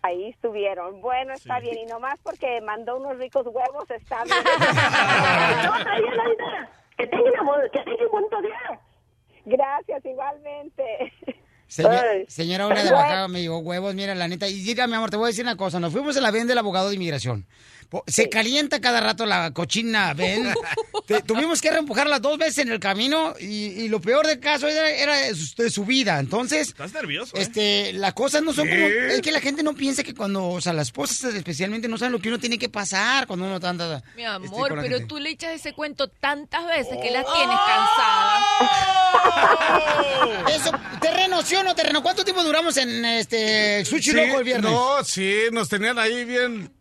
Ahí estuvieron. Bueno, está bien. Y nomás porque mandó unos ricos huevos, está bien. <laughs> No, bien, Aida. Que tenga, una que tenga un bonito día. Gracias, igualmente. Señor- Ay. señora Olga de. Bajada me dijo, huevos, mira, la neta. Y mira, mi amor, te voy a decir una cosa. Nos fuimos a la ven del abogado de inmigración. Se calienta cada rato la cochina ven. <laughs> Te- tuvimos que reempujarla dos veces en el camino y, y lo peor del caso era, era de su- de su vida. Entonces, ¿Estás nervioso? eh? este, las cosas no son ¿Qué? como... Es que la gente no piensa que cuando, o sea, las esposas especialmente no saben lo que uno tiene que pasar cuando uno. Mi este, amor, con la pero gente. tú le echas ese cuento tantas veces que las tienes cansadas. <laughs> Eso, terreno, ¿sí o no terreno? ¿Cuánto tiempo duramos en este Sushi Sí, Loco el viernes? No, sí, nos tenían ahí bien,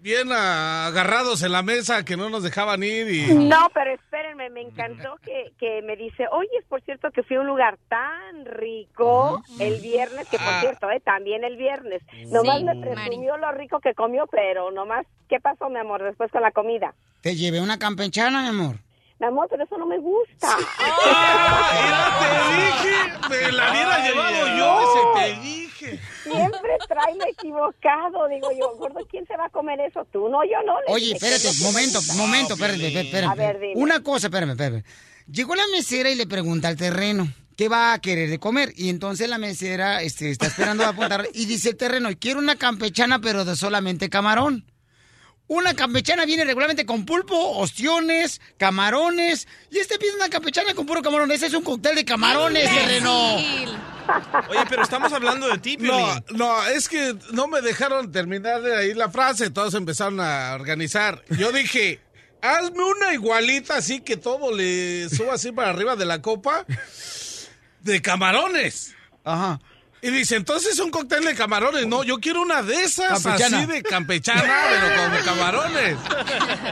bien agarrados en la mesa que no nos dejaban ir y... No, pero espérenme, me encantó que, que me dice, oye, es por cierto que fui a un lugar tan rico el viernes, que por Ah. cierto, eh, también el viernes. Nomás me presumió lo rico que comió, pero nomás, ¿qué pasó, mi amor, después con la comida? Te llevé una campechana, mi amor. Mi amor, pero eso no me gusta. Te dije, me la hubiera llevado yo, ese te dije. Siempre tráeme equivocado. Digo yo, gordo, ¿quién se va a comer eso? Tú, no, yo no. Oye, dije, espérate, "¿Quién se momento, momento, comer?" espérate, espérate. A ver, dime. Una cosa, espérame, espérame. Llegó la mesera y le pregunta al terreno, ¿qué va a querer de comer? Y entonces la mesera este, está esperando a apuntar y dice el terreno, quiero una campechana, pero de solamente camarón. Una campechana viene regularmente con pulpo, ostiones, camarones. Y este pide una campechana con puro camarón. Ese es un cóctel de camarones, terreno. Oye, pero estamos hablando de ti, No, no, es que no me dejaron terminar de ahí la frase, todos empezaron a organizar. Yo <laughs> dije, hazme una igualita así que todo le suba así para arriba de la copa de camarones. Ajá. Y dice, entonces un cóctel de camarones. No, yo quiero una de esas Campechana. así de campechana, pero con camarones.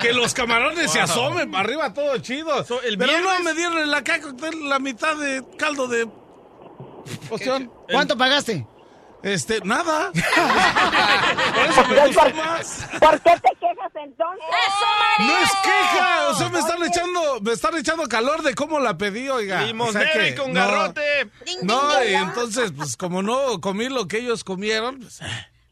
Que los camarones se asomen para arriba, todo chido. el pero no me dieron en la la mitad de caldo de. ¿Cuánto pagaste? Este, nada. <laughs> Por eso me gustó más. ¿Por qué te quejas entonces? No es queja, o sea, me están echando, me están echando calor de cómo la pedí, oiga. O sea que y con no- garrote. No, y entonces, pues como no comí lo que ellos comieron, pues,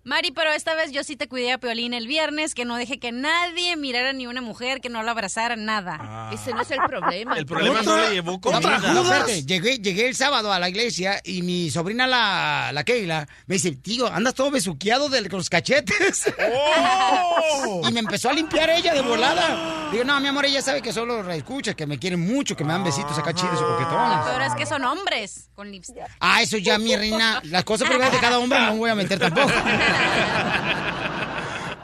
Mari, pero esta vez yo sí te cuidé a Piolín el viernes, que no dejé que nadie mirara ni una mujer, que no la abrazara, nada. Ese no es el problema. El problema no le llevó comida. no, espérate, llegué, llegué el sábado a la iglesia y mi sobrina, la, la Keila, me dice, tío, andas todo besuqueado de los cachetes. <laughs> y me empezó a limpiar ella de volada. Digo, no, mi amor, ella sabe que solo escucha, que me quieren mucho, que me dan besitos acá chidos y Lo coquetones. peor es que son hombres con lipstick. Ah, eso ya, mi reina. Las cosas <laughs> privadas de cada hombre no me voy a meter tampoco. <laughs> <laughs>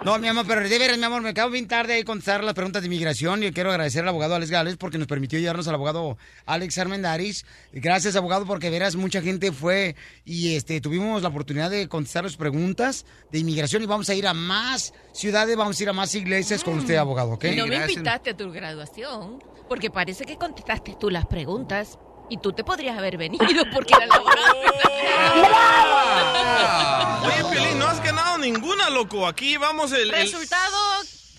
No, mi amor, pero de veras, mi amor, me acabo bien tarde de contestar las preguntas de inmigración y quiero agradecer al abogado Alex Gales porque nos permitió llevarnos al abogado Alex Armendaris. Gracias, abogado, porque de veras mucha gente fue y este tuvimos la oportunidad de contestar las preguntas de inmigración y vamos a ir a más ciudades, vamos a ir a más iglesias con usted, abogado, ¿ok? Y no me invitaste a tu graduación, porque parece que contestaste tú las preguntas y tú te podrías haber venido porque era la Oye, Piolín, no has ganado ninguna, loco. Aquí vamos el... el- Resultado,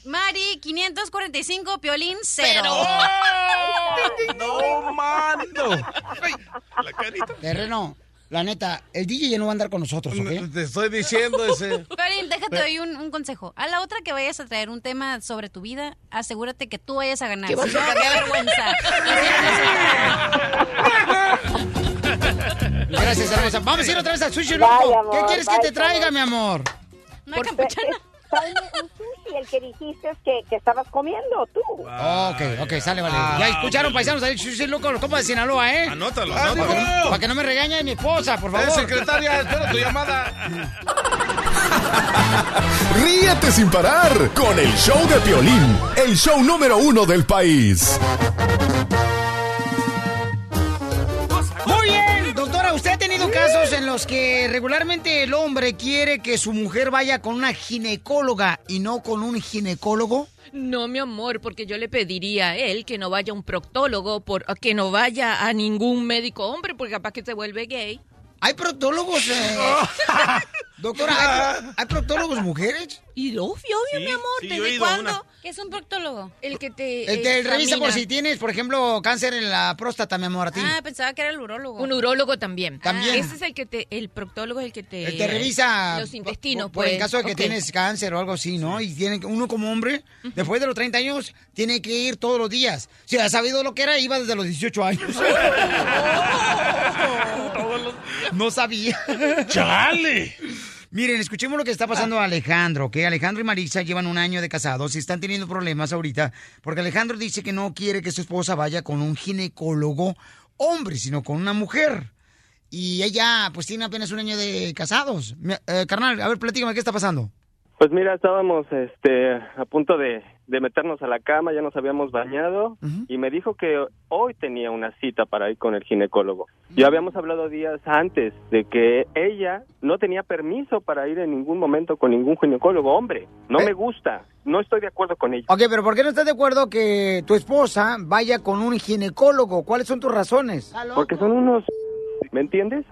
Mari, 545, Piolín, cero. No, mando. La carita. Terreno, la neta, el DJ ya no va a andar con nosotros, ¿ok? Te estoy diciendo ese. <laughs> Piolín, déjate doy un, un consejo. A la otra que vayas a traer un tema sobre tu vida, asegúrate que tú vayas a ganar. ¿Qué vas Si no, a qué vergüenza. <laughs> Gracias, hermosa. Vamos a ir otra vez al sushi loco. ¿Qué quieres que te traiga, mi amor? Una campechana. Tráeme un sushi, el que dijiste que, que estabas comiendo tú. Ok, ok, sale, vale. ya escucharon, paisanos, ahí sushi loco, los compas de Sinaloa, ¿eh? Anótalo, Para que, no- anótalo. para que no me regañe mi esposa, por Eh, favor. secretaria, espero tu llamada. <laughs> Ríete sin parar con el show de Piolín, el show número uno del país. Casos en los que regularmente el hombre quiere que su mujer vaya con una ginecóloga y no con un ginecólogo? No, mi amor, porque yo le pediría a él que no vaya a un proctólogo, por, que no vaya a ningún médico hombre, porque capaz que se vuelve gay. ¿Hay proctólogos? eh? <laughs> Doctora, ¿hay, pro- hay proctólogos mujeres? Y obvio, obvio, mi amor, sí, ¿desde cuándo? ¿Qué es un proctólogo? El que te El te revisa por si tienes, por ejemplo, cáncer en la próstata, mi amor, a ti. Ah, pensaba que era el urólogo. Un urólogo también. También. Ese es el que te, el proctólogo es el que te... Él te revisa Los intestinos, por, por pues. en caso de que tienes cáncer o algo así, ¿no? Y tiene que- uno como hombre, después de los 30 años, tiene que ir todos los días. Si ha sabido lo que era, iba desde los 18 años. <laughs> <laughs> no sabía. ¡Chale! Miren, escuchemos lo que está pasando a Alejandro, que Alejandro y Marisa llevan un año de casados y están teniendo problemas ahorita, porque Alejandro dice que no quiere que su esposa vaya con un ginecólogo hombre, sino con una mujer. Y ella, pues, tiene apenas un año de casados. Eh, carnal, a ver, platícame, ¿qué está pasando? Pues mira, estábamos este, a punto de, de meternos a la cama, ya nos habíamos bañado y me dijo que hoy tenía una cita para ir con el ginecólogo. Ya habíamos hablado días antes de que ella no tenía permiso para ir en ningún momento con ningún ginecólogo. Hombre, no me gusta, no estoy de acuerdo con ella. Ok, pero ¿por qué no estás de acuerdo que tu esposa vaya con un ginecólogo? ¿Cuáles son tus razones? Porque son unos... ¿Me entiendes?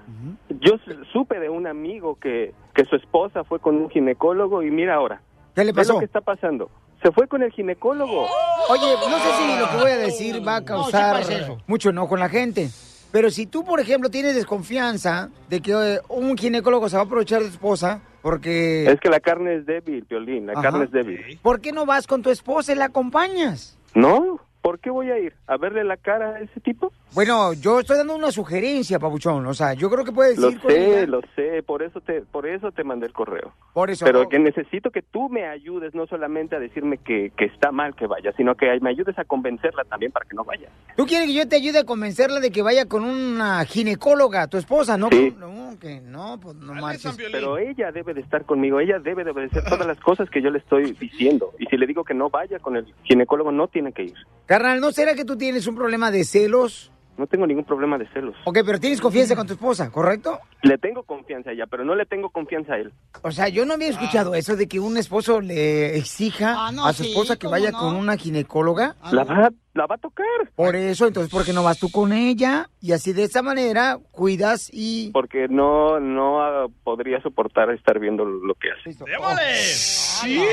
Yo su- supe de un amigo que, que su esposa fue con un ginecólogo y mira ahora. ¿Qué le pasó? lo que está pasando. Se fue con el ginecólogo. Oye, no sé si lo que voy a decir va a causar mucho enojo en la gente. Pero si tú, por ejemplo, tienes desconfianza de que eh, un ginecólogo se va a aprovechar de tu esposa, porque... Es que la carne es débil, Piolín, la Ajá. carne es débil. ¿Por qué no vas con tu esposa y la acompañas? ¿No? ¿Por qué voy a ir? ¿A verle la cara a ese tipo? Bueno, yo estoy dando una sugerencia, Pabuchón. O sea, yo creo que puedes Lo ir con sé, lo sé, por eso te por eso te mandé el correo. Por eso. Pero que necesito que tú me ayudes no solamente a decirme que, que está mal que vaya, sino que me ayudes a convencerla también para que no vaya. ¿Tú quieres que yo te ayude a convencerla de que vaya con una ginecóloga, tu esposa, no? Sí. con- no, que no, pues no marches. Pero ella debe de estar conmigo, ella debe de obedecer todas las cosas que yo le estoy diciendo. Y si le digo que no vaya con el ginecólogo, no tiene que ir. Carnal, ¿no será que tú tienes un problema de celos? No tengo ningún problema de celos. Ok, pero tienes confianza con tu esposa, ¿correcto? Le tengo confianza a ella, pero no le tengo confianza a él. O sea, yo no había escuchado eso de que un esposo le exija Ah, no, a su sí, esposa que ¿cómo vaya no? con una ginecóloga. La va, la va a tocar. Por eso, entonces, ¿por qué no vas tú con ella? Y así de esa manera cuidas y... Porque no, no ah, podría soportar estar viendo lo que hace. Sí.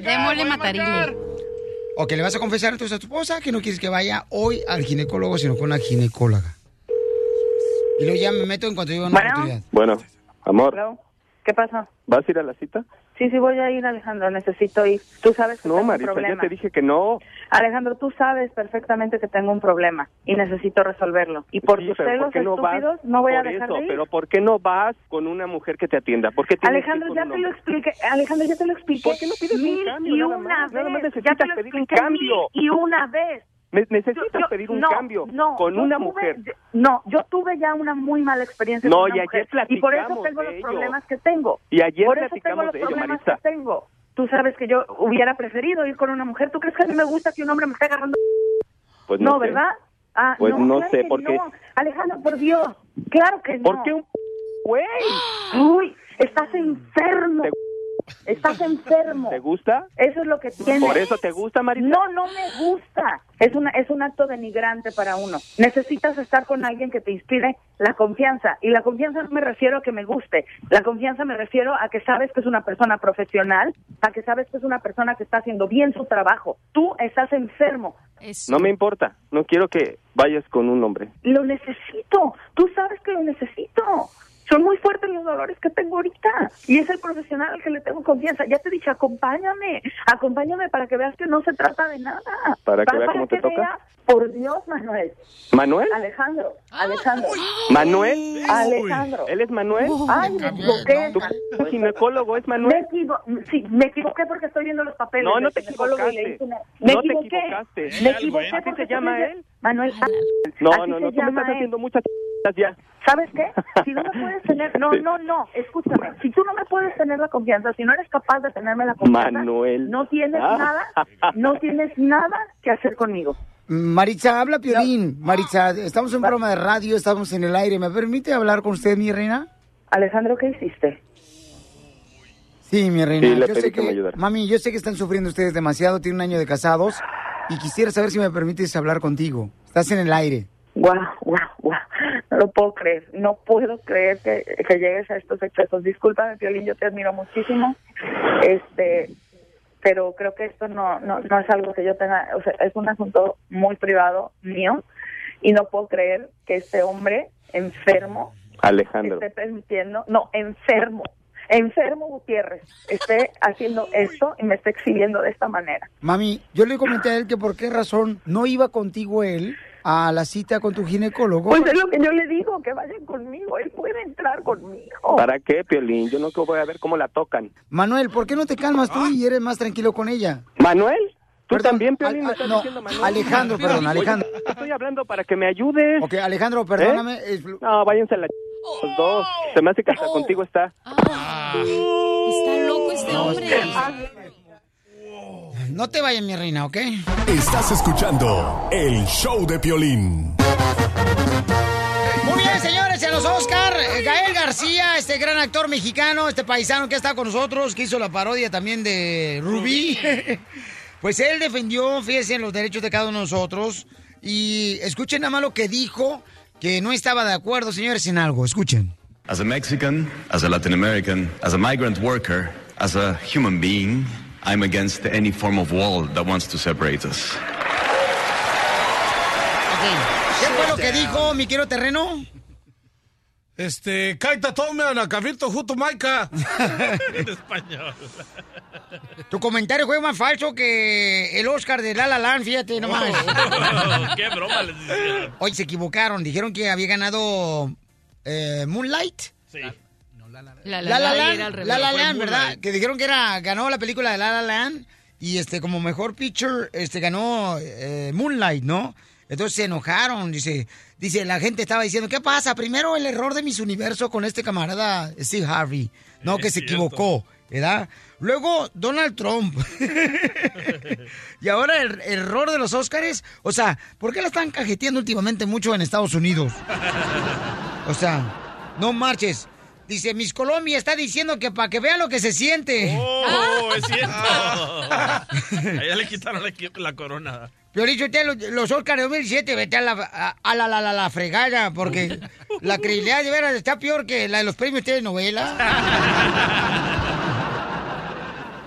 Démosle matarile. O que le vas a confesar entonces a tu esposa que no quieres que vaya hoy al ginecólogo, sino con una ginecóloga. Y luego ya me meto en cuanto yo una Bueno. oportunidad. Bueno, amor, Hello. ¿Qué pasa? ¿vas a ir a la cita? Sí, sí voy a ir, Alejandro. Necesito ir. Tú sabes que No, tengo Marisa, un problema. ya te dije que no. Alejandro, tú sabes perfectamente que tengo un problema y necesito resolverlo. Y por Sí, tus pero celos ¿por qué no vas estúpidos no voy a dejar eso? de ir. Pero ¿por qué no vas con una mujer que te atienda? ¿Por qué Alejandro, ya un te lo expliqué. Alejandro, ya te lo expliqué. ¿Por qué no pides un mil cambio, y nada una más? Nada más vez. necesitas ya te lo pedir un cambio. mil y una vez. Ne- necesitas Yo- yo- pedir un no, cambio no, con una tuve- mujer. No, yo tuve ya una muy mala experiencia No, con una y ayer mujer. Y por eso tengo los ello. problemas que tengo. Y ayer por eso tengo los de ello, problemas que tengo. Tú sabes que yo hubiera preferido ir con una mujer. ¿Tú crees que a mí me gusta que un hombre me esté agarrando? Pues no, No, sé. ¿verdad? Ah, Pues no claro sé, porque- no. Alejandro, por Dios. Claro que no. ¿Por qué un güey? <gasps> Uy, estás enfermo. Estás enfermo. ¿Te gusta? Eso es lo que tienes. ¿Por eso te gusta, Marisa? No, no me gusta. Es una es un acto denigrante para uno. Necesitas estar con alguien que te inspire la confianza y la confianza no me refiero a que me guste. La confianza me refiero a que sabes que es una persona profesional, a que sabes que es una persona que está haciendo bien su trabajo. Tú estás enfermo. No me importa. No quiero que vayas con un hombre. Lo necesito. Tú sabes que lo necesito. Son muy fuertes los dolores que tengo ahorita. Y es el profesional al que le tengo confianza. Ya te dije, acompáñame. Acompáñame para que veas que no se trata de nada. Para que vea cómo te toca. vea- por Dios, Manuel. ¿Manuel? Alejandro. Alejandro. ¿Manuel? Alejandro. ¿Él es Manuel? Ay, me equivoqué. ¿Tu ginecólogo es Me, Manuel? equivo- sí, me equivoqué porque estoy viendo los papeles. No, no te equivocaste. una- Me No te equivoqué. equivocaste. Me equivoqué ¿Así porque se llama él? Manuel. No, no, se no. Tú me estás haciendo muchas <laughs> ya. ¿Sabes qué? Si no me puedes tener, no, no, no, escúchame, si tú no me puedes tener la confianza, si no eres capaz de tenerme la confianza, Manuel. no tienes Ah. nada, no tienes nada que hacer conmigo. Maritza, habla Piolín. Maritza, estamos en un programa de radio, estamos en el aire. ¿Me permite hablar con usted, mi reina? Alejandro, ¿qué hiciste? Sí, mi reina. Sí, le yo pedí sé que me ayudara. Mami, yo sé que están sufriendo ustedes demasiado, tienen un año de casados y quisiera saber si me permites hablar contigo. Estás en el aire. Guau, guau, guau, no lo puedo creer, no puedo creer que, que llegues a estos excesos. Discúlpame, Piolín, yo te admiro muchísimo, este, pero creo que esto no, no, no es algo que yo tenga, o sea, es un asunto muy privado mío y no puedo creer que este hombre enfermo Alejandro. esté permitiendo, no, enfermo, enfermo Gutiérrez, esté haciendo esto y me esté exhibiendo de esta manera. Mami, yo le comenté a él que por qué razón no iba contigo él a la cita con tu ginecólogo. Pues es lo que yo le digo, que vayan conmigo, él puede entrar conmigo. ¿Para qué, Piolín? Yo no voy a ver cómo la tocan. Manuel, ¿por qué no te calmas tú y eres más tranquilo con ella? ¿Manuel? ¿Tú Perdón, también, Piolín, estás no, diciendo Manuel? Alejandro, perdón, Oye, Alejandro. estoy hablando para que me ayudes. Ok, Alejandro, perdóname. ¿Eh? es- No, váyanse a la los dos. Se me hace que hasta contigo está. Está loco este hombre. No te vayas, mi reina, ¿ok? Estás escuchando el show de Piolín. Muy bien, señores, en los Oscar, Gael García, este gran actor mexicano, este paisano que está con nosotros, que hizo la parodia también de Rubí. <laughs> Pues él defendió, fíjense, los derechos de cada uno de nosotros. Y escuchen nada más lo que dijo, que no estaba de acuerdo, señores, en algo. Escuchen. As a Mexican, as a Latin American, as a migrant worker, as a human being, I'm against any form of wall that wants to separate us. ¿Qué fue lo que dijo mi querido terreno? Este, kaita tome a Cafito Juto Maica. <laughs> en español. Tu comentario fue más falso que el Oscar de La La Land, fíjate nomás. Oh, <laughs> qué broma les hicieron. Hoy se equivocaron, dijeron que había ganado eh, Moonlight. Sí. La La La Land. La La Land, ¿verdad? Que dijeron que era ganó la película de La La Land y este como mejor picture este ganó eh, Moonlight, ¿no? Entonces se enojaron, dice, dice la gente estaba diciendo, ¿qué pasa? Primero el error de mis universo con este camarada Steve Harvey, no Es que se cierto. equivocó, ¿verdad? Luego Donald Trump. <laughs> y ahora el, el error de los Óscares, o sea, ¿por qué la están cajeteando últimamente mucho en Estados Unidos? O sea, no marches. Dice, Miss Colombia está diciendo que para que vean lo que se siente. Oh, es cierto. <laughs> A ella le quitaron la, la corona. Piolín, usted los, los Oscars de 2017, vete a la, a, a la, la, la, la fregada, porque <laughs> la credibilidad de veras está peor que la de los premios de novela. <laughs>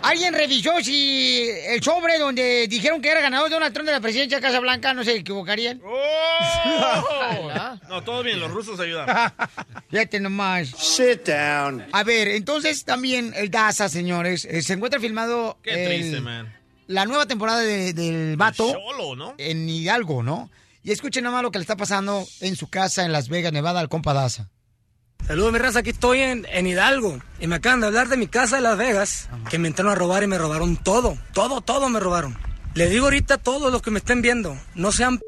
¿Alguien revisó si el sobre donde dijeron que era ganador de Donald Trump de la presidencia de Casa Blanca no se equivocarían? Oh. No, todo bien, los rusos ayudan. <laughs> Fíjate nomás. Sit down. A ver, entonces también el Daza, señores, eh, se encuentra filmado Qué el- triste, man. la nueva temporada de- del Vato Cholo, ¿no? en Hidalgo, ¿no? Y escuchen nomás lo que le está pasando en su casa en Las Vegas, Nevada, al compa Daza. Saludos, mi raza. Aquí estoy en, en Hidalgo. Y me acaban de hablar de mi casa de Las Vegas. Que me entraron a robar y me robaron todo. Todo, todo me robaron. Le digo ahorita a todos los que me estén viendo: no sean p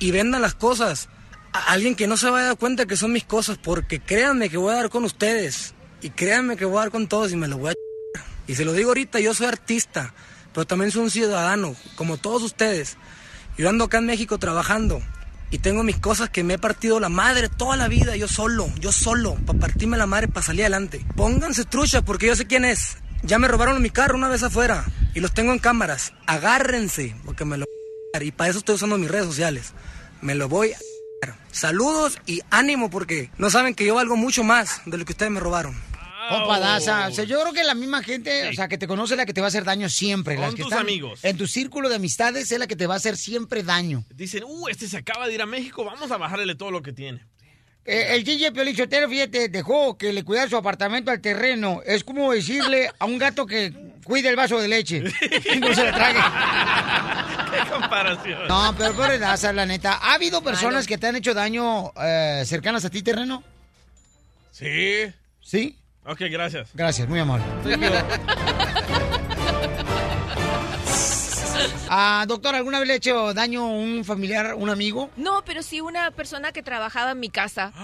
y vendan las cosas. A alguien que no se vaya a dar cuenta que son mis cosas. Porque créanme que voy a dar con ustedes. Y créanme que voy a dar con todos y me lo voy a Y se lo digo ahorita: yo soy artista. Pero también soy un ciudadano, como todos ustedes. Yo ando acá en México trabajando y tengo mis cosas que me he partido la madre toda la vida, yo solo, yo solo, para partirme la madre, para salir adelante. Pónganse trucha porque yo sé quién es. Ya me robaron mi carro una vez afuera y los tengo en cámaras. Agárrense porque me lo voy a y para eso estoy usando mis redes sociales. Me lo voy a. Saludos y ánimo porque no saben que yo valgo mucho más de lo que ustedes me robaron. Compa Daza, o sea, yo creo que la misma gente, o sea, que te conoce la que te va a hacer daño siempre. Que tus amigos. En tu círculo de amistades es la que te va a hacer siempre daño. Dicen, uh, este se acaba de ir a México, vamos a bajarle todo lo que tiene. Eh, el DJ Piolichotero, fíjate, dejó que le cuidara su apartamento al terreno. Es como decirle a un gato que cuide el vaso de leche. y no se lo trague. <laughs> ¿Qué comparación? No, pero pobre Daza, la neta. ¿Ha habido personas Malo. que te han hecho daño eh, cercanas a ti, terreno? Sí. ¿Sí? Ok, gracias. Gracias, muy amable. <laughs> Ah, doctor, ¿alguna vez le ha hecho daño a un familiar, un amigo? No, pero sí una persona que trabajaba en mi casa. No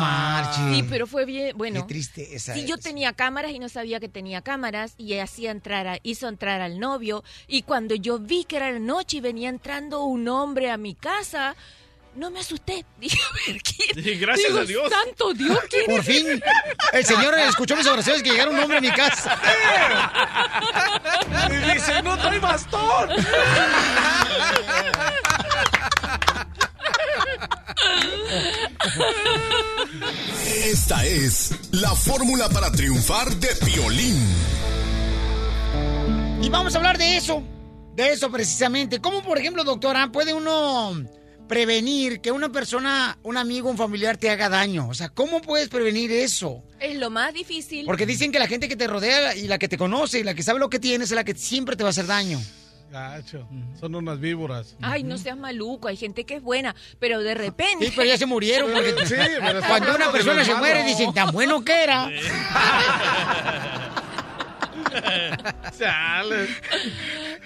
marches. Sí, pero fue bien, bueno. Qué tristeza. Sí, yo tenía cámaras y no sabía que tenía cámaras y hacía entrar a- hizo entrar al novio y cuando yo vi que era la noche y venía entrando un hombre a mi casa, no me asusté. <laughs> Dije, a ver, ¿quién? Gracias Digo, a Dios. Santo Dios, ¿quién Por es? fin, el señor escuchó mis oraciones que llegara un hombre a mi casa. <laughs> Y dice, no trae bastón. Esta es la fórmula para triunfar de Piolín. Y vamos a hablar de eso, de eso precisamente. ¿Cómo, por ejemplo, doctora, puede uno prevenir que una persona, un amigo, un familiar te haga daño? O sea, ¿cómo puedes prevenir eso? Es lo más difícil. Porque dicen que la gente que te rodea y la que te conoce y la que sabe lo que tienes es la que siempre te va a hacer daño. Gacho, son unas víboras. Ay, no seas maluco, hay gente que es buena, pero de repente... Sí, pero ya se murieron porque Sí, pero cuando una persona se muere dicen tan bueno que era. <laughs> Chale.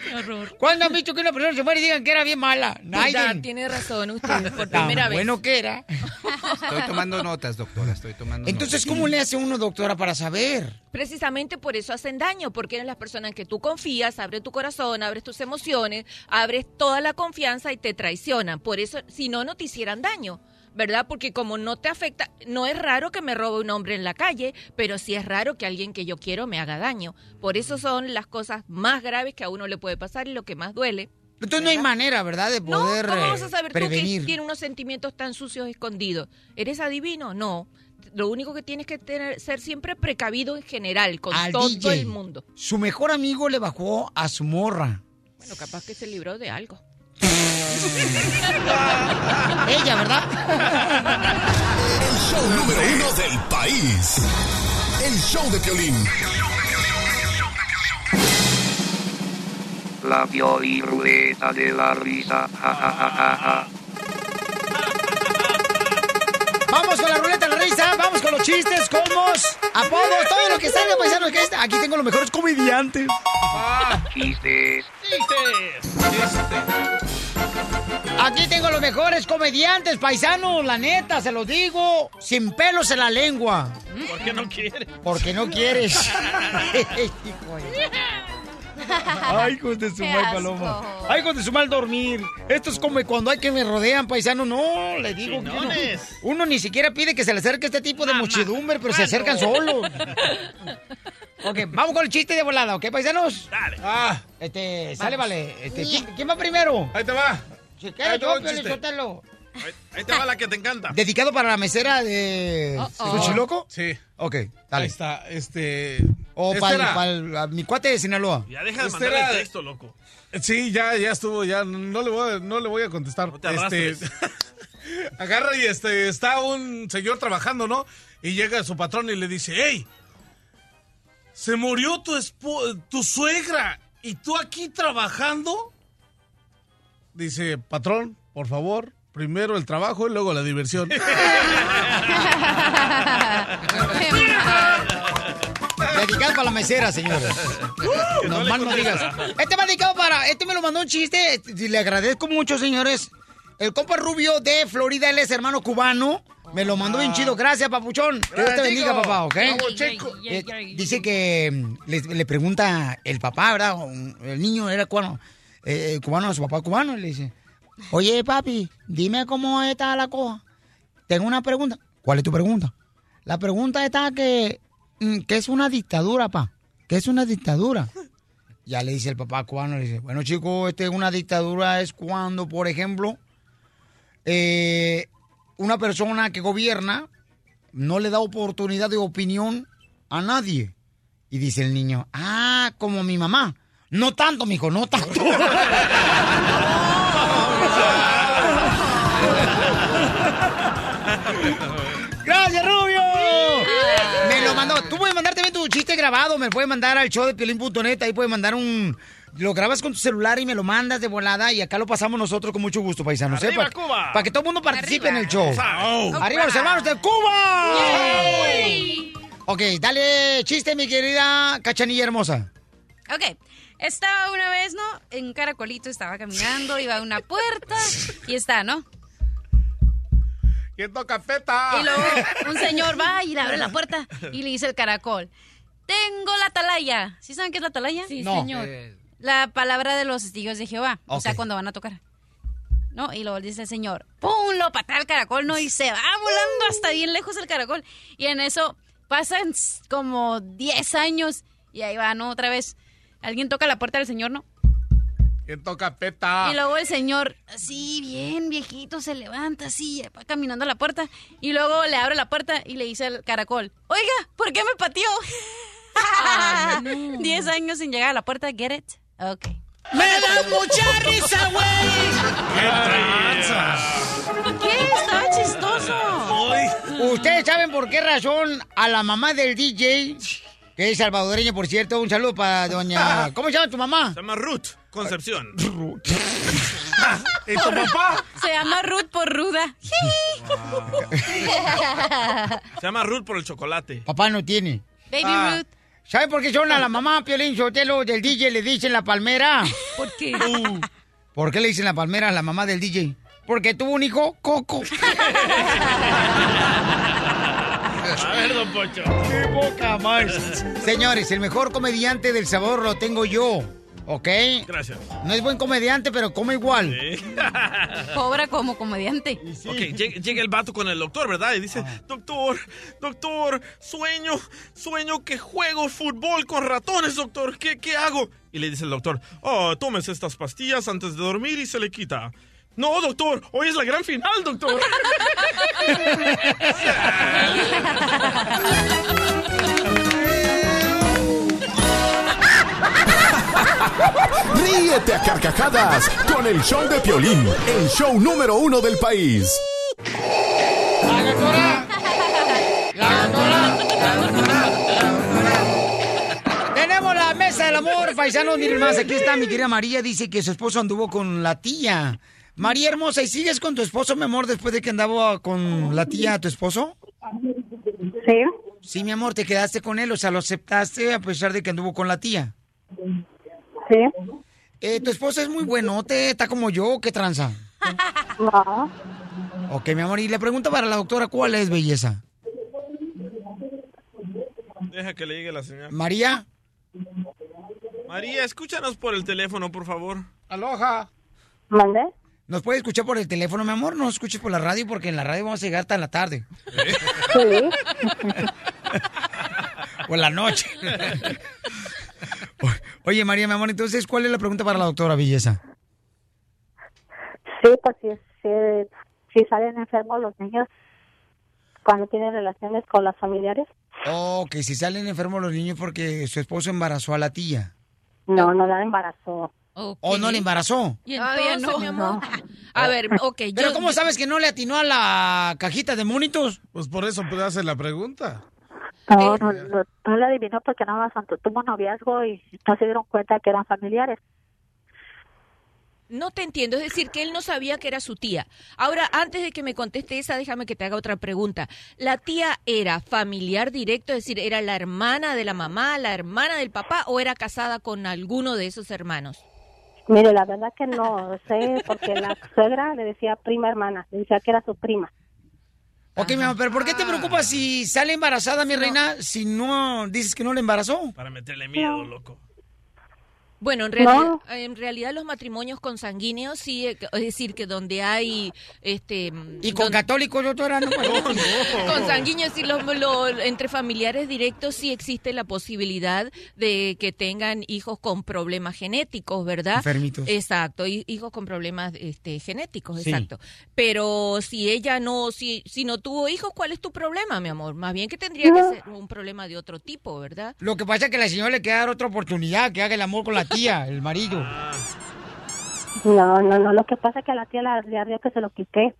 Qué horror. ¿Cuándo han visto que una persona se muere y digan que era bien mala? Ya, Nadie. tiene razón usted, por <laughs> Tan primera vez. bueno que era. Estoy tomando notas, doctora, estoy tomando Entonces, notas. ¿cómo le hace uno, doctora, para saber? Precisamente por eso hacen daño, porque eres las personas en que tú confías, abres tu corazón, abres tus emociones, abres toda la confianza y te traicionan. Por eso, si no, no te hicieran daño. ¿Verdad? Porque como no te afecta, no es raro que me robe un hombre en la calle, pero sí es raro que alguien que yo quiero me haga daño. Por eso son las cosas más graves que a uno le puede pasar y lo que más duele. Entonces no hay manera, ¿verdad?, de No, poder ¿cómo vas eh, a saber tú que prevenir. tiene unos sentimientos tan sucios escondidos? ¿Eres adivino? No. lo único que tienes que tener, ser siempre precavido en general con Al todo DJ. el mundo. Su mejor amigo le bajó a su morra. Bueno, capaz que se libró de algo. <laughs> Ella, ¿verdad? El show número uno del país. El show de Piolín. La ruleta de la risa. Ja, ja, ja, ja, ja. Vamos con la ruleta de la risa, vamos con los chistes, colmos, apodos, todo lo que salga, paisanos, que está- aquí tengo los mejores comediantes. Chistes. Aquí tengo los mejores comediantes, paisanos, la neta, se los digo, sin pelos en la lengua. ¿Por qué no quiere? Porque no quieres. <laughs> Hijo de- Ay, hijos de su mal paloma. Ay, hijos de su mal dormir. Esto es como cuando hay que me rodean, paisano. No, le digo que uno, uno ni siquiera pide que se le acerque este tipo de muchedumbre, pero se acercan solos. <laughs> ok, vamos con el chiste de volada, ¿ok, paisanos? Dale. Ah, este, sale, vale. Este, ¿quién, quién va primero? Ahí te va. Si quieres, yo. Sotelo. Ahí, ahí te va la que te encanta. ¿Dedicado para la mesera de Uh-oh. Xochiloco? Sí. Ok, dale. Ahí está, este... O este para era- mi cuate de Sinaloa. Ya deja de Este mandar era- el texto, loco. Sí, ya, ya estuvo, ya no le voy a, no le voy a contestar. te este, <laughs> agarra y este está un señor trabajando, ¿no? Y llega su patrón y le dice, hey, se murió tu espo- tu suegra y tú aquí trabajando. Dice, patrón, por favor, primero el trabajo y luego la diversión. <laughs> Dedicado para la mesera, señores. No más no digas. Este va dedicado para. Este me lo mandó un chiste. este, Le agradezco mucho, señores. El compa Rubio de Florida, él es hermano cubano. Me lo mandó bien chido. Gracias, papuchón. Que Dios te bendiga, papá, ¿ok? Eh, dice que mm, le, le pregunta el papá, ¿verdad? El niño era cubano. eh, eh, cubano, su papá cubano. y Le dice: Oye, papi, dime cómo está la cosa. Tengo una pregunta. ¿Cuál es tu pregunta? La pregunta está que, mm, ¿qué es una dictadura, pa? ¿Qué es una dictadura? Ya le dice el papá cubano, le dice, bueno, chico, este, una dictadura es cuando, por ejemplo, eh, una persona que gobierna no le da oportunidad de opinión a nadie. Y dice el niño, ah, como mi mamá. No tanto, mijo, no tanto. <laughs> ¡Gracias, Rubio! Me lo mandó. Tú puedes mandar también tu chiste grabado. Me puedes mandar al show de Piolín.net. Ahí puedes mandar un. Lo grabas con tu celular y me lo mandas de volada. Y acá lo pasamos nosotros con mucho gusto, paisanos. ¿eh? ¡Arriba, Para, Cuba! para que todo el mundo participe en el show. Oh. ¡Arriba los hermanos de Cuba! Ok, dale chiste, mi querida cachanilla hermosa. Ok. Estaba una vez, ¿no? En un caracolito estaba caminando, iba a una puerta y está, ¿no? ¿Quién toca feta? Y luego un señor va y le abre la puerta y le dice el caracol, tengo la atalaya. ¿Sí saben qué es la atalaya? Sí, No. señor. La palabra de los testigos de Jehová. O sea, cuando van a tocar. ¿No? Y luego dice el señor, ¡pum! Lo patea el caracol, ¿no? Y se va volando hasta bien lejos el caracol. Y en eso pasan como 10 años y ahí va, ¿no? Otra vez. Alguien toca la puerta del señor, ¿no? ¿Quién toca feta? Y luego el señor, así bien viejito, se levanta así, va caminando a la puerta. Y luego le abre la puerta y le dice al caracol, oiga, ¿por qué me pateó? <laughs> <laughs> Diez años sin llegar a la puerta, get it? Ok. ¡Me da mucha risa, güey! ¿Qué? Estaba chistoso. ¿Ustedes saben por qué razón a la mamá del DJ, que es salvadoreña, por cierto, un saludo para doña... <laughs> ¿Cómo se llama tu mamá? Se llama Ruth Concepción. <laughs> ¿Y tu papá? Se llama Ruth por ruda. <laughs> Se llama Ruth por el chocolate. Papá no tiene. Baby Ah. Ruth. ¿Sabe por qué son a la mamá Piolín Sotelo del DJ le dicen la palmera? <laughs> ¿Por qué? ¿Por qué le dicen la palmera a la mamá del DJ? Porque tuvo un hijo coco. <laughs> A ver, don Pocho. ¡Qué boca más! Señores, el mejor comediante del sabor lo tengo yo, ¿ok? Gracias. No es buen comediante, pero come igual. <laughs> Cobra como comediante. Ok, llega, llega el vato con el doctor, ¿verdad? Y dice, Ah. doctor, doctor, sueño, sueño que juego fútbol con ratones, doctor. ¿Qué, qué hago? Y le dice el doctor, oh, tómese estas pastillas antes de dormir y se le quita. No, doctor, hoy es la gran final, doctor. <laughs> <laughs> Ríete a carcajadas con el show de Piolín, el show número uno del país. Tenemos la mesa del amor, paisanos. Miren más, aquí está mi querida María. Dice que su esposo anduvo con la tía. María hermosa, ¿y sigues con tu esposo, mi amor, después de que andaba con la tía tu esposo? Sí. Sí, mi amor, te quedaste con él, o sea, lo aceptaste a pesar de que anduvo con la tía. Sí. Eh, tu esposo es muy buenote, está como yo, ¿qué tranza? No. Ok, mi amor, y le pregunta para la doctora, ¿cuál es belleza? Deja que le llegue la señal. María. María, escúchanos por el teléfono, por favor. Aloha. ¿Mande? ¿Nos puede escuchar por el teléfono, mi amor? No nos escuches por la radio porque en la radio vamos a llegar hasta en la tarde. Sí. <laughs> o en la noche. <laughs> Oye, María, mi amor, entonces, ¿cuál es la pregunta para la doctora Belleza? Sí, pues si, si, si salen enfermos los niños cuando tienen relaciones con las familiares. Oh, que si salen enfermos los niños porque su esposo embarazó a la tía. No, no la embarazó. ¿O no le embarazó? Y Todavía entonces, no. mi amor. A ver, ok, ¿Pero yo... cómo sabes que no le atinó a la cajita de monitos? Pues por eso puede hacer la pregunta. No, no, no, no la adivinó porque nada más tuvo un noviazgo y no se dieron cuenta que eran familiares. No te entiendo, es decir, que él no sabía que era su tía. Ahora, antes de que me conteste esa, déjame que te haga otra pregunta. ¿La tía era familiar directo, es decir, era la hermana de la mamá, la hermana del papá o era casada con alguno de esos hermanos? Mire, la verdad que no sé porque la suegra le decía prima hermana, le decía que era su prima. Ok, mi amor, pero ¿por qué te preocupas si sale embarazada, mi reina, si no dices que no le embarazó? Para meterle miedo, loco. Bueno, en realidad, en realidad los matrimonios consanguíneos sí, eh, es decir, que donde hay este ¿Y con católicos, doctora? No, <laughs> consanguíneos y los, lo- entre familiares directos sí existe la posibilidad de que tengan hijos con problemas genéticos, ¿verdad? Enfermitos. Exacto, hi- hijos con problemas este, genéticos, Sí. exacto. Pero si ella no, si, si no tuvo hijos, ¿cuál es tu problema, mi amor? Más bien que tendría que ser un problema de otro tipo, ¿verdad? Lo que pasa es que la señora le queda dar otra oportunidad, que haga el amor con la tía, el marido. No, no, no, lo que pasa es que a la tía la- le ardió que se lo quité.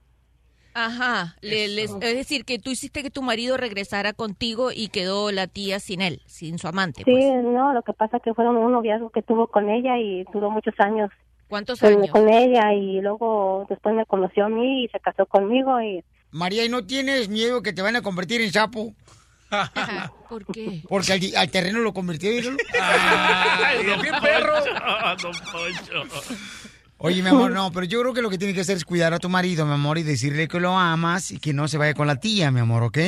Ajá, le- les- es decir, que tú hiciste que tu marido regresara contigo y quedó la tía sin él, sin su amante. Sí, pues. no, lo que pasa es que fueron un noviazgo que tuvo con ella y duró muchos años. ¿Cuántos con, años? con ella y luego después me conoció a mí y se casó conmigo y María, ¿y no tienes miedo que te van a convertir en sapo? <laughs> ¿Por qué? Porque al, al terreno lo. Ay, don qué Poncho, perro. don Poncho. Oye, mi amor, no, pero yo creo que lo que tienes que hacer es cuidar a tu marido, mi amor, y decirle que lo amas y que no se vaya con la tía, mi amor, ¿ok?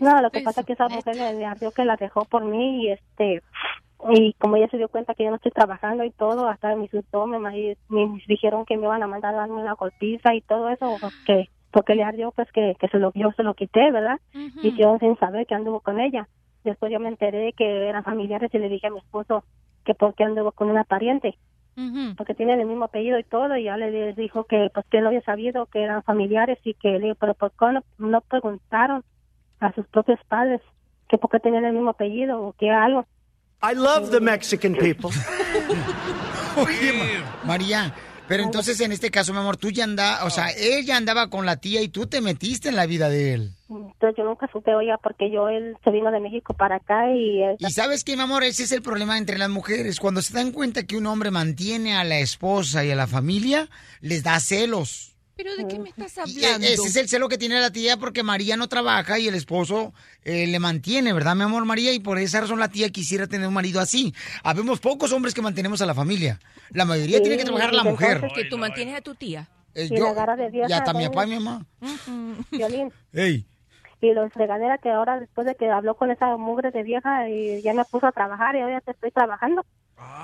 no, lo que pasa es que esa mujer le, le ardió que la dejó por mí y este y como ella se dio cuenta que yo no estoy trabajando y todo, hasta me insultó, me, me, me dijeron que me iban a mandar a darme una golpiza y todo eso, porque porque le ardió pues que, que se lo yo se lo quité, ¿verdad? Y yo sin saber que anduvo con ella. Después yo me enteré que eran familiares y le dije a mi esposo que por qué anduvo con una pariente. porque tienen el mismo apellido y todo, y ya le dijo que pues que él no había sabido que eran familiares y que le pero ¿por qué no, no preguntaron a sus propios padres que por qué tenían el mismo apellido o que algo? I love the Mexican people. <laughs> Oye, Ma- María, pero entonces en este caso, mi amor, tú ya andabas, o sea, él ya andaba con la tía y tú te metiste en la vida de él. Entonces yo nunca supe, oiga, porque yo él se vino de México para acá y... él- Y sabes qué, mi amor, ese es el problema entre las mujeres. Cuando se dan cuenta que un hombre mantiene a la esposa y a la familia, les da celos. ¿Pero de qué me estás Y e- hablando? ese es el celo que tiene la tía porque María no trabaja y el esposo eh, le mantiene, ¿verdad, mi amor María? Y por esa razón la tía quisiera tener un marido así. Habemos pocos hombres que mantenemos a la familia. La mayoría Sí, tiene que trabajar la mujer. Que tú mantienes a tu tía. Eh, y yo- la agarra de vieja, y hasta mi papá y mi mamá. Violín. Ey. Y los regadera que ahora después de que habló con esa mugre de vieja y ya me puso a trabajar y ahora te estoy trabajando.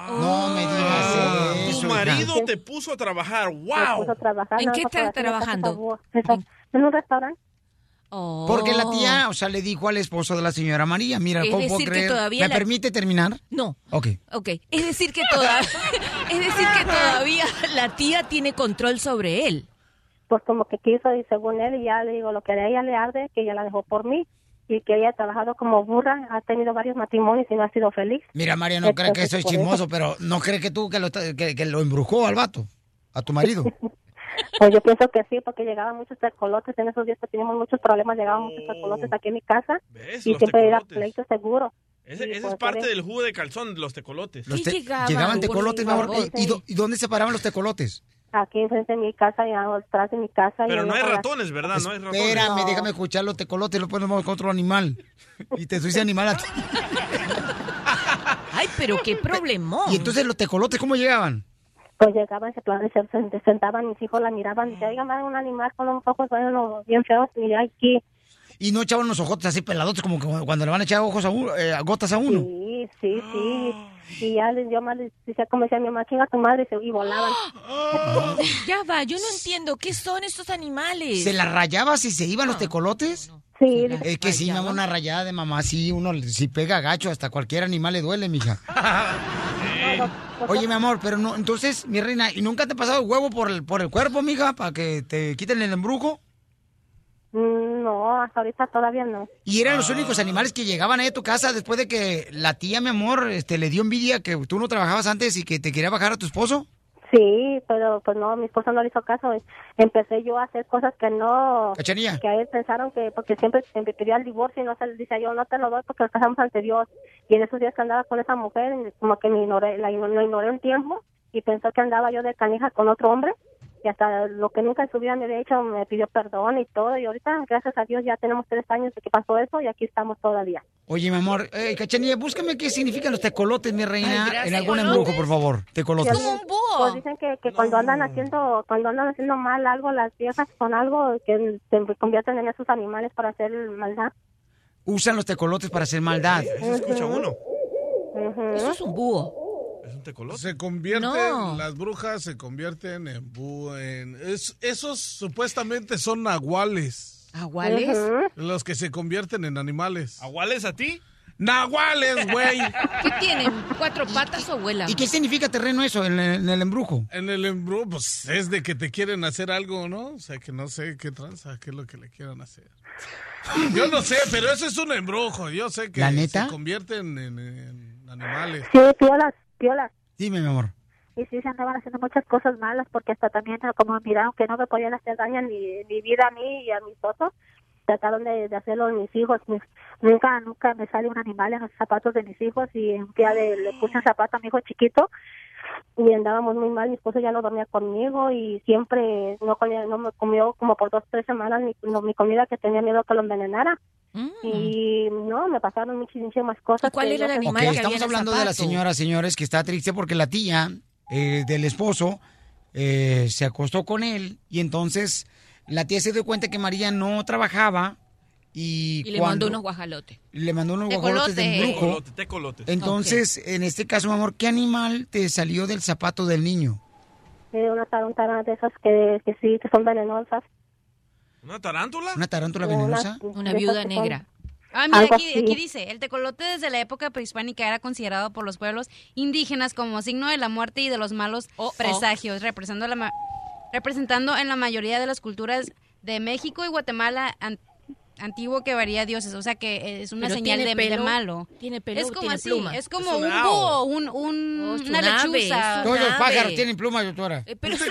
No me digas eso. Tu hija. marido te puso a trabajar. ¡Wow! puso a trabajar. ¿En qué estás trabajando? En un restaurante. Porque la tía, o sea, le dijo al esposo de la señora María, mira, Es ¿cómo puedo decir, que creer? todavía ¿Me la- permite terminar? No. Ok. Ok, es decir que toda, <laughs> es decir que todavía la tía tiene control sobre él. Pues como que quiso y según él, y ya le digo, lo que a ella le arde, que ella la dejó por mí y que ella ha trabajado como burra, ha tenido varios matrimonios y no ha sido feliz. Mira, María, no cree que es eso- chismoso, pero no cree que tú que lo, que, que lo embrujó al vato, a tu marido. <laughs> Pues yo pienso que sí, porque llegaban muchos tecolotes en esos días que teníamos muchos problemas, llegaban muchos tecolotes aquí en mi casa ¿Ves? y Los siempre era tecolotes. pleito seguro. Ese, Y ese pues, es parte eres- del jugo de calzón, los tecolotes. Los te- llegaban tecolotes, mi amor. ¿Y, y dónde se paraban los tecolotes? Aquí enfrente de mi casa y atrás de mi casa. y Pero no hay ratones, ¿verdad? No hay ratones. Espérame, déjame escuchar los tecolotes, lo ponemos con otro animal. Y te suiza animal a ti. Ay, pero qué problemón. Y entonces los tecolotes, ¿cómo llegaban? Pues llegaban, se, se, se sentaban, mis hijos la miraban y decían, oiga, madre, un animal con un ojos bueno, bien feos, y aquí. Y no echaban los ojotes así peladotes como que cuando le van a echar ojos a uno, eh, gotas a uno. Sí, sí, sí. Y ya les dio más, les decía, como decía mi mamá, chinga tu madre, y, se- y volaban. <gasps> Ya va, yo no entiendo qué son estos animales. ¿Se las rayaba si se iban los tecolotes? Sí. Es que sí, mamá, una rayada de mamá, sí, uno si pega gacho, hasta cualquier animal le duele, mija. <laughs> Oye, mi amor, pero no, entonces, mi reina, ¿y nunca te ha pasado el huevo por el, por el cuerpo, mija, para que te quiten el embrujo? Mm, No, hasta ahorita todavía no. Y eran los únicos animales que llegaban ahí a tu casa después de que la tía, mi amor, este, le dio envidia que tú no trabajabas antes y que te quería bajar a tu esposo. Sí, pero pues no, mi esposo no le hizo caso. Empecé yo a hacer cosas que no... Cachanilla. Que a él pensaron que, porque siempre, siempre pedía el divorcio y no se le dice yo, no te lo doy porque nos casamos ante Dios. Y en esos días que andaba con esa mujer, como que me ignoré, la igno- lo ignoré un tiempo y pensó que andaba yo de canija con otro hombre. Y hasta lo que nunca en su vida me había hecho me pidió perdón y todo. Y ahorita, gracias a Dios, ya tenemos tres años de que pasó eso y aquí estamos todavía. Oye, mi amor, eh, Cachanilla, búscame qué significan los tecolotes, mi reina, gracias. en algún embrujo, por favor. Tecolotes. Pues dicen que, que cuando andan haciendo cuando andan haciendo mal algo las viejas con algo que se convierten en esos animales para hacer maldad. Usan los tecolotes para hacer maldad. Eso escucha uno. Eso es un búho. Es un tecolote. Se convierten, No. las brujas se convierten en en... es- esos supuestamente son nahuales. ¿Aguales? Los que se convierten en animales. ¿Aguales a ti? ¡Nahuales, güey! <laughs> ¿Qué tienen? ¿Cuatro patas o vuelan? ¿Y qué significa terreno eso en el, en el embrujo? En el embrujo, pues es de que te quieren hacer algo, ¿no? O sea, que no sé qué tranza, qué es lo que le quieran hacer. Yo no sé, pero eso es un embrujo. Yo sé que ¿La neta? se convierten en, en animales. Sí, piolas, piolas. Dime, mi amor. Y sí, se andaban haciendo muchas cosas malas porque hasta también como miraron que no me podían hacer daño ni mi vida a mí y a mis otros, trataron de, de hacerlo en mis hijos. Nunca, nunca me sale un animal en los zapatos de mis hijos y un día de- le puse un zapato a mi hijo chiquito y andábamos muy mal, mi esposo ya no dormía conmigo y siempre no, comía- no me comió como por dos, tres semanas mi, no, mi comida que tenía miedo que lo envenenara. Y no, me pasaron muchísimas cosas. cuál que era el pensé- Ok, estamos hablando de la señora, señores, que está triste porque la tía eh, del esposo eh, se acostó con él y entonces la tía se dio cuenta que María no trabajaba y, Y le mandó unos guajalotes. le mandó unos Tecolote. guajolotes de embrujo. Tecolote, tecolotes. Entonces, en este caso, mi amor, ¿qué animal te salió del zapato del niño? Eh, una tarántula de esas que, que sí, que son venenosas. ¿Una tarántula? ¿Una tarántula venenosa? Una viuda negra. Ah, mira, aquí, aquí dice, el tecolote desde la época prehispánica era considerado por los pueblos indígenas como signo de la muerte y de los malos presagios, representando, la ma- representando en la mayoría de las culturas de México y Guatemala antiguo que varía a dioses, o sea que es una Pero señal de, tiene de pelo, malo. tiene pelo, es como tiene así, pluma. es como Es un búho, un, un- Oh, una ave, lechuza. Todos los pájaros tienen plumas, doctora. Eh, pero <laughs>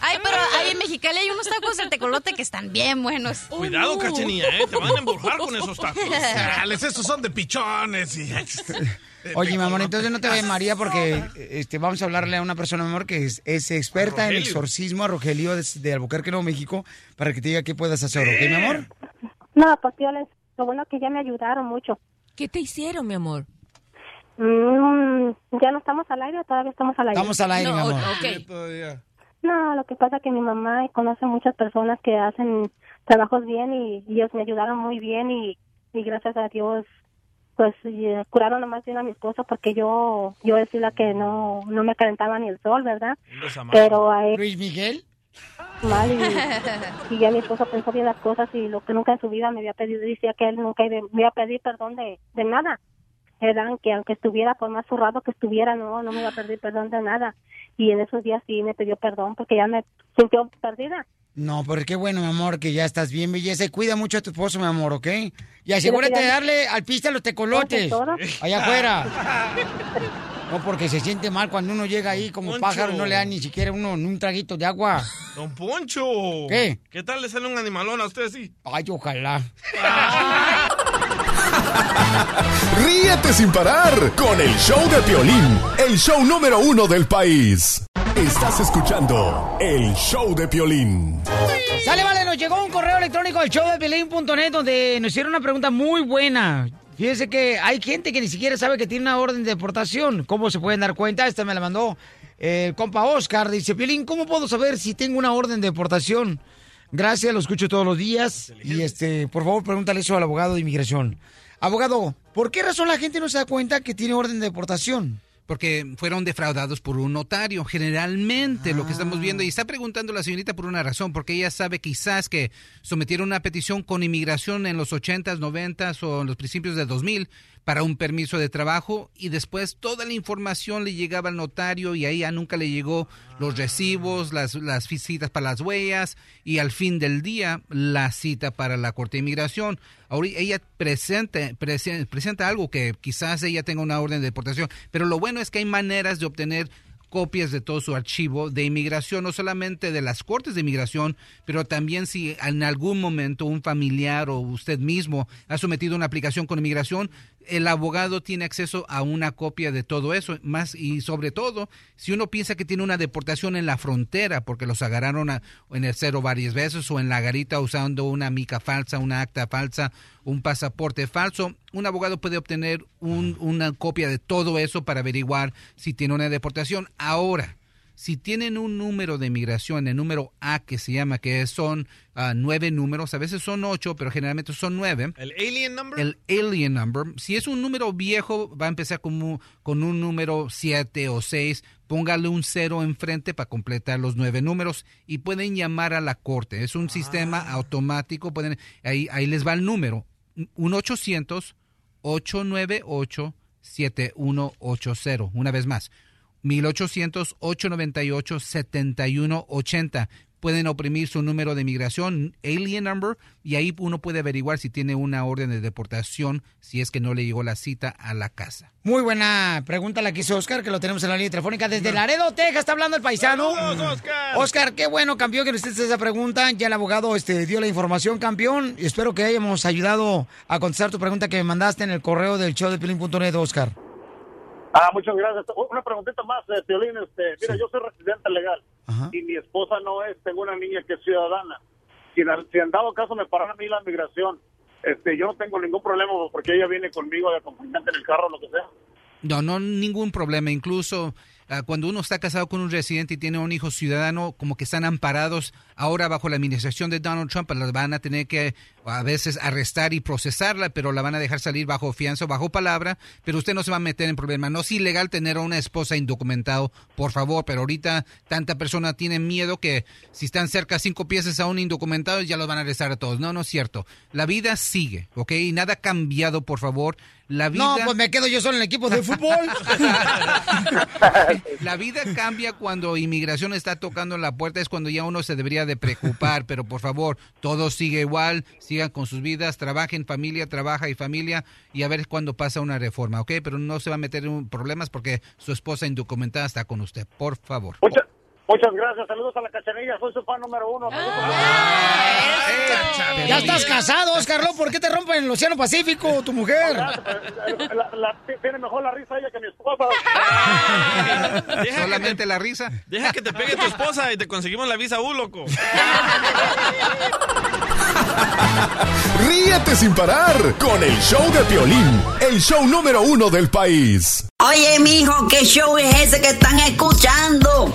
Ay, pero ahí en Mexicali hay unos tacos de tecolote que están bien buenos. Cuidado, cachenía, ¿eh? Te van a embrujar con esos tacos. Dales, esos son de pichones y... <laughs> Oye, mi amor, entonces no te vayas María porque este, vamos a hablarle a una persona, mi amor, que es, es experta en exorcismo, a Rogelio de, de Albuquerque, Nuevo México, para que te diga qué puedes hacer, ¿ok, mi amor? No, pues yo les, lo bueno que ya me ayudaron mucho. ¿Qué te hicieron, mi amor? Mm, ya no estamos al aire, o todavía estamos al aire. Estamos al aire, mi amor. No, lo que pasa es que mi mamá conoce muchas personas que hacen trabajos bien y, y ellos me ayudaron muy bien y, y gracias a Dios pues eh, curaron nomás bien a mi esposo porque yo yo decía la que no no me calentaba ni el sol, ¿verdad? Pero a él, Luis Miguel. mal y, <laughs> y ya mi esposo pensó bien las cosas y lo que nunca en su vida me había pedido, decía que él nunca iba- me iba a pedir perdón de, de nada. Eran que aunque estuviera, por más zurrado que estuviera, no, no me iba a pedir perdón de nada. Y en esos días sí me pidió perdón porque ya me sintió perdida. No, pero qué bueno, mi amor, que ya estás bien, belleza. Y cuida mucho a tu esposo, mi amor, ¿ok? Y asegúrate de darle al pista los tecolotes. Allá afuera. <laughs> No, porque se siente mal cuando uno llega ahí como Poncho. pájaro y no le da ni siquiera uno ni un traguito de agua. Don Poncho. ¿Qué? ¿Qué tal le sale un animalón a usted así? Ay, ojalá. <laughs> <laughs> Ríete sin parar con el show de Piolín, el show número uno del país. Estás escuchando el show de Piolín. Sale, vale, nos llegó un correo electrónico al show de Pelín.net donde nos hicieron una pregunta muy buena. Fíjese que hay gente que ni siquiera sabe que tiene una orden de deportación. ¿Cómo se pueden dar cuenta? Esta me la mandó eh, el compa Oscar. Dice, Piolín, ¿cómo puedo saber si tengo una orden de deportación? Gracias, lo escucho todos los días. Y este, por favor, pregúntale eso al abogado de inmigración. Abogado, ¿por qué razón la gente no se da cuenta que tiene orden de deportación? Porque fueron defraudados por un notario, generalmente lo que estamos viendo. Ah. Y está preguntando la señorita por una razón, porque ella sabe quizás que sometieron una petición con inmigración en los 80s, 90s o en los principios del 2000 para un permiso de trabajo y después toda la información le llegaba al notario y ahí ya nunca le llegó los recibos, las, las citas para las huellas y al fin del día la cita para la Corte de Inmigración. Ahora ella presenta, presen- presenta algo que quizás ella tenga una orden de deportación, pero lo bueno es que hay maneras de obtener copias de todo su archivo de inmigración, no solamente de las cortes de inmigración, pero también si en algún momento un familiar o usted mismo ha sometido una aplicación con inmigración, el abogado tiene acceso a una copia de todo eso, más y sobre todo si uno piensa que tiene una deportación en la frontera porque los agarraron en el cero varias veces o en la garita usando una mica falsa, una acta falsa, un pasaporte falso, un abogado puede obtener un- una copia de todo eso para averiguar si tiene una deportación. Ahora, si tienen un número de migración, el número A que se llama, que son ah, nueve números, a veces son ocho, pero generalmente son nueve. ¿El alien number? El alien number. Si es un número viejo, va a empezar con un, con un número 7 o 6. Póngale un cero enfrente para completar los nueve números y pueden llamar a la corte. Es un sistema automático. Pueden, ahí, ahí les va el número. 1-800-898-7180. Una vez más. 1-800-898-7180. Pueden oprimir su número de migración, alien number, y ahí uno puede averiguar si tiene una orden de deportación, si es que no le llegó la cita a la casa. Muy buena pregunta la que hizo Oscar, que lo tenemos en la línea telefónica desde Laredo, Texas. Está hablando el paisano. Oscar! Oscar, qué bueno, campeón, que nos hiciste esa pregunta. Ya el abogado este, dio la información, campeón. Y espero que hayamos ayudado a contestar tu pregunta que me mandaste en el correo del show de Pilín.net, Oscar. Ah, muchas gracias. Una preguntita más, eh, Piolín. Este, mira, yo soy residente legal y mi esposa no es. Tengo una niña que es ciudadana. Si, en- si en dado caso me paran a mí la migración, este, yo no tengo ningún problema porque ella viene conmigo de acompañante en el carro o lo que sea. No, no, ningún problema. Incluso ah, cuando uno está casado con un residente y tiene un hijo ciudadano, como que están amparados ahora bajo la administración de Donald Trump, la van a tener que a veces arrestar y procesarla, pero la van a dejar salir bajo fianza o bajo palabra, pero usted no se va a meter en problema. No es ilegal tener a una esposa indocumentado, por favor, pero ahorita tanta persona tiene miedo que si están cerca cinco piezas a un indocumentado ya los van a arrestar a todos. No, no es cierto. La vida sigue, ¿ok? Y nada ha cambiado, por favor. La vida... No, pues me quedo yo solo en el equipo de fútbol. <laughs> La vida cambia cuando inmigración está tocando la puerta, es cuando ya uno se debería de preocupar, pero por favor, todo sigue igual, sigan con sus vidas, trabajen familia, trabaja y familia y a ver cuándo pasa una reforma, ¿ok? Pero no se va a meter en problemas porque su esposa indocumentada está con usted, por favor. Muchas gracias. Saludos a la cachanilla. Soy su fan número uno. Ya estás casado, Oscar, ¿no? ¿por qué te rompen el Océano Pacífico, tu mujer? La- la- tiene mejor la risa ella que mi esposa. Solamente la risa. Deja que te pegue tu esposa y te conseguimos la visa U, loco. Ríete sin parar con el show de Piolín, el show número uno del país. Oye, mijo, ¿qué show es ese que están escuchando?